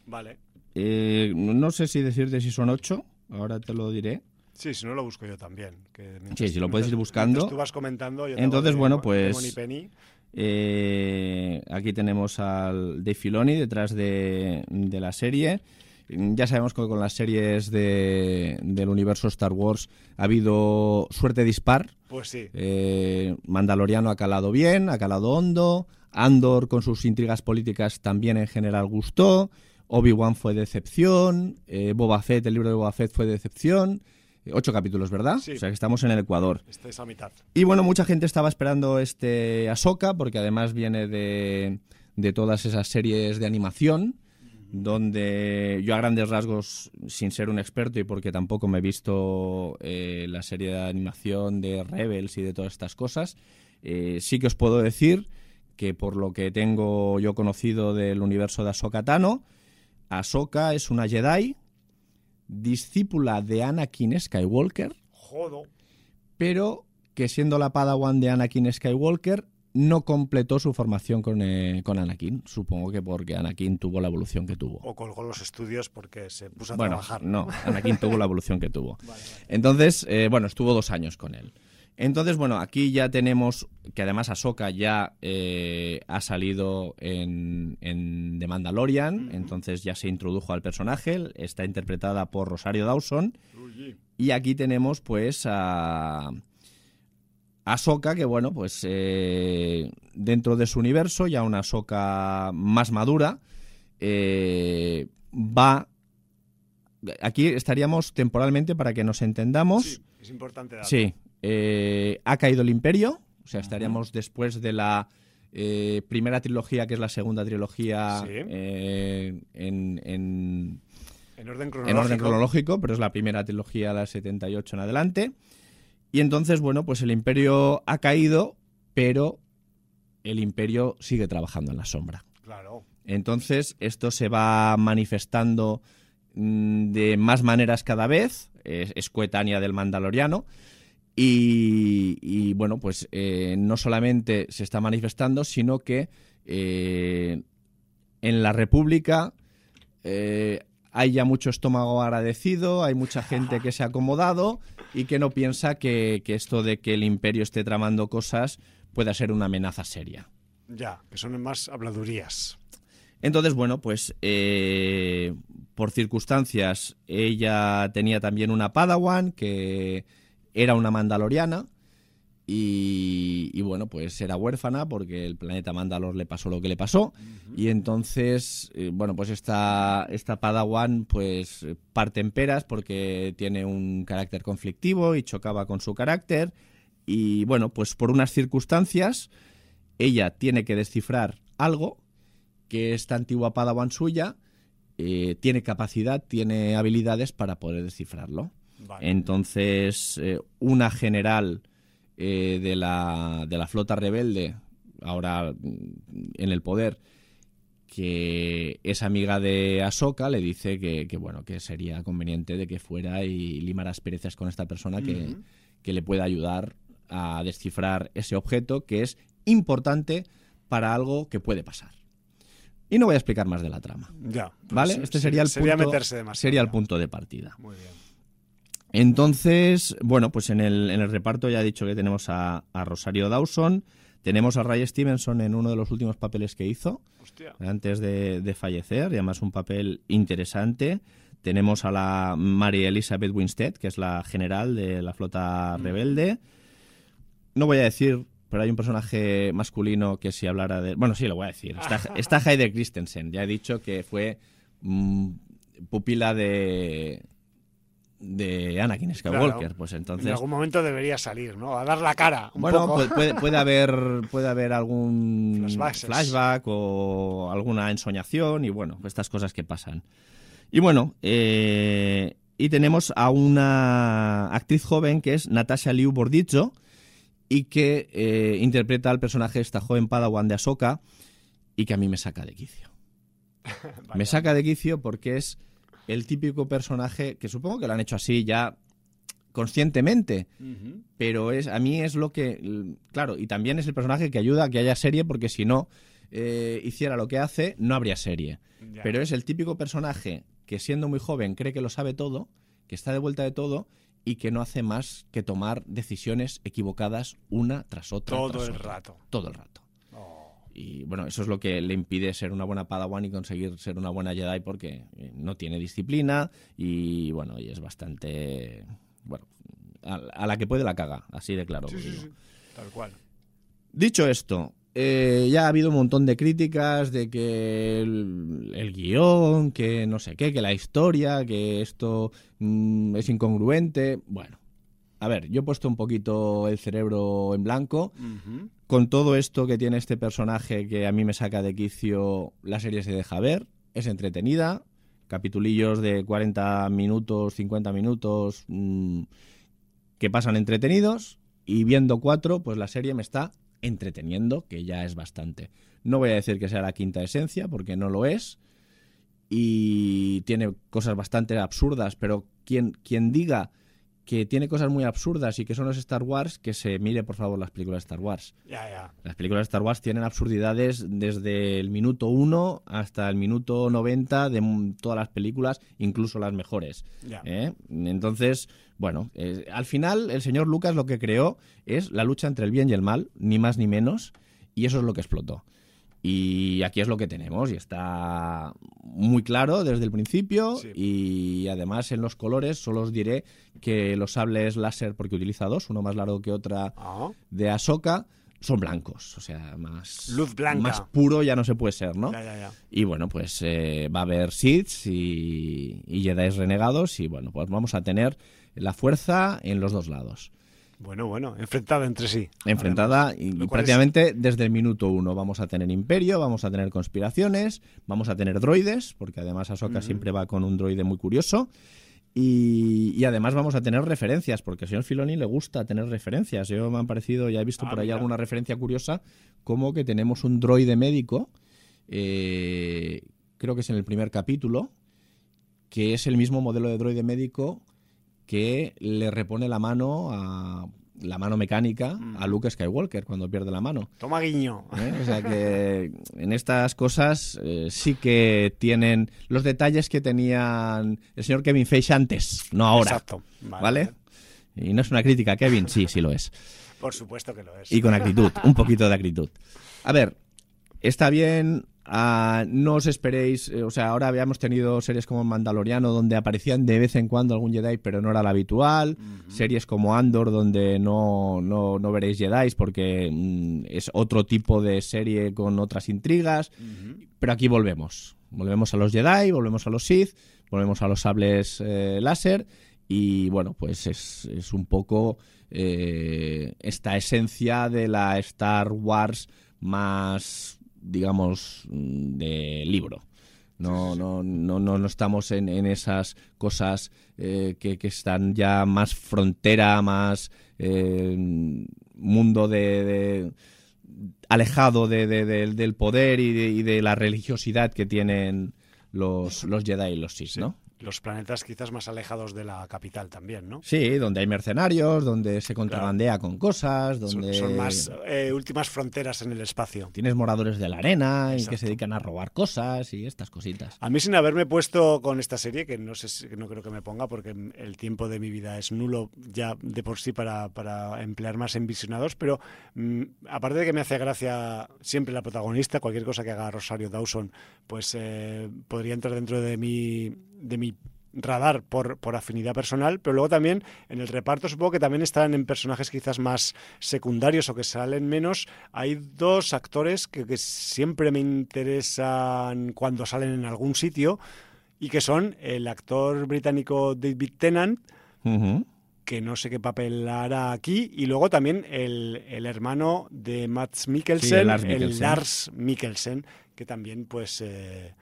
Vale. Eh, no sé si decirte si son ocho, ahora te lo diré. Sí, si no lo busco yo también. Que sí, si lo puedes ir buscando. Tú vas comentando. Yo Entonces, de, bueno, pues. De penny. Eh, aquí tenemos al Dave Filoni detrás de, de, la serie. Ya sabemos que con las series de, del universo Star Wars ha habido suerte dispar. Pues sí. Eh, Mandaloriano ha calado bien, ha calado hondo. Andor con sus intrigas políticas también en general gustó. Obi-Wan fue decepción. Eh, Boba Fett, el libro de Boba Fett fue decepción. Ocho capítulos, ¿verdad? Sí. O sea que estamos en el Ecuador. Estáis a mitad. Y bueno, mucha gente estaba esperando este Ahsoka, porque además viene de, de todas esas series de animación, donde yo a grandes rasgos, sin ser un experto y porque tampoco me he visto eh, la serie de animación de Rebels y de todas estas cosas, eh, sí que os puedo decir que por lo que tengo yo conocido del universo de Ahsoka Tano, Ahsoka es una Jedi discípula de Anakin Skywalker. Jodo. Pero que siendo la Padawan de Anakin Skywalker no completó su formación con, eh, con, Anakin. Supongo que porque Anakin tuvo la evolución que tuvo. O colgó los estudios porque se puso a bueno, trabajar. No, Anakin tuvo la evolución que tuvo. Vale, vale. Entonces, eh, bueno, estuvo dos años con él. Entonces, bueno, aquí ya tenemos que además Ahsoka ya eh, ha salido en, en The Mandalorian, entonces ya se introdujo al personaje, está interpretada por Rosario Dawson. Y aquí tenemos pues a Ahsoka, que bueno, pues eh, dentro de su universo, ya una Ahsoka más madura, eh, va... Aquí estaríamos temporalmente para que nos entendamos. Sí, es importante. Darlo. Sí, eh, ha caído el imperio, o sea, estaríamos después de la eh, primera trilogía, que es la segunda trilogía Sí. eh, en, en- En orden en cronológico. orden cronológico, pero es la primera trilogía, la 78 en adelante. Y entonces, bueno, pues el imperio ha caído, pero el imperio sigue trabajando en la sombra. Claro. Entonces, esto se va manifestando mm, de más maneras cada vez, es, es coetánea del Mandaloriano. Y, y, bueno, pues eh, no solamente se está manifestando, sino que eh, en la República eh, hay ya mucho estómago agradecido, hay mucha gente que se ha acomodado y que no piensa que, que esto de que el imperio esté tramando cosas pueda ser una amenaza seria. Ya, que son más habladurías. Entonces, bueno, pues eh, por circunstancias ella tenía también una Padawan que era una mandaloriana y, y, bueno, pues era huérfana porque el planeta Mandalor le pasó lo que le pasó. Y entonces, eh, bueno, pues esta, esta Padawan pues parte en peras porque tiene un carácter conflictivo y chocaba con su carácter. Y bueno, pues por unas circunstancias ella tiene que descifrar algo que esta antigua Padawan suya eh, tiene capacidad, tiene habilidades para poder descifrarlo. Vale. Entonces, eh, una general eh, de, la, de la flota rebelde, ahora en el poder, que es amiga de Ahsoka, le dice que, que, bueno, que sería conveniente de que fuera y limara asperezas con esta persona que, le pueda ayudar a descifrar ese objeto que es importante para algo que puede pasar. Y no voy a explicar más de la trama. Ya. pues ¿Vale? sí, Este sería el, sería punto, meterse demasiado. sería el punto de partida. Muy bien. Entonces, bueno, pues en el, en el reparto ya he dicho que tenemos a, a Rosario Dawson, tenemos a Ray Stevenson en uno de los últimos papeles que hizo Hostia. antes de, de fallecer, y además un papel interesante. Tenemos a la María Elizabeth Winstead, que es la general de la flota rebelde. No voy a decir, pero hay un personaje masculino que si hablara de... Bueno, sí, lo voy a decir. Está, está Heide Christensen. Ya he dicho que fue mm, pupila de de Anakin Skywalker, Claro. pues En entonces algún momento debería salir, ¿no? A dar la cara. Un bueno, poco. puede, haber puede haber algún Flashbacks. flashback o alguna ensoñación y bueno, estas cosas que pasan. Y bueno, eh, y tenemos a una actriz joven que es Natasha Liu Bordizzo y que eh, interpreta al personaje de esta joven Padawan de Ahsoka y que a mí me saca de quicio. Me saca de quicio porque es el típico personaje que supongo que lo han hecho así ya conscientemente, pero es a mí es lo que claro y también es el personaje que ayuda a que haya serie porque si no eh, hiciera lo que hace no habría serie Ya. pero es el típico personaje que siendo muy joven cree que lo sabe todo que está de vuelta de todo y que no hace más que tomar decisiones equivocadas una tras otra Todo tras el otra. rato. todo el rato. Y bueno, eso es lo que le impide ser una buena Padawan y conseguir ser una buena Jedi porque eh, no tiene disciplina y bueno, y es bastante bueno, a, a la que puede la caga, así de claro. Sí, sí. Tal cual. Dicho esto, eh, ya ha habido un montón de críticas de que el, el guion, que no sé qué, que la historia, que esto mm, es incongruente. Bueno, a ver, yo he puesto un poquito el cerebro en blanco con todo esto que tiene este personaje que a mí me saca de quicio, la serie se deja ver, es entretenida, capitulillos de 40 minutos, 50 minutos mm, que pasan entretenidos y viendo cuatro, pues la serie me está entreteniendo, que ya es bastante. No voy a decir que sea la quinta esencia, porque no lo es, y tiene cosas bastante absurdas, pero quien, quien diga que tiene cosas muy absurdas y que son los Star Wars, que se mire por favor las películas de Star Wars. Las películas de Star Wars tienen absurdidades desde el minuto 1 hasta el minuto 90 de todas las películas, incluso las mejores. ¿eh? Entonces, bueno, eh, al final el señor Lucas lo que creó es la lucha entre el bien y el mal, ni más ni menos, y eso es lo que explotó. Y aquí es lo que tenemos y está muy claro desde el principio Sí. y además en los colores solo os diré que los sables láser, porque utiliza dos, uno más largo que otra Ah, de Ahsoka, son blancos, o sea, más Luz blanca. más puro ya no se puede ser, ¿no? ya, ya, ya. Y bueno, pues eh, va a haber Sith y, y Jedi renegados y bueno, pues vamos a tener la fuerza en los dos lados. Bueno, bueno, enfrentada entre sí. Enfrentada y, es- prácticamente desde el minuto uno vamos a tener imperio, vamos a tener conspiraciones, vamos a tener droides, porque además Ahsoka siempre va con un droide muy curioso. Y, y además vamos a tener referencias, porque al señor Filoni le gusta tener referencias. Yo me han parecido, ya he visto Ah, por ahí mira. alguna referencia curiosa, como que tenemos un droide médico, eh, creo que es en el primer capítulo, que es el mismo modelo de droide médico que le repone la mano a la mano mecánica Mm. a Luke Skywalker cuando pierde la mano. Toma guiño. ¿eh? O sea que en estas cosas eh, sí que tienen los detalles que tenían el señor Kevin Feige antes, no ahora. Exacto. ¿Vale? Y no es una crítica Kevin, sí, sí lo es. Por supuesto que lo es. Y con actitud, un poquito de actitud. A ver, está bien, ah, no os esperéis, eh, o sea, ahora habíamos tenido series como Mandaloriano donde aparecían de vez en cuando algún Jedi, pero no era la habitual, series como Andor donde no, no, no veréis Jedi porque mm, es otro tipo de serie con otras intrigas, pero aquí volvemos, volvemos a los Jedi, volvemos a los Sith, volvemos a los sables eh, láser y bueno, pues es, es un poco eh, esta esencia de la Star Wars más, digamos, mm, de libro. No, no, no, no, no estamos en, en esas cosas eh, que, que están ya más frontera, más eh, mundo de, de- alejado de- de- de- del poder y de, y de la religiosidad que tienen los, los Jedi y los Sith, ¿no? Los planetas quizás más alejados de la capital también, ¿no? Sí, donde hay mercenarios, donde se contrabandea con cosas, donde son más eh, últimas fronteras en el espacio. tienes moradores de la arena y que Exacto. se dedican a robar cosas y estas cositas. A mí sin haberme puesto con esta serie, que no sé si- que no creo que me ponga porque el tiempo de mi vida es nulo ya de por sí para, para emplear más en visionados, pero mm, aparte de que me hace gracia siempre la protagonista, cualquier cosa que haga Rosario Dawson, pues eh, podría entrar dentro de mi, de mi radar por, por afinidad personal, pero luego también en el reparto supongo que también están en personajes quizás más secundarios o que salen menos. Hay dos actores que, que siempre me interesan cuando salen en algún sitio y que son el actor británico David Tennant, que no sé qué papel hará aquí, y luego también el, el hermano de Mads Mikkelsen, Sí, el Lars el Mikkelsen. Lars Mikkelsen, que también pues eh,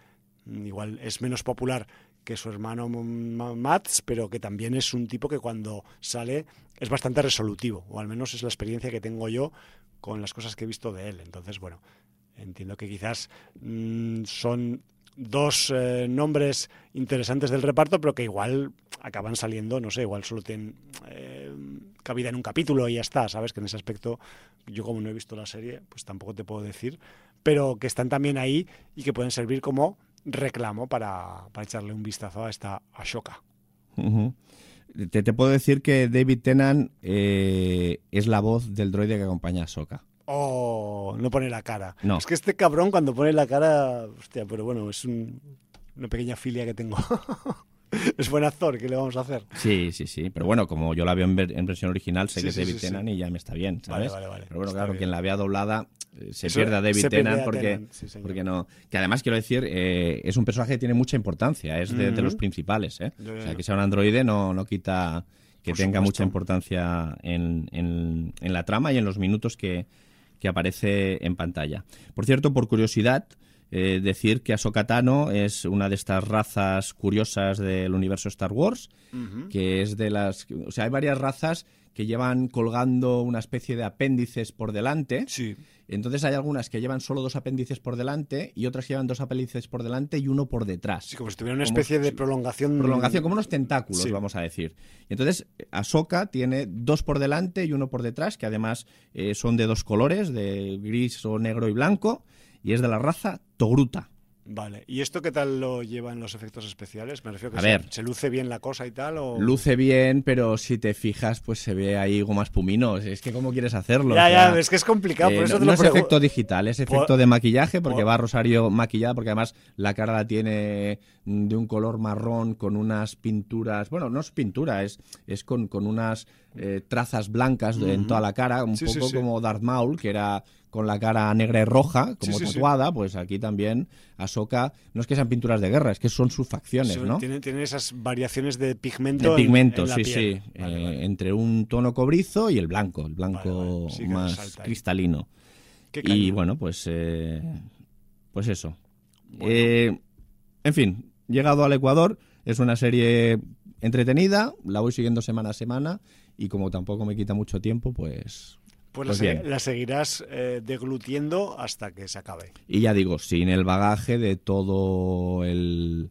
igual es menos popular que su hermano M- Mads, pero que también es un tipo que cuando sale es bastante resolutivo, o al menos es la experiencia que tengo yo con las cosas que he visto de él. Entonces, bueno, entiendo que quizás mm, son dos eh, nombres interesantes del reparto, pero que igual acaban saliendo, no sé, igual solo tienen eh, cabida en un capítulo y ya está, ¿sabes? Que en ese aspecto, yo como no he visto la serie, pues tampoco te puedo decir, pero que están también ahí y que pueden servir como reclamo para, para echarle un vistazo a esta Ashoka. Te, te puedo decir que David Tennant eh, es la voz del droide que acompaña a Soka. Oh, no pone la cara. No. Es que este cabrón cuando pone la cara, hostia, pero bueno, es un- una pequeña filia que tengo. es buen actor, ¿qué le vamos a hacer? Sí, sí, sí. Pero bueno, como yo la veo en, ver- en versión original, sé Sí, que es sí, David sí. Tennant y ya me está bien, Vale, ¿sabes? vale, vale. Pero bueno, Está claro, bien. quien la vea doblada eh, se Eso- pierde a David Tennant porque, señor. porque no. Que además quiero decir, eh, es un personaje que tiene mucha importancia, es de, de los principales, ¿eh? O sea, que sea un androide no, no quita que Por tenga supuesto. mucha importancia en, en- en la trama y en los minutos que, que aparece en pantalla. Por cierto, por curiosidad, eh, decir que Ahsoka Tano es una de estas razas curiosas del universo Star Wars, que es de las... O sea, hay varias razas que llevan colgando una especie de apéndices por delante. Sí. Entonces hay algunas que llevan solo dos apéndices por delante y otras que llevan dos apéndices por delante y uno por detrás. Sí, como si tuviera una especie de prolongación. Prolongación, como unos tentáculos, vamos a decir. Entonces, Ahsoka tiene dos por delante y uno por detrás, que además eh, son de dos colores, de gris o negro y blanco, y es de la raza Togruta. Vale, ¿y esto qué tal lo llevan los efectos especiales? Me refiero que a se, ver, se luce bien la cosa y tal. O... Luce bien, pero si te fijas, pues se ve ahí gomas puminos. Es que, ¿cómo quieres hacerlo? Ya, ya, es que es complicado. por eh, eso no, te lo es efecto digital, es efecto por... de maquillaje, porque por... va Rosario maquillada, porque además la cara la tiene de un color marrón con unas pinturas. Bueno, no es pintura, es, es con, con unas eh, trazas blancas uh -huh. en toda la cara, un sí, poco sí, sí. como Darth Maul, que era con la cara negra y roja, como Sí, sí, sí. tatuada, pues aquí también Ahsoka, no es que sean pinturas de guerra, es que son sus facciones, ¿no? Tiene, tiene esas variaciones de pigmento. De en- pigmento, en sí, piel. sí. Vale, eh, vale. Entre un tono cobrizo y el blanco, el blanco Vale, más cristalino. Y bueno, pues, eh, pues eso. Eh, en fin, llegado al Ecuador, es una serie entretenida, la voy siguiendo semana a semana y como tampoco me quita mucho tiempo, pues... Pues, pues la, bien. la seguirás eh, deglutiendo hasta que se acabe. Y ya digo, sin el bagaje de todo el,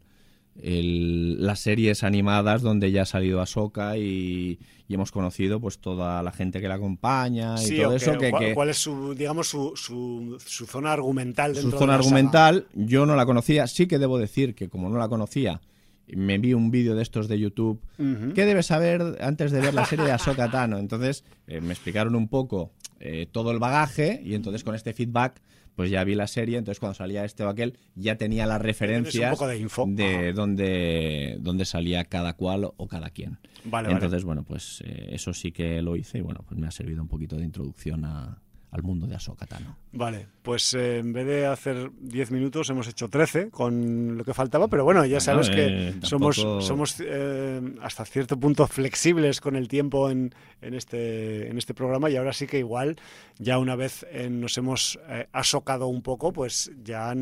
el- las series animadas donde ya ha salido Ahsoka y, y hemos conocido pues toda la gente que la acompaña y Sí, todo eso que- ¿cuál, que- cuál es su, digamos, su, su, su zona argumental su zona de la saga? argumental yo no la conocía sí que debo decir que como no la conocía me vi un vídeo de estos de YouTube Ujú. ¿Qué debes saber antes de ver la serie de Ahsoka Tano? Entonces eh, me explicaron un poco eh, todo el bagaje y entonces con este feedback pues ya vi la serie, entonces cuando salía este o aquel ya tenía las referencias de info. de Ajá. dónde, dónde salía cada cual o cada quien. Vale, entonces, bueno, pues eh, eso sí que lo hice y bueno, pues me ha servido un poquito de introducción a- al mundo de Ahsoka Tano. Vale, pues eh, en vez de hacer 10 minutos hemos hecho 13 con lo que faltaba, pero bueno, ya Bueno, sabes eh, que somos, tampoco- somos eh, hasta cierto punto flexibles con el tiempo en, en, este, en este programa y ahora sí que igual, ya una vez eh, nos hemos eh, asocado un poco, pues ya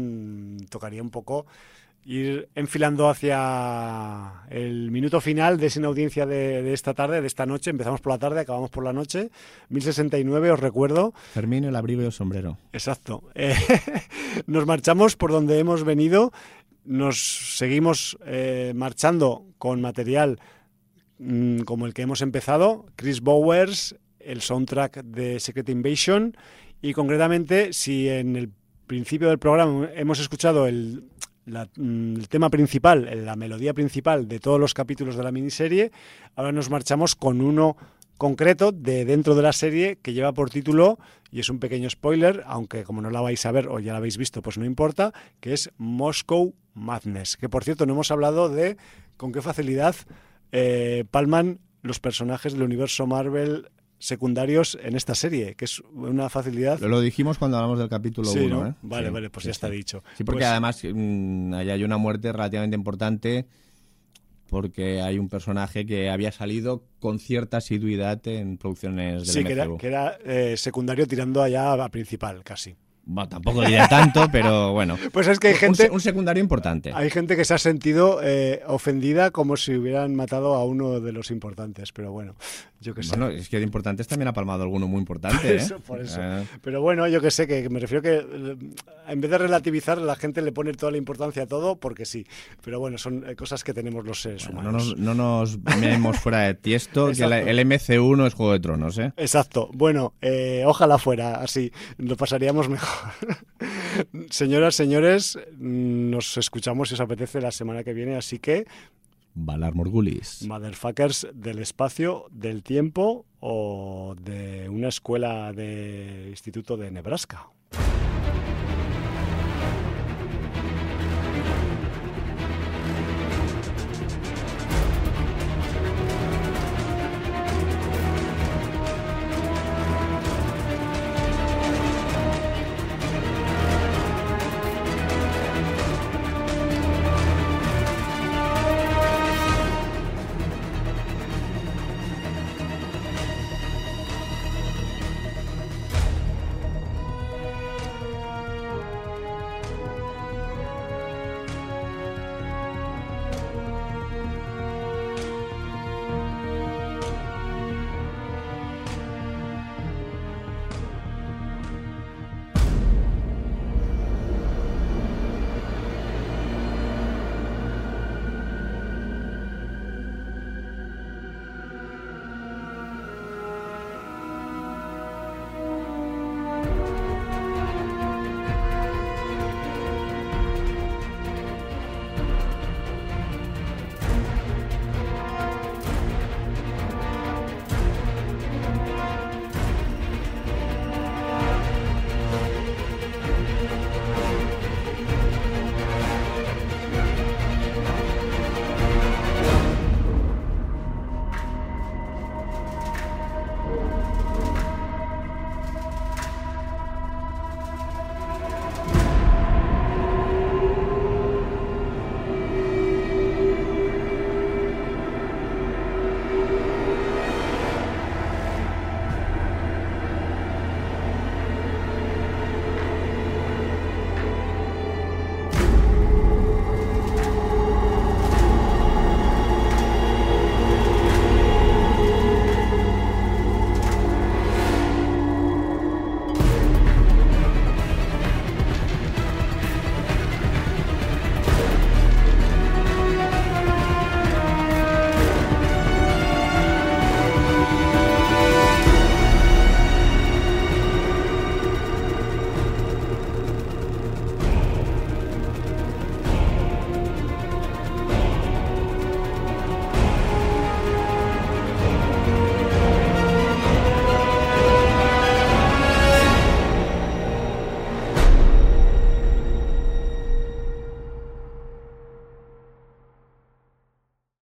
tocaría un poco ir enfilando hacia el minuto final de Sin Audiencia de, de esta tarde, de esta noche. Empezamos por la tarde, acabamos por la noche. 1069, os recuerdo. Fermín, el abrigo y el sombrero. Exacto. Eh, nos marchamos por donde hemos venido, nos seguimos eh, marchando con material mm, como el que hemos empezado, Chris Bowers, el soundtrack de Secret Invasion y concretamente si en el principio del programa hemos escuchado el, mm, el tema principal, la melodía principal de todos los capítulos de la miniserie, ahora nos marchamos con uno concreto de dentro de la serie que lleva por título, y es un pequeño spoiler, aunque como no la vais a ver o ya la habéis visto, pues no importa, que es Moscow Madness. Que por cierto, no hemos hablado de con qué facilidad eh, palman los personajes del universo Marvel secundarios en esta serie, que es una facilidad. Lo, lo dijimos cuando hablamos del capítulo Sí, 1. ¿no? ¿eh? Vale, Sí, vale, pues sí, ya está dicho. Sí, porque Pues- además mm, ahí hay una muerte relativamente importante porque hay un personaje que había salido con cierta asiduidad en producciones del Sí, que era, MCU. que era, eh, secundario tirando allá a principal, casi. Bueno, tampoco diría tanto, pero bueno. Pues es que hay gente, Un, secundario importante. hay gente que se ha sentido eh, ofendida como si hubieran matado a uno de los importantes, pero bueno, yo que sé. Bueno, es que de importantes también ha palmado alguno muy importante, Por ¿eh? eso, por eso. Eh, Pero bueno, yo que sé, que me refiero que eh, en vez de relativizar, la gente le pone toda la importancia a todo porque sí. Pero bueno, son cosas que tenemos los seres bueno, no, humanos. nos, no nos miremos fuera de tiesto, que el MCU no es Juego de Tronos, ¿eh? Exacto. Bueno, eh, ojalá fuera así, lo pasaríamos mejor. Señoras, señores, nos escuchamos si os apetece la semana que viene, así que Valar Morgulis. motherfuckers del espacio, del tiempo o de una escuela de instituto de Nebraska.